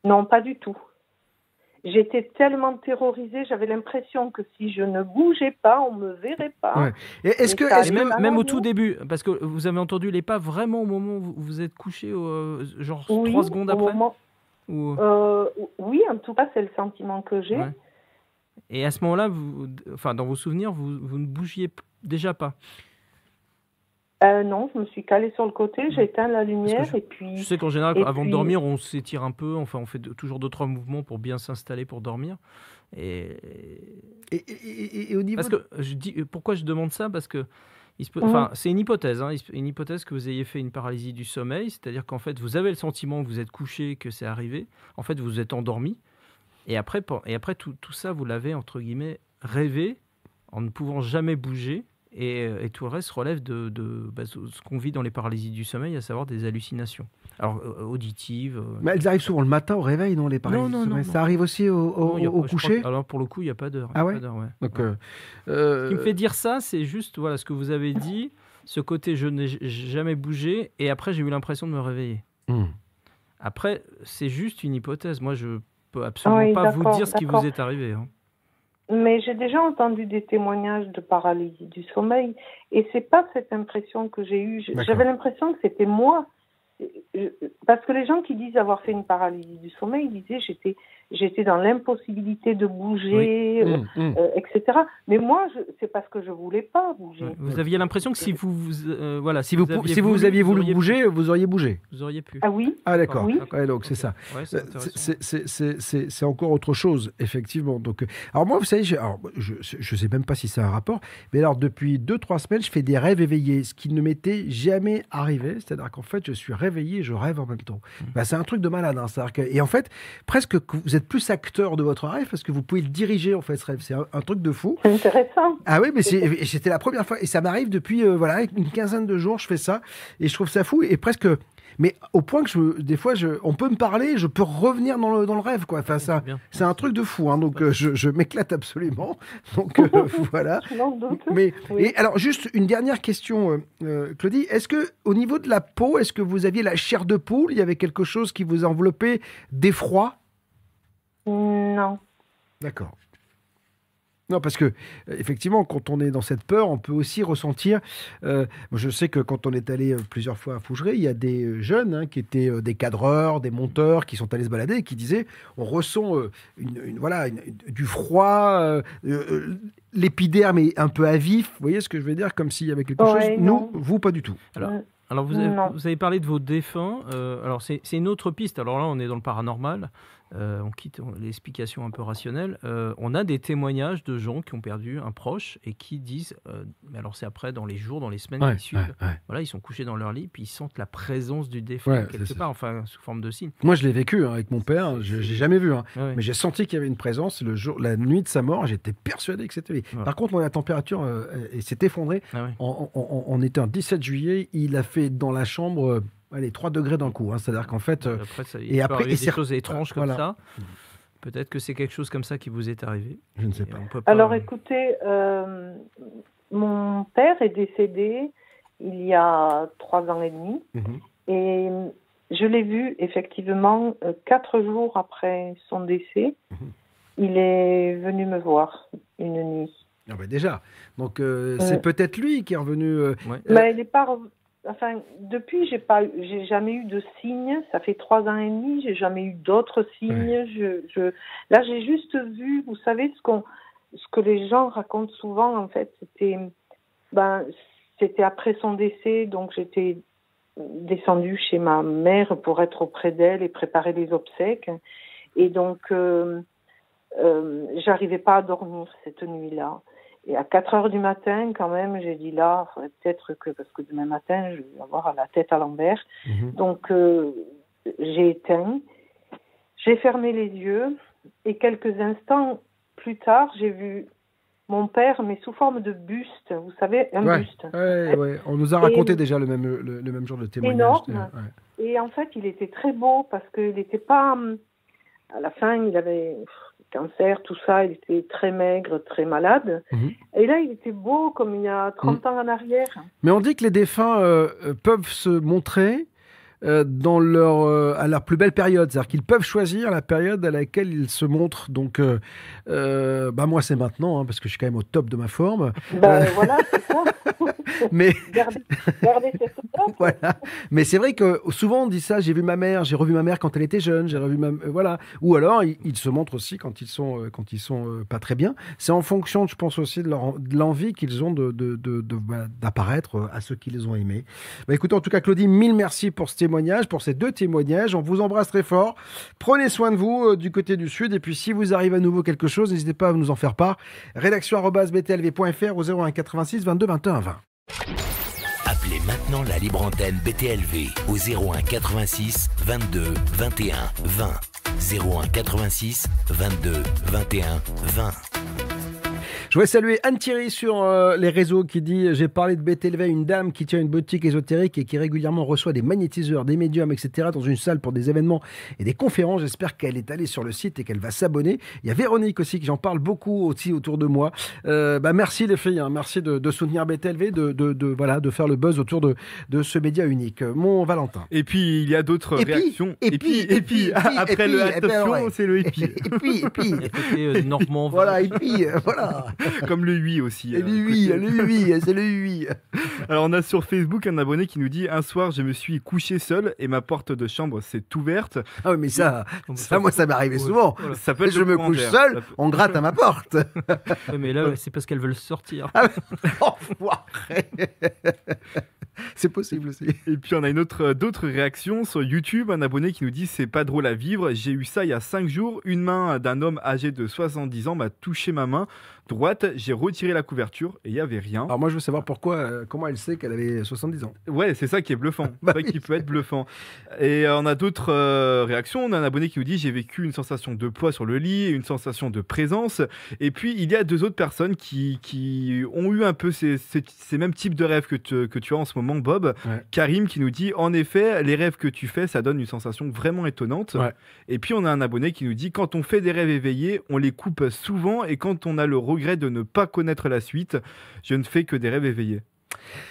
[SPEAKER 17] Non, pas du tout. J'étais tellement terrorisée, j'avais l'impression que si je ne bougeais pas, on me verrait pas.
[SPEAKER 2] Ouais. Et est-ce que,
[SPEAKER 3] même, au tout début, parce que vous avez entendu les pas vraiment au moment où vous, êtes couché, euh, genre
[SPEAKER 17] Oui,
[SPEAKER 3] trois secondes après
[SPEAKER 17] moment-
[SPEAKER 3] Ou-
[SPEAKER 17] Euh, oui, en tout cas, c'est le sentiment que j'ai.
[SPEAKER 3] Ouais. Et à ce moment-là, enfin, dans vos souvenirs, vous, vous ne bougiez déjà pas.
[SPEAKER 17] Euh, non, je me suis calée sur le côté, j'ai éteint la lumière
[SPEAKER 3] je-
[SPEAKER 17] et puis.
[SPEAKER 3] Je sais qu'en général,
[SPEAKER 17] et
[SPEAKER 3] avant de dormir, on s'étire un peu, enfin, on fait toujours deux, trois mouvements pour bien s'installer pour dormir. Et,
[SPEAKER 2] et, au niveau
[SPEAKER 3] Parce que je dis, pourquoi je demande ça? Parce que peut- enfin, c'est une hypothèse, hein, une hypothèse que vous ayez fait une paralysie du sommeil, c'est-à-dire qu'en fait, vous avez le sentiment que vous êtes couché, que c'est arrivé. En fait, vous êtes endormi. Et après, et après tout, tout ça, vous l'avez, entre guillemets, rêvé en ne pouvant jamais bouger. Et, euh, et tout le reste relève de, de bah, ce ce qu'on vit dans les paralysies du sommeil, à savoir des hallucinations. Alors, euh, auditives. euh,
[SPEAKER 2] Mais elles arrivent souvent le matin au réveil, non les paralysies
[SPEAKER 3] Non, non,
[SPEAKER 2] du sommeil
[SPEAKER 3] non,
[SPEAKER 2] Ça
[SPEAKER 3] non.
[SPEAKER 2] arrive aussi au,
[SPEAKER 3] a
[SPEAKER 2] coucher
[SPEAKER 3] que- Alors, pour le coup, il n'y a pas d'heure.
[SPEAKER 2] Ah
[SPEAKER 3] a
[SPEAKER 2] ouais
[SPEAKER 3] pas d'heure, ouais.
[SPEAKER 2] Donc,
[SPEAKER 3] Ouais.
[SPEAKER 2] euh,
[SPEAKER 3] Ce qui me fait dire ça, c'est juste voilà ce que vous avez dit, ce côté je n'ai jamais bougé, et après j'ai eu l'impression de me réveiller.
[SPEAKER 2] Hmm.
[SPEAKER 3] Après, c'est juste une hypothèse. Moi, je peux absolument
[SPEAKER 17] Oui,
[SPEAKER 3] pas vous dire ce qui vous est arrivé. hein.
[SPEAKER 17] Mais j'ai déjà entendu des témoignages de paralysie du sommeil et c'est pas cette impression que j'ai eue. J'avais l'impression que c'était moi. Parce que les gens qui disent avoir fait une paralysie du sommeil ils disaient j'étais j'étais dans l'impossibilité de bouger,
[SPEAKER 3] Oui.
[SPEAKER 17] euh,
[SPEAKER 3] Mm, mm.
[SPEAKER 17] euh, etc. Mais moi, je- c'est parce que je voulais pas bouger.
[SPEAKER 3] Vous aviez l'impression que si vous, vous, euh, voilà,
[SPEAKER 2] Si vous, pou- si vous aviez voulu bouger, vous auriez bougé.
[SPEAKER 3] vous auriez pu.
[SPEAKER 17] Ah oui.
[SPEAKER 2] Ah d'accord.
[SPEAKER 17] Oui.
[SPEAKER 2] Ouais, donc c'est ça.
[SPEAKER 3] Ouais, c'est
[SPEAKER 2] encore autre chose, effectivement. Donc, alors moi, vous savez, alors, je ne sais même pas si c'est un rapport, mais alors depuis deux trois semaines, je fais des rêves éveillés, ce qui ne m'était jamais arrivé. C'est-à-dire qu'en fait, je suis réveillé, et je rêve en même temps.
[SPEAKER 3] Mmh.
[SPEAKER 2] Bah, c'est un truc de malade. hein. Que- et en fait, presque que vous êtes plus acteur de votre rêve parce que vous pouvez le diriger en fait ce rêve. C'est un, un truc de fou.
[SPEAKER 17] C'est intéressant.
[SPEAKER 2] Ah oui, mais c'est- et c'était la première fois et ça m'arrive depuis euh, voilà une quinzaine de jours. Je fais ça et je trouve ça fou et presque. Mais au point que je, des fois, je, on peut me parler, je peux revenir dans le, dans le rêve, quoi. Enfin, ça, c'est un truc de fou, hein. Donc, euh, je, je m'éclate absolument. [LAUGHS] Donc, euh, [LAUGHS] voilà. Mais,
[SPEAKER 17] Oui.
[SPEAKER 2] et alors, juste une dernière question, euh, Claudie. Est-ce que, au niveau de la peau, est-ce que vous aviez la chair de poule? Il y avait quelque chose qui vous enveloppait d'effroi?
[SPEAKER 17] Non.
[SPEAKER 2] D'accord. Non, parce que euh, effectivement, quand on est dans cette peur, on peut aussi ressentir. euh, moi, je sais que quand on est allé euh, plusieurs fois à Fougeray, il y a des euh, jeunes hein, qui étaient des cadreurs, des monteurs, qui sont allés se balader et qui disaient on ressent euh, une, une- voilà une- du froid, euh, euh, l'épiderme est un peu à vif. Vous voyez ce que je veux dire? Comme s'il y avait quelque
[SPEAKER 17] Ouais,
[SPEAKER 2] chose.
[SPEAKER 17] non.
[SPEAKER 2] Nous, vous, pas du tout.
[SPEAKER 3] Alors, alors vous, avez, vous avez parlé de vos défunts. euh, alors c'est c'est une autre piste. Alors là, on est dans le paranormal. Euh, on quitte l'explication un peu rationnelle. Euh, on a des témoignages de gens qui ont perdu un proche et qui disent, euh, mais alors c'est après dans les jours, dans les semaines
[SPEAKER 2] Ouais,
[SPEAKER 3] qui suivent.
[SPEAKER 2] ouais, ouais.
[SPEAKER 3] Voilà, ils sont couchés dans leur lit puis ils sentent la présence du défunt quelque part, enfin sous forme de signe.
[SPEAKER 2] Moi, je l'ai vécu hein, avec mon père. Je j'ai jamais vu, hein. Mais j'ai senti qu'il y avait une présence le jour, la nuit de sa mort. J'étais persuadé que c'était lui. Par contre, moi, la température s'est effondrée.
[SPEAKER 3] Ah
[SPEAKER 2] on, on- on- on était un 17 juillet. Il a fait dans la chambre, euh, allez, 3 degrés d'un coup. hein. C'est-à-dire qu'en fait, euh,
[SPEAKER 3] Après, ça, il
[SPEAKER 2] et après, et
[SPEAKER 3] des
[SPEAKER 2] c'est-
[SPEAKER 3] choses étranges comme
[SPEAKER 2] voilà.
[SPEAKER 3] ça. Peut-être que c'est quelque chose comme ça qui vous est arrivé.
[SPEAKER 2] Je ne sais
[SPEAKER 3] pas.
[SPEAKER 17] Alors écoutez, euh, mon père est décédé il y a trois ans et demi
[SPEAKER 2] Mhm.
[SPEAKER 17] et je l'ai vu effectivement euh, quatre jours après son décès.
[SPEAKER 2] Mhm.
[SPEAKER 17] Il est venu me voir une nuit.
[SPEAKER 2] Ah bah déjà. Donc euh,
[SPEAKER 17] Ouais.
[SPEAKER 2] c'est peut-être lui qui est revenu. euh, euh,
[SPEAKER 17] Mais il est pas. Enfin, depuis, j'ai pas, j'ai jamais eu de signes. Ça fait trois ans et demi, j'ai jamais eu d'autres signes. Je, je, là, j'ai juste vu. Vous savez ce qu'on, ce que les gens racontent souvent. En fait, c'était, ben, c'était après son décès, donc j'étais descendue chez ma mère pour être auprès d'elle et préparer les obsèques. Et donc, euh, euh, j'arrivais pas à dormir cette nuit-là. Et à 4 heures du matin, quand même, j'ai dit là, peut-être que, parce que demain matin, je vais avoir la tête à l'envers. Donc, euh, j'ai éteint, j'ai fermé les yeux, et quelques instants plus tard, j'ai vu mon père, mais sous forme de buste, vous savez, un
[SPEAKER 2] Ouais,
[SPEAKER 17] buste.
[SPEAKER 2] ouais, ouais. On nous a
[SPEAKER 17] Et-
[SPEAKER 2] raconté déjà le même, le, le même genre de témoignage.
[SPEAKER 17] énorme. Et en fait, il était très beau parce qu'il n'était pas. À la fin, il avait cancer, tout ça. Il était très maigre, très malade.
[SPEAKER 2] Mhm.
[SPEAKER 17] Et là, il était beau comme il y a 30 ans en arrière.
[SPEAKER 2] Mais on dit que les défunts euh, euh, peuvent se montrer euh, dans leur, euh, à leur plus belle période. C'est-à-dire qu'ils peuvent choisir la période à laquelle ils se montrent. Donc, euh, bah moi, c'est maintenant, hein, parce que je suis quand même au top de ma forme.
[SPEAKER 17] Ben voilà, c'est ça. [LAUGHS]
[SPEAKER 2] mais
[SPEAKER 17] Gardez, gardez [LAUGHS]
[SPEAKER 2] voilà. Mais c'est vrai que souvent on dit ça. J'ai vu ma mère, j'ai revu ma mère quand elle était jeune, j'ai revu ma voilà. Ou alors ils, ils se montrent aussi quand ils sont quand ils sont pas très bien. C'est en fonction, je pense aussi de l'envie qu'ils ont de de- de- de- bah, d'apparaître à ceux qui les ont aimés. Bah, écoutez, en tout cas, Claudie, mille merci pour ce témoignage, pour ces deux témoignages. On vous embrasse très fort. Prenez soin de vous euh, du côté du sud. Et puis si vous arrive à nouveau quelque chose, n'hésitez pas à nous en faire part. Rédaction btlv.fr au 01 86 22 21 20.
[SPEAKER 1] Appelez maintenant la libre antenne BTLV au 01 86 22 21 20. 01 86 22 21 20.
[SPEAKER 2] Je voudrais saluer Anne Thierry sur euh, les réseaux qui dit J'ai parlé de BTLV une dame qui tient une boutique ésotérique et qui régulièrement reçoit des magnétiseurs, des médiums, etc. dans une salle pour des événements et des conférences. J'espère qu'elle est allée sur le site et qu'elle va s'abonner. Il y a Véronique aussi qui j'en parle beaucoup aussi autour de moi. Euh, bah, merci les filles, hein. merci de, de soutenir BTLV, de, de, de, voilà, de faire le buzz autour de, de ce média unique. Euh, Mon Valentin.
[SPEAKER 4] Et puis il y a d'autres réactions.
[SPEAKER 2] et puis, et puis, et puis,
[SPEAKER 4] après
[SPEAKER 2] et
[SPEAKER 4] le
[SPEAKER 2] puis, et puis,
[SPEAKER 4] attention,
[SPEAKER 2] ouais.
[SPEAKER 4] c'est le et puis.
[SPEAKER 2] Et puis, et puis.
[SPEAKER 3] Euh, Normand.
[SPEAKER 2] Voilà, et puis, euh, voilà. [LAUGHS]
[SPEAKER 4] Comme le 8 aussi.
[SPEAKER 2] Et
[SPEAKER 4] euh,
[SPEAKER 2] le oui,
[SPEAKER 4] côté-
[SPEAKER 2] le oui, c'est le oui. [LAUGHS]
[SPEAKER 4] Alors on a sur Facebook un abonné qui nous dit un soir je me suis couché seul et ma porte de chambre s'est ouverte.
[SPEAKER 2] Ah oui, mais ça, ça moi ça m'est arrivé souvent.
[SPEAKER 4] Ça peut être
[SPEAKER 2] je me couche seul,
[SPEAKER 4] peut-
[SPEAKER 2] on gratte à ma porte. [LAUGHS]
[SPEAKER 3] Ouais, mais là, c'est parce qu'elles veulent sortir.
[SPEAKER 2] Ah, Enfoiré. C'est possible aussi.
[SPEAKER 4] Et puis on a une autre, euh, d'autres réactions sur YouTube. Un abonné qui nous dit c'est pas drôle à vivre. J'ai eu ça il y a 5 jours. Une main d'un homme âgé de 70 ans m'a touché ma main droite. J'ai retiré la couverture et il y avait rien.
[SPEAKER 2] Alors moi je veux savoir pourquoi, euh, comment elle sait qu'elle avait 70 ans.
[SPEAKER 4] Ouais, c'est ça qui est bluffant.
[SPEAKER 2] Bah [LAUGHS]
[SPEAKER 4] c'est ça qui peut être bluffant. Et euh, on a d'autres euh, réactions. On a un abonné qui nous dit j'ai vécu une sensation de poids sur le lit une sensation de présence. Et puis il y a deux autres personnes qui, qui ont eu un peu ces, ces- ces mêmes types de rêves que, tu- que tu as en ce moment, Bob.
[SPEAKER 2] Ouais.
[SPEAKER 4] Karim qui nous dit en effet, les rêves que tu fais, ça donne une sensation vraiment étonnante.
[SPEAKER 2] Ouais.
[SPEAKER 4] Et puis on a un abonné qui nous dit quand on fait des rêves éveillés, on les coupe souvent et quand on a le regret de ne pas connaître la suite, je ne fais que des rêves éveillés.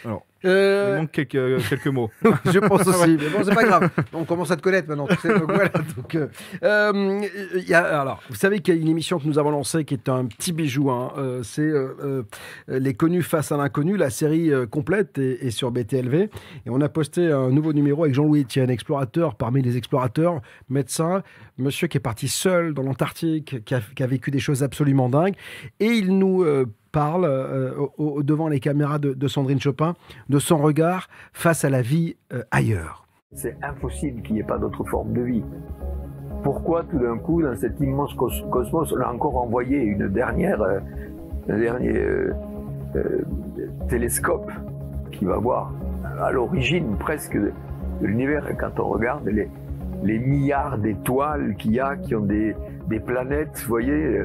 [SPEAKER 4] Alors,
[SPEAKER 2] Euh,
[SPEAKER 4] il manque quelques, quelques mots. [LAUGHS]
[SPEAKER 2] je pense aussi, mais bon, c'est pas grave. On commence à te connaître maintenant. tu sais, donc voilà, [LAUGHS] donc, euh, euh, il y a- alors, vous savez qu'il y a une émission que nous avons lancée qui est un petit bijou. hein, euh, c'est euh, euh, Les connus face à l'inconnu. La série euh, complète est, est sur BTLV. Et on a posté un nouveau numéro avec Jean-Louis Etienne, explorateur parmi les explorateurs, médecin, monsieur qui est parti seul dans l'Antarctique, qui a, qui a vécu des choses absolument dingues. Et il nous euh, parle euh, devant les caméras de, Sandrine Chopin de son regard face à la vie euh, ailleurs.
[SPEAKER 18] C'est impossible qu'il n'y ait pas d'autre forme de vie. Pourquoi tout d'un coup, dans cet immense cos- cosmos, on a encore envoyé une dernière, euh, un dernier euh, télescope qui va voir à l'origine presque de, l'univers. Quand on regarde les, les milliards d'étoiles qu'il y a, qui ont des, des planètes, vous voyez,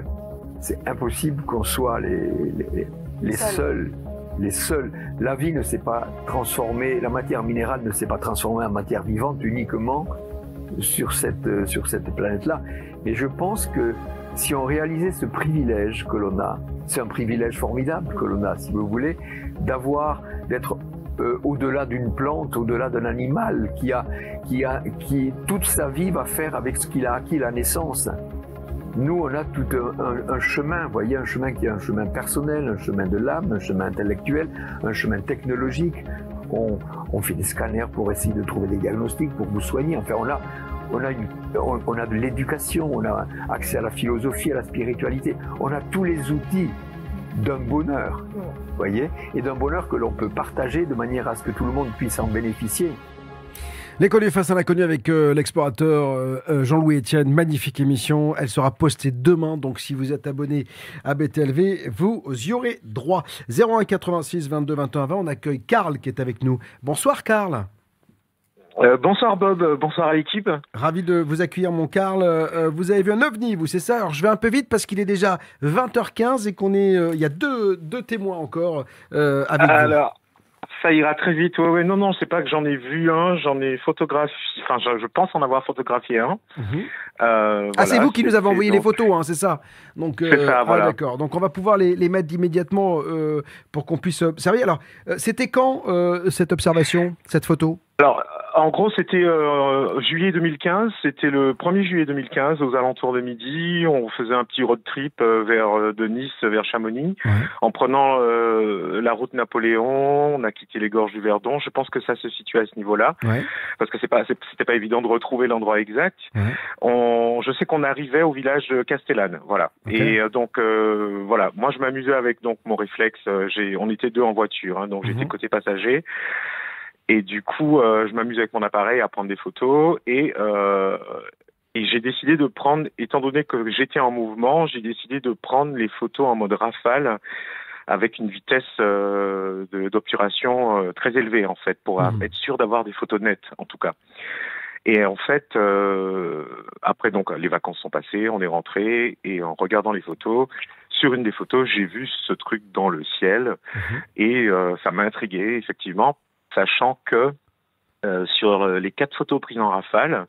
[SPEAKER 18] c'est impossible qu'on soit les, les, les
[SPEAKER 19] Seuls.
[SPEAKER 18] seuls. Les seuls. La vie ne s'est pas transformée, la matière minérale ne s'est pas transformée en matière vivante uniquement sur cette, euh, sur cette planète-là. Mais je pense que si on réalisait ce privilège que l'on a, c'est un privilège formidable que l'on a, si vous voulez, d'avoir, d'être euh, au-delà d'une plante, au-delà d'un animal qui a, qui a, qui toute sa vie va faire avec ce qu'il a acquis la naissance. Nous, on a tout un, un- un chemin, vous voyez, un chemin qui est un chemin personnel, un chemin de l'âme, un chemin intellectuel, un chemin technologique. On, on fait des scanners pour essayer de trouver des diagnostics, pour vous soigner. Enfin, on a, on a, une- on, on a de l'éducation, on a accès à la philosophie, à la spiritualité. On a tous les outils d'un bonheur, vous voyez, et d'un bonheur que l'on peut partager de manière à ce que tout le monde puisse en bénéficier.
[SPEAKER 2] Connus face à l'inconnu avec euh, l'explorateur euh, euh, Jean-Louis Etienne. Magnifique émission. Elle sera postée demain. Donc, si vous êtes abonné à BTLV, vous y aurez droit. 01 86 22 21 20. On accueille Karl qui est avec nous. Bonsoir, Karl.
[SPEAKER 19] Euh, bonsoir Bob, bonsoir à l'équipe.
[SPEAKER 2] Ravi de vous accueillir, mon Karl. Euh, vous avez vu un ovni, vous, c'est ça? Alors, je vais un peu vite parce qu'il est déjà 20h15 et qu'on est. euh, Il y a deux, deux témoins encore avec vous.
[SPEAKER 19] Ça ira très vite. Ouais, ouais, non, non, c'est pas que j'en ai vu un, j'en ai photographié. Enfin, je, je pense en avoir photographié un.
[SPEAKER 2] Mhm.
[SPEAKER 19] Euh,
[SPEAKER 2] Ah, c'est vous qui nous avez envoyé les photos, hein, c'est ça Donc,
[SPEAKER 19] ça,
[SPEAKER 2] ah, d'accord. Donc, on va pouvoir les, les mettre immédiatement euh, pour qu'on puisse observer. Alors, euh, c'était quand euh, cette observation, cette photo?
[SPEAKER 19] Alors, en gros, c'était euh, juillet 2015. C'était le 1er juillet 2015, aux alentours de midi. On faisait un petit road trip euh, vers euh, de Nice vers Chamonix, en prenant euh, la route Napoléon. On a quitté les gorges du Verdon. Je pense que ça se situe à ce niveau-là, parce que c'est pas, c'était pas évident de retrouver l'endroit exact. On, je sais qu'on arrivait au village de Castellane, voilà. Et euh, donc euh, voilà, moi je m'amusais avec donc mon réflexe. j'ai, on était deux en voiture, hein, donc j'étais côté passager. Et du coup, euh, je m'amuse avec mon appareil à prendre des photos et euh, et j'ai décidé de prendre, étant donné que j'étais en mouvement, j'ai décidé de prendre les photos en mode rafale avec une vitesse euh, d'obturation euh, très élevée en fait pour euh, être sûr d'avoir des photos nettes en tout cas. Et en fait, euh, après donc les vacances sont passées, on est rentré et en regardant les photos, sur une des photos, j'ai vu ce truc dans le ciel et euh, ça m'a intrigué effectivement, sachant que euh, sur les quatre photos prises en rafale,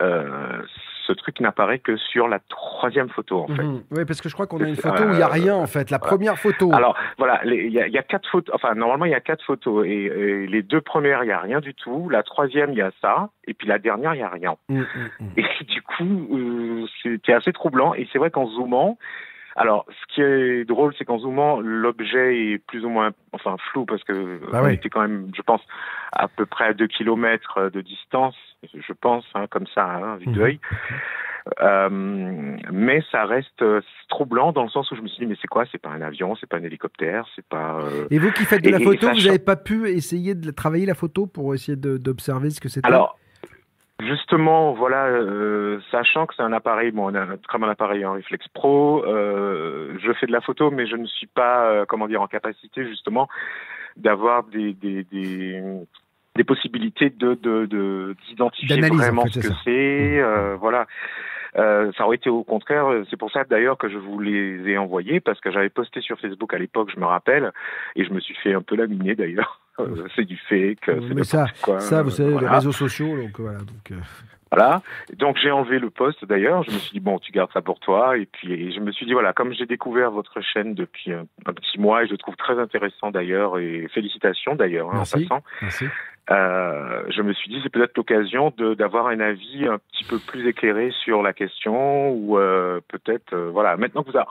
[SPEAKER 19] euh, ce truc n'apparaît que sur la troisième photo en fait.
[SPEAKER 2] Mhm. Oui, parce que je crois qu'on a une photo où il n'y a
[SPEAKER 19] euh,
[SPEAKER 2] rien, en fait. La
[SPEAKER 19] voilà.
[SPEAKER 2] première photo.
[SPEAKER 19] Alors voilà, il y a, il y a quatre photos. Enfin, normalement, il y a quatre photos. Et, et les deux premières, il y a rien du tout. La troisième, il y a ça. Et puis la dernière, il y a rien.
[SPEAKER 2] Mm,
[SPEAKER 19] Et du coup, euh, c'était assez troublant. Et c'est vrai qu'en zoomant, alors, ce qui est drôle, c'est qu'en zoomant, l'objet est plus ou moins, enfin, flou parce que
[SPEAKER 2] Bah
[SPEAKER 19] on
[SPEAKER 2] ouais.
[SPEAKER 19] était quand même, je pense, à peu près à 2 kilomètres de distance, je pense, hein, comme ça, hein, vue
[SPEAKER 2] Mhm.
[SPEAKER 19] d'œil. Euh, mais ça reste euh, troublant dans le sens où je me suis dit mais c'est quoi? C'est pas un avion, c'est pas un hélicoptère, c'est pas. euh,
[SPEAKER 2] Et vous qui faites de
[SPEAKER 19] et-
[SPEAKER 2] la
[SPEAKER 19] et
[SPEAKER 2] photo, vous n'avez pas pu essayer de travailler la photo pour essayer d'observer ce que c'était?
[SPEAKER 19] Alors, justement, voilà, euh, sachant que c'est un appareil, bon, on a un- comme un appareil en réflexe pro, euh, je fais de la photo, mais je ne suis pas, euh, comment dire, en capacité justement d'avoir des, des, des, des possibilités de de- de- d'identifier
[SPEAKER 2] D'analyse, en
[SPEAKER 19] vraiment
[SPEAKER 2] fait,
[SPEAKER 19] ce que c'est, euh, voilà. Euh, ça aurait été au contraire, c'est pour ça d'ailleurs que je vous les ai envoyés, parce que j'avais posté sur Facebook à l'époque, je me rappelle, et je me suis fait un peu laminer d'ailleurs. Euh, c'est du fake, c'est
[SPEAKER 2] Mais ça,
[SPEAKER 19] n'importe quoi.
[SPEAKER 2] ça, vous savez, les réseaux sociaux, donc voilà. Donc, euh,
[SPEAKER 19] Voilà. Donc j'ai enlevé le poste d'ailleurs. Je me suis dit bon, tu gardes ça pour toi. Et puis et je me suis dit voilà, comme j'ai découvert votre chaîne depuis un, un petit mois et je le trouve très intéressant d'ailleurs et félicitations d'ailleurs hein, en passant.
[SPEAKER 2] Merci.
[SPEAKER 19] Euh, je me suis dit c'est peut-être l'occasion de d'avoir un avis un petit peu plus éclairé sur la question ou euh, peut-être euh, voilà maintenant que vous, a-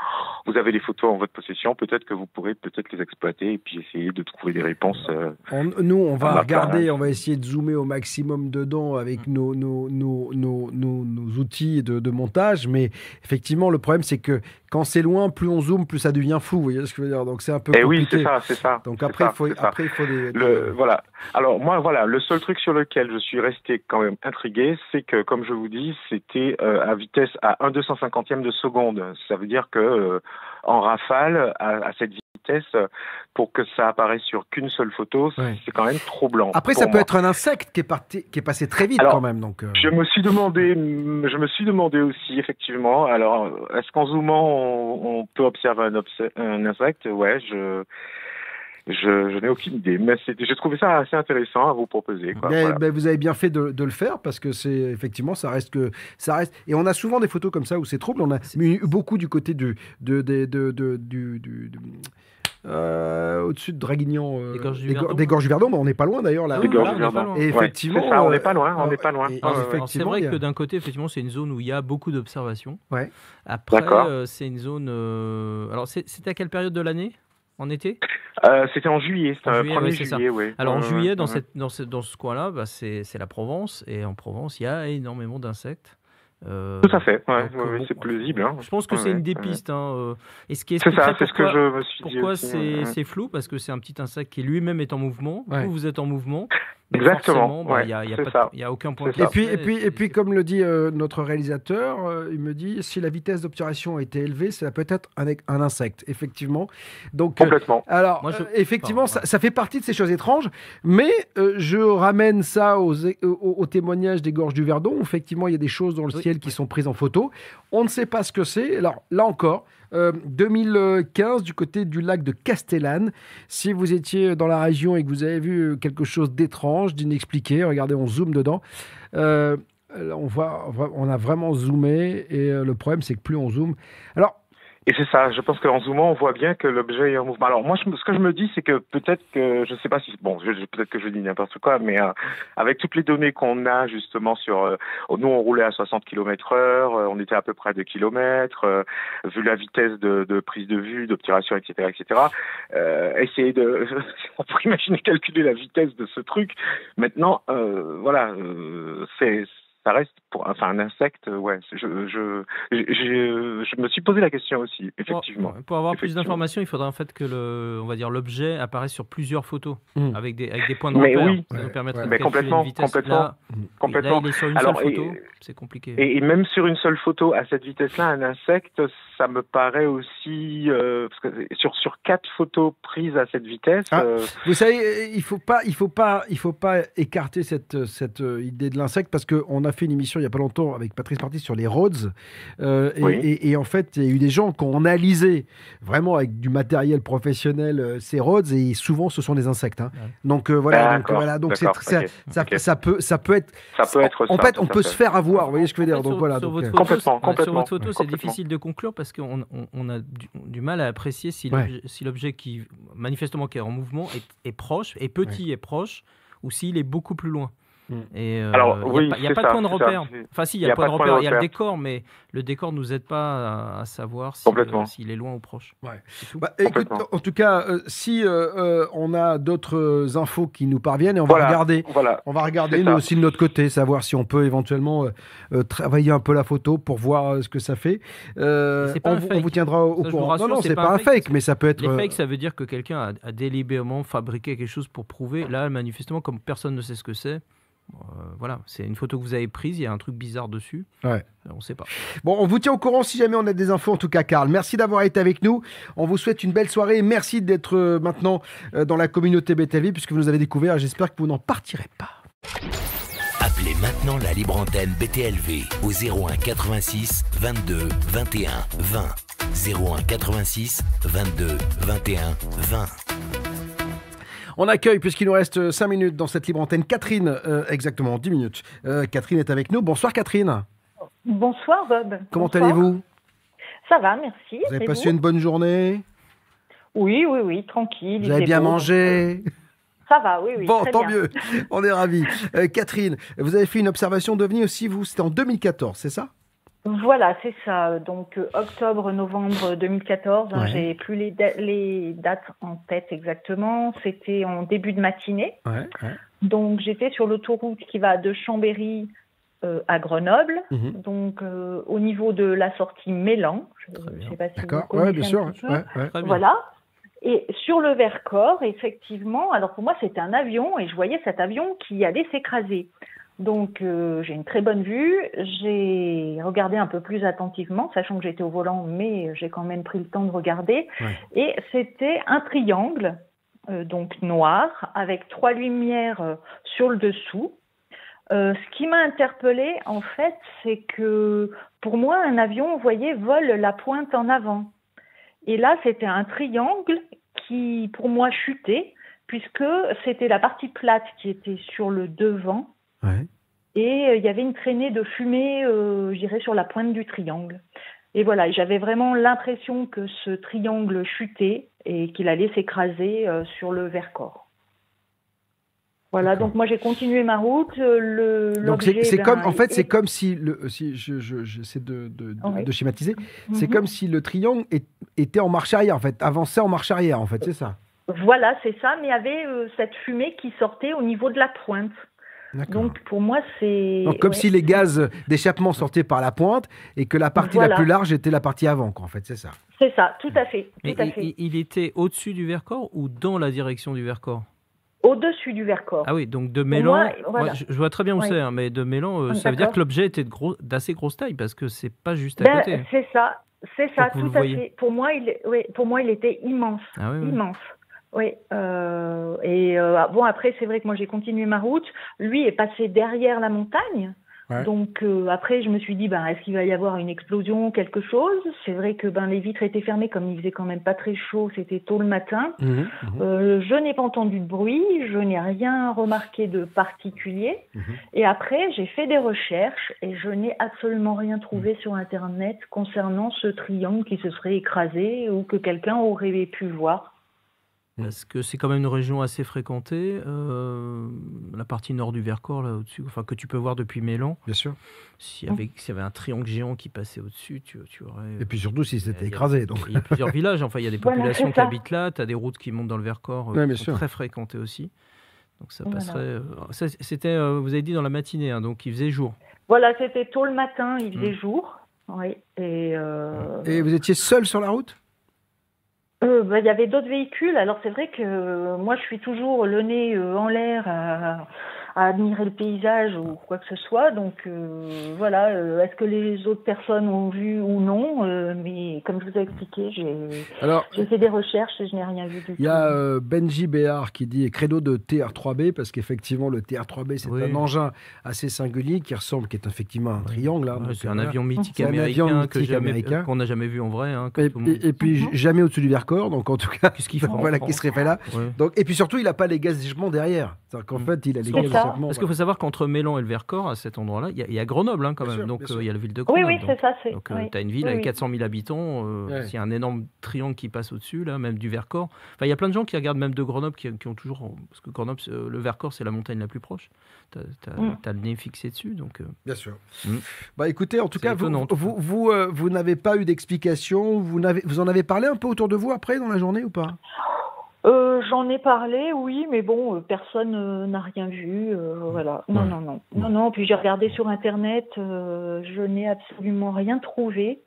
[SPEAKER 19] vous avez les photos en votre possession peut-être que vous pourrez peut-être les exploiter et puis essayer de trouver des réponses. euh,
[SPEAKER 2] on- nous, on va regarder, on va essayer de zoomer au maximum dedans avec nos, nos, nos, nos, nos- nos outils de, de montage. Mais effectivement, le problème, c'est que quand c'est loin, plus on zoome, plus ça devient flou. Vous voyez ce que je veux dire Donc c'est un peu
[SPEAKER 19] Eh oui, c'est ça, c'est ça.
[SPEAKER 2] Donc après,
[SPEAKER 19] ça,
[SPEAKER 2] faut, après, il faut des.
[SPEAKER 19] Le, voilà. Alors moi, voilà, le seul truc sur lequel je suis resté quand même intrigué, c'est que, comme je vous dis, c'était euh, à vitesse à 1 250e de seconde. Ça veut dire que euh, en rafale, à, à cette vitesse, euh, pour que ça apparaisse sur qu'une seule photo, c'est quand même troublant.
[SPEAKER 2] Après,
[SPEAKER 19] pour
[SPEAKER 2] ça peut être un insecte qui est, parti, qui est passé très vite
[SPEAKER 19] Alors,
[SPEAKER 2] quand même. Donc, euh,
[SPEAKER 19] Je me suis demandé, je me suis demandé aussi effectivement. Alors, est-ce qu'en zoomant on, on peut observer un, un insecte? Ouais, je je, je n'ai aucune idée, mais j'ai trouvé ça assez intéressant à vous proposer. Quoi.
[SPEAKER 2] Mais,
[SPEAKER 19] Voilà.
[SPEAKER 2] ben, vous avez bien fait de, de le faire parce que c'est effectivement ça reste que ça reste et on a souvent des photos comme ça où c'est trouble. On a eu beaucoup du côté du de, de, de, de- du, du- du- euh, au-dessus de Draguignan, euh,
[SPEAKER 3] Des Gorges du Verdon.
[SPEAKER 2] des Gorges du Verdon, mais on n'est pas loin d'ailleurs là.
[SPEAKER 19] Des Gorges
[SPEAKER 2] Voilà.
[SPEAKER 19] du Verdon.
[SPEAKER 2] Et effectivement,
[SPEAKER 19] ça, on n'est
[SPEAKER 2] euh,
[SPEAKER 19] pas loin, on
[SPEAKER 2] euh,
[SPEAKER 19] n'est pas loin. Ah,
[SPEAKER 3] c'est vrai
[SPEAKER 2] a-
[SPEAKER 3] que d'un côté, effectivement, c'est une zone où il y a beaucoup d'observations.
[SPEAKER 2] Ouais.
[SPEAKER 3] Après, euh, c'est une zone. euh, Alors, c'est- à quelle période de l'année? En été
[SPEAKER 19] Euh, C'était en juillet, c'était
[SPEAKER 3] juillet,
[SPEAKER 19] 1er
[SPEAKER 3] ouais, c'est ça.
[SPEAKER 19] juillet, oui.
[SPEAKER 3] Alors en
[SPEAKER 19] Ouais, ouais,
[SPEAKER 3] juillet, dans,
[SPEAKER 19] ouais.
[SPEAKER 3] cette, dans, ce, dans ce coin-là, bah, c'est c'est la Provence. Et en Provence, il y a énormément d'insectes. Euh,
[SPEAKER 19] Tout à fait, ouais, ouais,
[SPEAKER 3] euh,
[SPEAKER 19] ouais,
[SPEAKER 3] bon,
[SPEAKER 19] c'est plausible. hein.
[SPEAKER 3] Je pense que
[SPEAKER 19] Ouais,
[SPEAKER 3] c'est une des
[SPEAKER 19] ouais.
[SPEAKER 3] pistes. hein, et ce qui
[SPEAKER 19] C'est ça,
[SPEAKER 3] expliquerait
[SPEAKER 19] c'est ce que
[SPEAKER 3] pourquoi-
[SPEAKER 19] je me suis dit
[SPEAKER 3] Pourquoi c'est
[SPEAKER 19] ouais, ouais.
[SPEAKER 3] c'est flou? Parce que c'est un petit insecte qui lui-même est en mouvement.
[SPEAKER 2] Ouais.
[SPEAKER 3] Vous, vous êtes en mouvement. Donc
[SPEAKER 19] Exactement,
[SPEAKER 3] forcément, bah,
[SPEAKER 19] ouais,
[SPEAKER 3] il y a, il il aucun point. De
[SPEAKER 2] Et puis, et puis, et puis, comme le dit euh, notre réalisateur, euh, il me dit si la vitesse d'obturation a été élevée, ça peut être un, un insecte, effectivement. Donc, euh,
[SPEAKER 19] Complètement.
[SPEAKER 2] alors,
[SPEAKER 3] Moi, je-
[SPEAKER 2] euh, effectivement, ça, ça fait partie de ces choses étranges, mais euh, je ramène ça aux, aux témoignages des gorges du Verdon. où Effectivement, il y a des choses dans le ciel qui sont prises en photo. On ne sait pas ce que c'est. Alors, là encore. Euh, 2015 du côté du lac de Castellane. Si vous étiez dans la région et que vous avez vu euh, quelque chose d'étrange, d'inexpliqué, regardez, on zoome dedans. Euh, on voit, on a vraiment zoomé et euh, le problème c'est que plus on zoome. Alors,
[SPEAKER 19] Et c'est ça, je pense qu'en zoomant, on voit bien que l'objet est en mouvement. Alors moi, ce que je me dis, c'est que peut-être que, je sais pas si, bon, peut-être que je dis n'importe quoi, mais euh, avec toutes les données qu'on a justement sur, euh, nous on roulait à 60 km heure, euh, on était à peu près à 2 km, euh, vu la vitesse de, de prise de vue, d'obturation, etc., etc., euh, essayer de, [LAUGHS] on pourrait imaginer calculer la vitesse de ce truc. Maintenant, euh, voilà, c'est ça reste pour enfin un insecte ouais je je je, je, je me suis posé la question aussi effectivement
[SPEAKER 3] Pour, pour avoir plus d'informations, il faudrait en fait que le, on va dire l'objet apparaisse sur plusieurs photos
[SPEAKER 19] Mm.
[SPEAKER 3] avec des avec des points de
[SPEAKER 19] Mais
[SPEAKER 3] repère.
[SPEAKER 19] oui.
[SPEAKER 3] ça nous
[SPEAKER 19] ouais.
[SPEAKER 3] de
[SPEAKER 19] Mais complètement,
[SPEAKER 3] une vitesse.
[SPEAKER 19] complètement,
[SPEAKER 3] Là,
[SPEAKER 19] complètement.
[SPEAKER 3] là, il est sur une
[SPEAKER 19] Alors,
[SPEAKER 3] seule photo, c'est compliqué.
[SPEAKER 19] Et, et même sur une seule photo à cette vitesse-là, un insecte, ça me paraît aussi euh, parce que sur sur quatre photos prises à cette vitesse.
[SPEAKER 2] Ah,
[SPEAKER 19] euh,
[SPEAKER 2] vous savez, euh, il faut pas, il faut pas, il faut pas écarter cette cette euh, idée de l'insecte parce que on a fait une émission il y a pas longtemps avec Patrice Parti sur les Rhodes euh, et,
[SPEAKER 19] Oui.
[SPEAKER 2] et- et en fait il y a eu des gens qui ont analysé vraiment avec du matériel professionnel euh, ces Rhodes et souvent ce sont des insectes. hein. Donc euh, voilà, donc
[SPEAKER 19] D'accord,
[SPEAKER 2] voilà, donc c'est
[SPEAKER 19] d'accord,
[SPEAKER 2] ça, peut, ça peut être,
[SPEAKER 19] Ça peut être
[SPEAKER 2] en
[SPEAKER 19] ça,
[SPEAKER 2] fait, on peut se faire avoir. Vous voyez ce que je veux dire Donc
[SPEAKER 3] sur-
[SPEAKER 2] voilà.
[SPEAKER 3] sur
[SPEAKER 2] donc,
[SPEAKER 3] votre photo,
[SPEAKER 19] Complètement,
[SPEAKER 3] c'est- Sur
[SPEAKER 19] complètement,
[SPEAKER 3] votre photo, c'est
[SPEAKER 19] complètement.
[SPEAKER 3] difficile de conclure parce qu'on on, on a du, du mal à apprécier si
[SPEAKER 2] Ouais.
[SPEAKER 3] l'objet si l'objet qui manifestement qui est en mouvement est, est proche, est petit et proche, ou s'il est beaucoup plus loin.
[SPEAKER 2] Mm.
[SPEAKER 3] Et euh,
[SPEAKER 19] Alors,
[SPEAKER 3] il n'y
[SPEAKER 19] oui,
[SPEAKER 3] a, pas- il y a pas de point de repère. Enfin, si, il y a, pas de repère. Il y a le décor, mais le décor ne nous aide pas à, à savoir si,
[SPEAKER 19] Complètement.
[SPEAKER 3] euh, s'il est loin ou proche.
[SPEAKER 2] Ouais. Bah, écoute, en tout cas, euh, si euh, euh, on a d'autres euh, infos qui nous parviennent, et on
[SPEAKER 19] Voilà,
[SPEAKER 2] va regarder,
[SPEAKER 19] voilà.
[SPEAKER 2] on va regarder nous
[SPEAKER 19] ça.
[SPEAKER 2] aussi de notre côté, savoir si on peut éventuellement euh, euh, travailler un peu la photo pour voir euh, ce que ça fait. Euh, on, on
[SPEAKER 3] fake.
[SPEAKER 2] vous tiendra au
[SPEAKER 3] Ça,
[SPEAKER 2] courant.
[SPEAKER 3] rassure,
[SPEAKER 2] non, non,
[SPEAKER 3] c'est pas
[SPEAKER 2] pas,
[SPEAKER 3] un fake,
[SPEAKER 2] fake, mais ça peut être.
[SPEAKER 3] Les fakes, ça veut dire que quelqu'un a, a délibérément fabriqué quelque chose pour prouver. Là, manifestement, comme personne ne sait ce que c'est, voilà, c'est une photo que vous avez prise, il y a un truc bizarre dessus.
[SPEAKER 2] Ouais.
[SPEAKER 3] On ne sait pas.
[SPEAKER 2] Bon, on vous tient au courant si jamais on a des infos. En tout cas, Karl, merci d'avoir été avec nous. On vous souhaite une belle soirée. Merci d'être euh, maintenant euh, dans la communauté BTV puisque vous nous avez découvert. J'espère que vous n'en partirez pas.
[SPEAKER 1] Appelez maintenant la libre antenne BTLV au 01 86 22 21 20. 01 86 22 21 20.
[SPEAKER 2] On accueille, puisqu'il nous reste 5 minutes dans cette libre antenne, Catherine, euh, exactement 10 minutes. Euh, Catherine est avec nous. Bonsoir Catherine.
[SPEAKER 20] Bonsoir Bob.
[SPEAKER 2] Comment allez-vous?
[SPEAKER 20] Ça va, merci.
[SPEAKER 2] Vous avez passé une bonne journée?
[SPEAKER 20] Oui, oui, oui, tranquille.
[SPEAKER 2] Vous avez bien
[SPEAKER 20] beau,
[SPEAKER 2] mangé?
[SPEAKER 20] Euh, Ça va, oui, oui.
[SPEAKER 2] Bon,
[SPEAKER 20] très
[SPEAKER 2] tant
[SPEAKER 20] bien.
[SPEAKER 2] mieux. On est ravis. Euh, Catherine, vous avez fait une observation d'OVNI aussi, vous, c'était en 2014, c'est ça?
[SPEAKER 20] Voilà, c'est ça. Donc euh, octobre, novembre 2014. hein,
[SPEAKER 2] Ouais.
[SPEAKER 20] J'ai plus les, da- les dates en tête exactement. C'était en début de matinée.
[SPEAKER 2] Ouais.
[SPEAKER 20] Donc j'étais sur l'autoroute qui va de Chambéry euh, à Grenoble.
[SPEAKER 2] Mhm.
[SPEAKER 20] Donc euh, au niveau de la sortie Mélan. Je ne sais pas si vous
[SPEAKER 2] D'accord. Ouais, bien sûr.
[SPEAKER 20] peu. Voilà. Et sur le Vercors, effectivement, alors pour moi c'était un avion et je voyais cet avion qui allait s'écraser. Donc euh, j'ai une très bonne vue, j'ai regardé un peu plus attentivement, sachant que j'étais au volant, mais j'ai quand même pris le temps de regarder. Et c'était un triangle, euh, donc noir, avec trois lumières euh, sur le dessous. Euh, ce qui m'a interpellée, en fait, c'est que pour moi, un avion, vous voyez, vole la pointe en avant. Et là, c'était un triangle qui, pour moi, chutait, puisque c'était la partie plate qui était sur le devant. Et euh, il y avait une traînée de fumée, euh, je dirais, sur la pointe du triangle. Et voilà, j'avais vraiment l'impression que ce triangle chutait et qu'il allait s'écraser euh, sur le Vercors. Voilà, donc moi j'ai continué ma route. Le,
[SPEAKER 2] Donc c'est
[SPEAKER 20] ben,
[SPEAKER 2] comme, en fait,
[SPEAKER 20] est-
[SPEAKER 2] c'est comme si, le, si je, je- j'essaie de, de, de-
[SPEAKER 20] Oui.
[SPEAKER 2] de schématiser, c'est
[SPEAKER 20] Mhm.
[SPEAKER 2] comme si le triangle est- était en marche arrière, en fait, avançait en marche arrière, en fait, c'est ça.
[SPEAKER 20] Voilà, c'est ça, mais il y avait euh, cette fumée qui sortait au niveau de la pointe. Donc pour moi, c'est.
[SPEAKER 2] Donc comme
[SPEAKER 20] ouais.
[SPEAKER 2] si les gaz d'échappement sortaient par la pointe et que la partie
[SPEAKER 20] Voilà.
[SPEAKER 2] la plus large était la partie avant, quoi, en fait, c'est ça.
[SPEAKER 20] C'est ça, tout à fait. Tout
[SPEAKER 3] Mais
[SPEAKER 20] à
[SPEAKER 3] il,
[SPEAKER 20] fait.
[SPEAKER 3] il- il était au-dessus du Vercors ou dans la direction du Vercors?
[SPEAKER 20] Au-dessus du Vercors.
[SPEAKER 3] Ah oui, donc de Mélan,
[SPEAKER 20] moi, voilà.
[SPEAKER 3] moi, je, je vois très bien où
[SPEAKER 20] Oui.
[SPEAKER 3] c'est, hein, mais de Mélan, euh,
[SPEAKER 20] Ah,
[SPEAKER 3] ça veut dire que l'objet était de gros- d'assez grosse taille parce que c'est pas juste à
[SPEAKER 20] Ben,
[SPEAKER 3] côté.
[SPEAKER 20] c'est ça, c'est ça, tout à
[SPEAKER 3] voyez.
[SPEAKER 20] fait. Pour moi, il, est- oui, pour moi, il était immense,
[SPEAKER 3] Ah oui, oui.
[SPEAKER 20] immense. Oui. euh, et euh, ah, bon, après, c'est vrai que moi, j'ai continué ma route. Lui est passé derrière la montagne.
[SPEAKER 2] Ouais.
[SPEAKER 20] Donc euh, après, je me suis dit, ben, est-ce qu'il va y avoir une explosion, quelque chose? C'est vrai que ben, les vitres étaient fermées, comme il faisait quand même pas très chaud, c'était tôt le matin.
[SPEAKER 2] Mhm,
[SPEAKER 20] Euh, je n'ai pas entendu de bruit, je n'ai rien remarqué de particulier.
[SPEAKER 2] mhm.
[SPEAKER 20] Et après, j'ai fait des recherches et je n'ai absolument rien trouvé sur Internet concernant ce triangle qui se serait écrasé ou que quelqu'un aurait pu voir.
[SPEAKER 3] Parce que c'est quand même une région assez fréquentée, euh, la partie nord du Vercors, là au-dessus, enfin que tu peux voir depuis Mélan?
[SPEAKER 2] Bien sûr.
[SPEAKER 3] S'il y avait, s'il y avait un triangle géant qui passait au-dessus, tu, tu aurais.
[SPEAKER 2] Et puis surtout si c'était
[SPEAKER 3] Il y a-
[SPEAKER 2] écrasé. Donc.
[SPEAKER 3] Il y a plusieurs [LAUGHS] villages, enfin il y a des populations qui habitent là, tu as des routes qui montent dans le Vercors, euh,
[SPEAKER 2] Ouais,
[SPEAKER 3] qui
[SPEAKER 2] bien
[SPEAKER 3] sont
[SPEAKER 2] sûr.
[SPEAKER 3] très fréquentées aussi. Donc ça passerait. euh, ça, C'était, euh, vous avez dit dans la matinée, hein, donc il faisait jour.
[SPEAKER 20] Voilà, c'était tôt le matin, il faisait
[SPEAKER 3] Mm.
[SPEAKER 20] jour. Oui. Et, euh,
[SPEAKER 2] Et vous étiez seul sur la route?
[SPEAKER 20] Euh, bah, Il y avait d'autres véhicules. Alors c'est vrai que euh, moi je suis toujours le nez euh, en l'air à, admirer le paysage ou quoi que ce soit. Donc euh, voilà, euh, est-ce que les autres personnes ont vu ou non Euh, Mais comme je vous ai expliqué, j'ai fait des recherches et je n'ai rien vu du tout.
[SPEAKER 2] Il y a euh, Benji Béard qui dit credo de TR3B parce qu'effectivement le TR3B c'est
[SPEAKER 3] Oui.
[SPEAKER 2] un engin assez singulier qui ressemble, qui est effectivement un triangle. hein,
[SPEAKER 3] Ouais, c'est un avion mythique
[SPEAKER 2] C'est un
[SPEAKER 3] américain
[SPEAKER 2] avion
[SPEAKER 3] que
[SPEAKER 2] mythique
[SPEAKER 3] jamais-
[SPEAKER 2] américain.
[SPEAKER 3] qu'on n'a jamais vu en vrai. hein,
[SPEAKER 2] Et, puis j- jamais au-dessus du Vercors, donc en tout cas,
[SPEAKER 3] Qu'est-ce qu'il fait [LAUGHS]
[SPEAKER 2] voilà qui serait fait là.
[SPEAKER 3] Ouais.
[SPEAKER 2] Donc, et puis surtout, il n'a pas les gaz derrière. C'est-à-dire qu'en fait, il a les
[SPEAKER 20] C'est
[SPEAKER 2] gaz
[SPEAKER 3] Parce qu'il faut savoir qu'entre Mélan et le Vercors, à cet endroit-là, il y, a- il y a Grenoble hein, quand
[SPEAKER 2] Bien
[SPEAKER 3] même.
[SPEAKER 2] sûr,
[SPEAKER 3] donc euh, il y a la ville de
[SPEAKER 20] Oui,
[SPEAKER 3] Grenoble.
[SPEAKER 20] oui, c'est ça, c'est-
[SPEAKER 3] Donc
[SPEAKER 20] oui.
[SPEAKER 3] tu as une ville
[SPEAKER 20] Oui,
[SPEAKER 3] avec
[SPEAKER 20] oui.
[SPEAKER 3] 400 000 habitants. euh. S'il y a un énorme triangle qui passe au-dessus, là, même du Vercors. Enfin, il y a plein de gens qui regardent même de Grenoble qui, qui ont toujours. Parce que Grenoble, euh, le Vercors, c'est la montagne la plus proche. Tu as,
[SPEAKER 20] Mm.
[SPEAKER 3] le nez fixé dessus. Donc, euh,
[SPEAKER 2] Bien sûr.
[SPEAKER 3] Mm.
[SPEAKER 2] Bah écoutez, en tout cas, vous,
[SPEAKER 3] étonnant,
[SPEAKER 2] vous, vous, euh, vous n'avez pas eu d'explication. Vous, n'avez- vous en avez parlé un peu autour de vous après dans la journée ou pas?
[SPEAKER 20] Euh, J'en ai parlé, oui, mais bon, euh, personne euh, n'a rien vu. euh, voilà. Non,
[SPEAKER 2] Ouais.
[SPEAKER 20] non, non, non, non. Puis j'ai regardé sur Internet, euh, je n'ai absolument rien trouvé.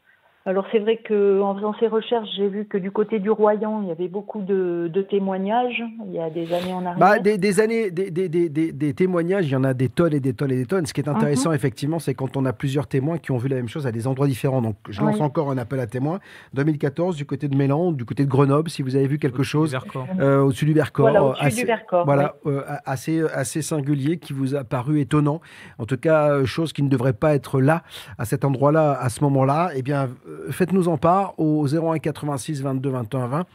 [SPEAKER 20] Alors c'est vrai que en faisant ces recherches, j'ai vu que du côté du Royan, il y avait beaucoup de, de témoignages. Il y a des années en arrière.
[SPEAKER 2] Bah, des, des années, des, des, des, des- des témoignages, il y en a des tonnes et des tonnes et des tonnes. Ce qui est intéressant, effectivement, c'est quand on a plusieurs témoins qui ont vu la même chose à des endroits différents. Donc, je lance
[SPEAKER 20] Oui.
[SPEAKER 2] encore un appel à témoins. 2014, du côté de Mélan, du côté de Grenoble, si vous avez vu quelque chose euh, au-dessus du Vercors,
[SPEAKER 20] Voilà, au-dessus
[SPEAKER 2] assez,
[SPEAKER 20] du Vercors,
[SPEAKER 2] voilà, euh, assez, assez singulier, qui vous a paru étonnant. En tout cas, euh, chose qui ne devrait pas être là, à cet endroit-là, à ce moment-là. Eh bien, euh, faites-nous en part au 01 86 22 21 20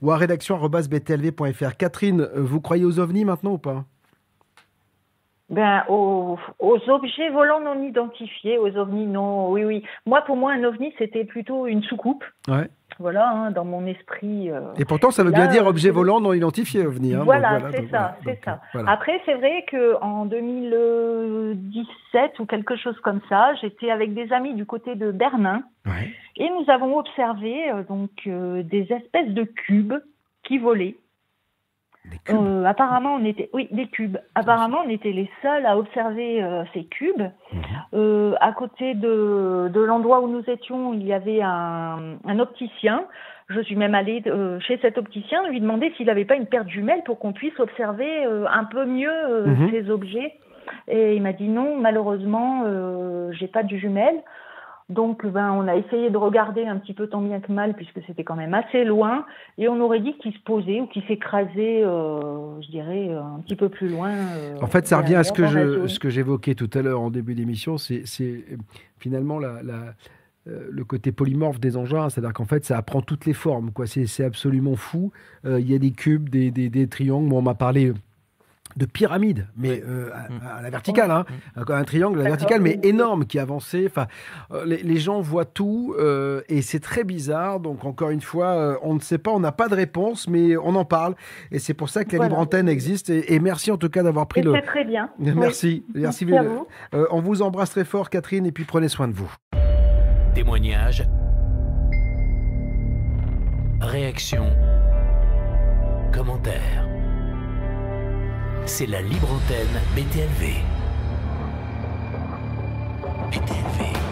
[SPEAKER 2] ou à rédaction@btlv.fr. Catherine, euh, vous croyez aux ovnis maintenant ou pas?
[SPEAKER 20] Ben, aux, aux objets volants non identifiés, aux ovnis non. Oui, oui. Moi, pour moi, un ovni, c'était plutôt une soucoupe.
[SPEAKER 2] Ouais.
[SPEAKER 20] Voilà, hein, dans mon esprit. euh,
[SPEAKER 2] Et pourtant, ça veut
[SPEAKER 20] là,
[SPEAKER 2] bien dire objet volant non identifié, ovni. hein.
[SPEAKER 20] Voilà, c'est ça, c'est ça.
[SPEAKER 2] euh, voilà.
[SPEAKER 20] Après, c'est vrai que en 2017 ou quelque chose comme ça, j'étais avec des amis du côté de Bernin
[SPEAKER 2] Ouais.
[SPEAKER 20] et nous avons observé euh, donc euh, des espèces de cubes qui volaient. Euh, apparemment, on était, oui, des cubes. Apparemment, on était les seuls à observer euh, ces cubes.
[SPEAKER 2] Mhm.
[SPEAKER 20] Euh, à côté de, de l'endroit où nous étions, il y avait un, un opticien. Je suis même allée chez cet opticien lui demander s'il n'avait pas une paire de jumelles pour qu'on puisse observer un peu mieux
[SPEAKER 2] Mhm.
[SPEAKER 20] ces objets. Et il m'a dit non, malheureusement, j'ai pas de jumelles. Donc, ben, on a essayé de regarder un petit peu tant bien que mal, puisque c'était quand même assez loin, et on aurait dit qu'il se posait ou qu'il s'écrasait, euh, je dirais, euh, un petit peu plus loin. euh,
[SPEAKER 2] En fait, ça revient à ce que, je, ce que j'évoquais tout à l'heure en début d'émission, c'est c'est, finalement la, la- le côté polymorphe des engins, c'est-à-dire qu'en fait, ça prend toutes les formes. quoi. C'est c'est absolument fou. Euh, Il y a des cubes, des, des- des triangles. Bon, on m'a parlé de pyramides, mais euh, à, à la verticale, hein. un triangle à la verticale, mais énorme qui avançait. Enfin, euh, les, les gens voient tout euh, et c'est très bizarre. Donc encore une fois, on ne sait pas, on n'a pas de réponse, mais on en parle et c'est pour ça que la
[SPEAKER 20] Voilà.
[SPEAKER 2] libre antenne existe. Et, et merci en tout cas d'avoir pris
[SPEAKER 20] Et
[SPEAKER 2] le.
[SPEAKER 20] c'est très bien. [LAUGHS]
[SPEAKER 2] Merci,
[SPEAKER 20] Oui.
[SPEAKER 2] merci.
[SPEAKER 20] Merci à vous.
[SPEAKER 2] Euh, on vous embrasse très fort, Catherine, et puis prenez soin de vous.
[SPEAKER 1] Témoignages. Réactions. Commentaires. C'est la libre antenne BTLV. BTLV.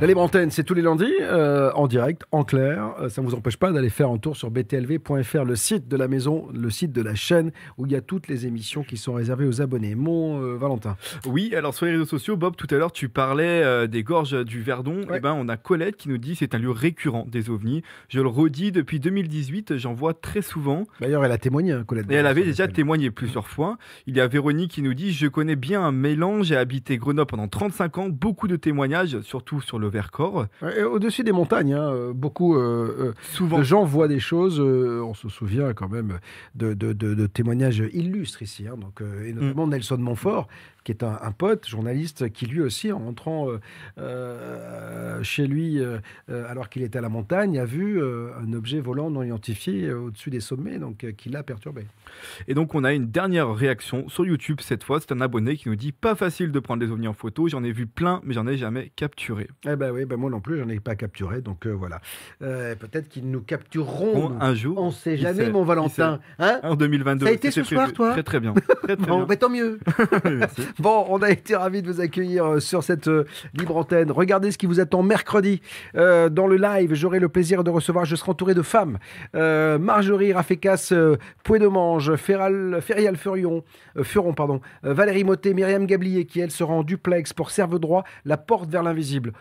[SPEAKER 2] La libre antenne, c'est tous les lundis, euh, en direct, en clair. Euh, ça ne vous empêche pas d'aller faire un tour sur btlv.fr, le site de la maison, le site de la chaîne, où il y a toutes les émissions qui sont réservées aux abonnés. Mon euh, Valentin.
[SPEAKER 4] Oui, alors sur les réseaux sociaux, Bob, tout à l'heure, tu parlais des gorges du Verdon. Eh ben, on a Colette qui nous dit c'est un lieu récurrent des ovnis. Je le redis, depuis 2018, j'en vois très souvent.
[SPEAKER 2] D'ailleurs, elle a témoigné, hein, Colette.
[SPEAKER 4] Et elle avait déjà témoigné plusieurs fois. Il y a Véronique qui nous dit Je connais bien un mélange, j'ai habité Grenoble pendant 35 ans, beaucoup de témoignages, surtout sur le Vercors.
[SPEAKER 2] Au-dessus des montagnes, hein, euh, beaucoup euh, euh,
[SPEAKER 4] Souvent.
[SPEAKER 2] de gens voient des choses. euh, on se souvient quand même de, de- de- de témoignages illustres ici, hein, donc, et
[SPEAKER 4] Mm.
[SPEAKER 2] notamment Nelson Montfort, qui est un, un pote, journaliste, qui lui aussi, en entrant euh, euh, chez lui euh, alors qu'il était à la montagne, a vu un objet volant non identifié au-dessus des sommets, donc qui l'a perturbé.
[SPEAKER 4] Et donc, on a une dernière réaction sur YouTube cette fois. C'est un abonné qui nous dit Pas facile de prendre des ovnis en photo. J'en ai vu plein, mais j'en ai jamais capturé.
[SPEAKER 2] Eh ben oui, ben moi non plus, j'en ai pas capturé, donc voilà. Peut-être qu'ils nous captureront
[SPEAKER 4] Bon, un jour.
[SPEAKER 2] On sait
[SPEAKER 4] qui
[SPEAKER 2] jamais,
[SPEAKER 4] sait,
[SPEAKER 2] mon Valentin.
[SPEAKER 4] sait.
[SPEAKER 2] Hein?
[SPEAKER 4] En 2022.
[SPEAKER 2] Ça a été ce soir, toi?
[SPEAKER 4] Très, très bien. [LAUGHS] Très, très
[SPEAKER 2] Bon,
[SPEAKER 4] bien.
[SPEAKER 2] ben, tant mieux. [LAUGHS] Bon, on a été ravis de vous accueillir euh, sur cette euh, libre antenne. Regardez ce qui vous attend mercredi euh, dans le live. J'aurai le plaisir de recevoir, je serai entouré de femmes. Marjorie Rafecas, Pouet-de-Mange, Ferral, Ferial Furion, Furon, pardon, Valérie Motet, Myriam Gablier, qui elle sera en duplex pour Serve droit, la porte vers l'invisible.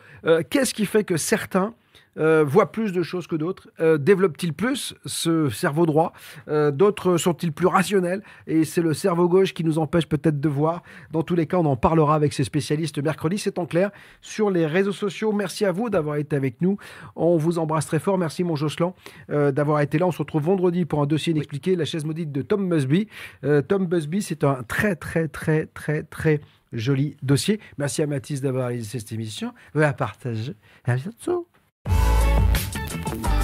[SPEAKER 2] Qu'est-ce qui fait que certains euh, voient plus de choses que d'autres Euh, Développent-ils plus ce cerveau droit Euh, D'autres sont-ils plus rationnels Et c'est le cerveau gauche qui nous empêche peut-être de voir. Dans tous les cas, on en parlera avec ces spécialistes mercredi, c'est en clair, sur les réseaux sociaux. Merci à vous d'avoir été avec nous. On vous embrasse très fort. Merci, mon Jocelyn, euh, d'avoir été là. On se retrouve vendredi pour un dossier inexpliqué, la chaise maudite de Tom Busby. Euh, Tom Busby, c'est un très, très, très, très, très joli dossier. Merci à Mathis d'avoir réalisé cette émission. À partager. À bientôt. Thank you.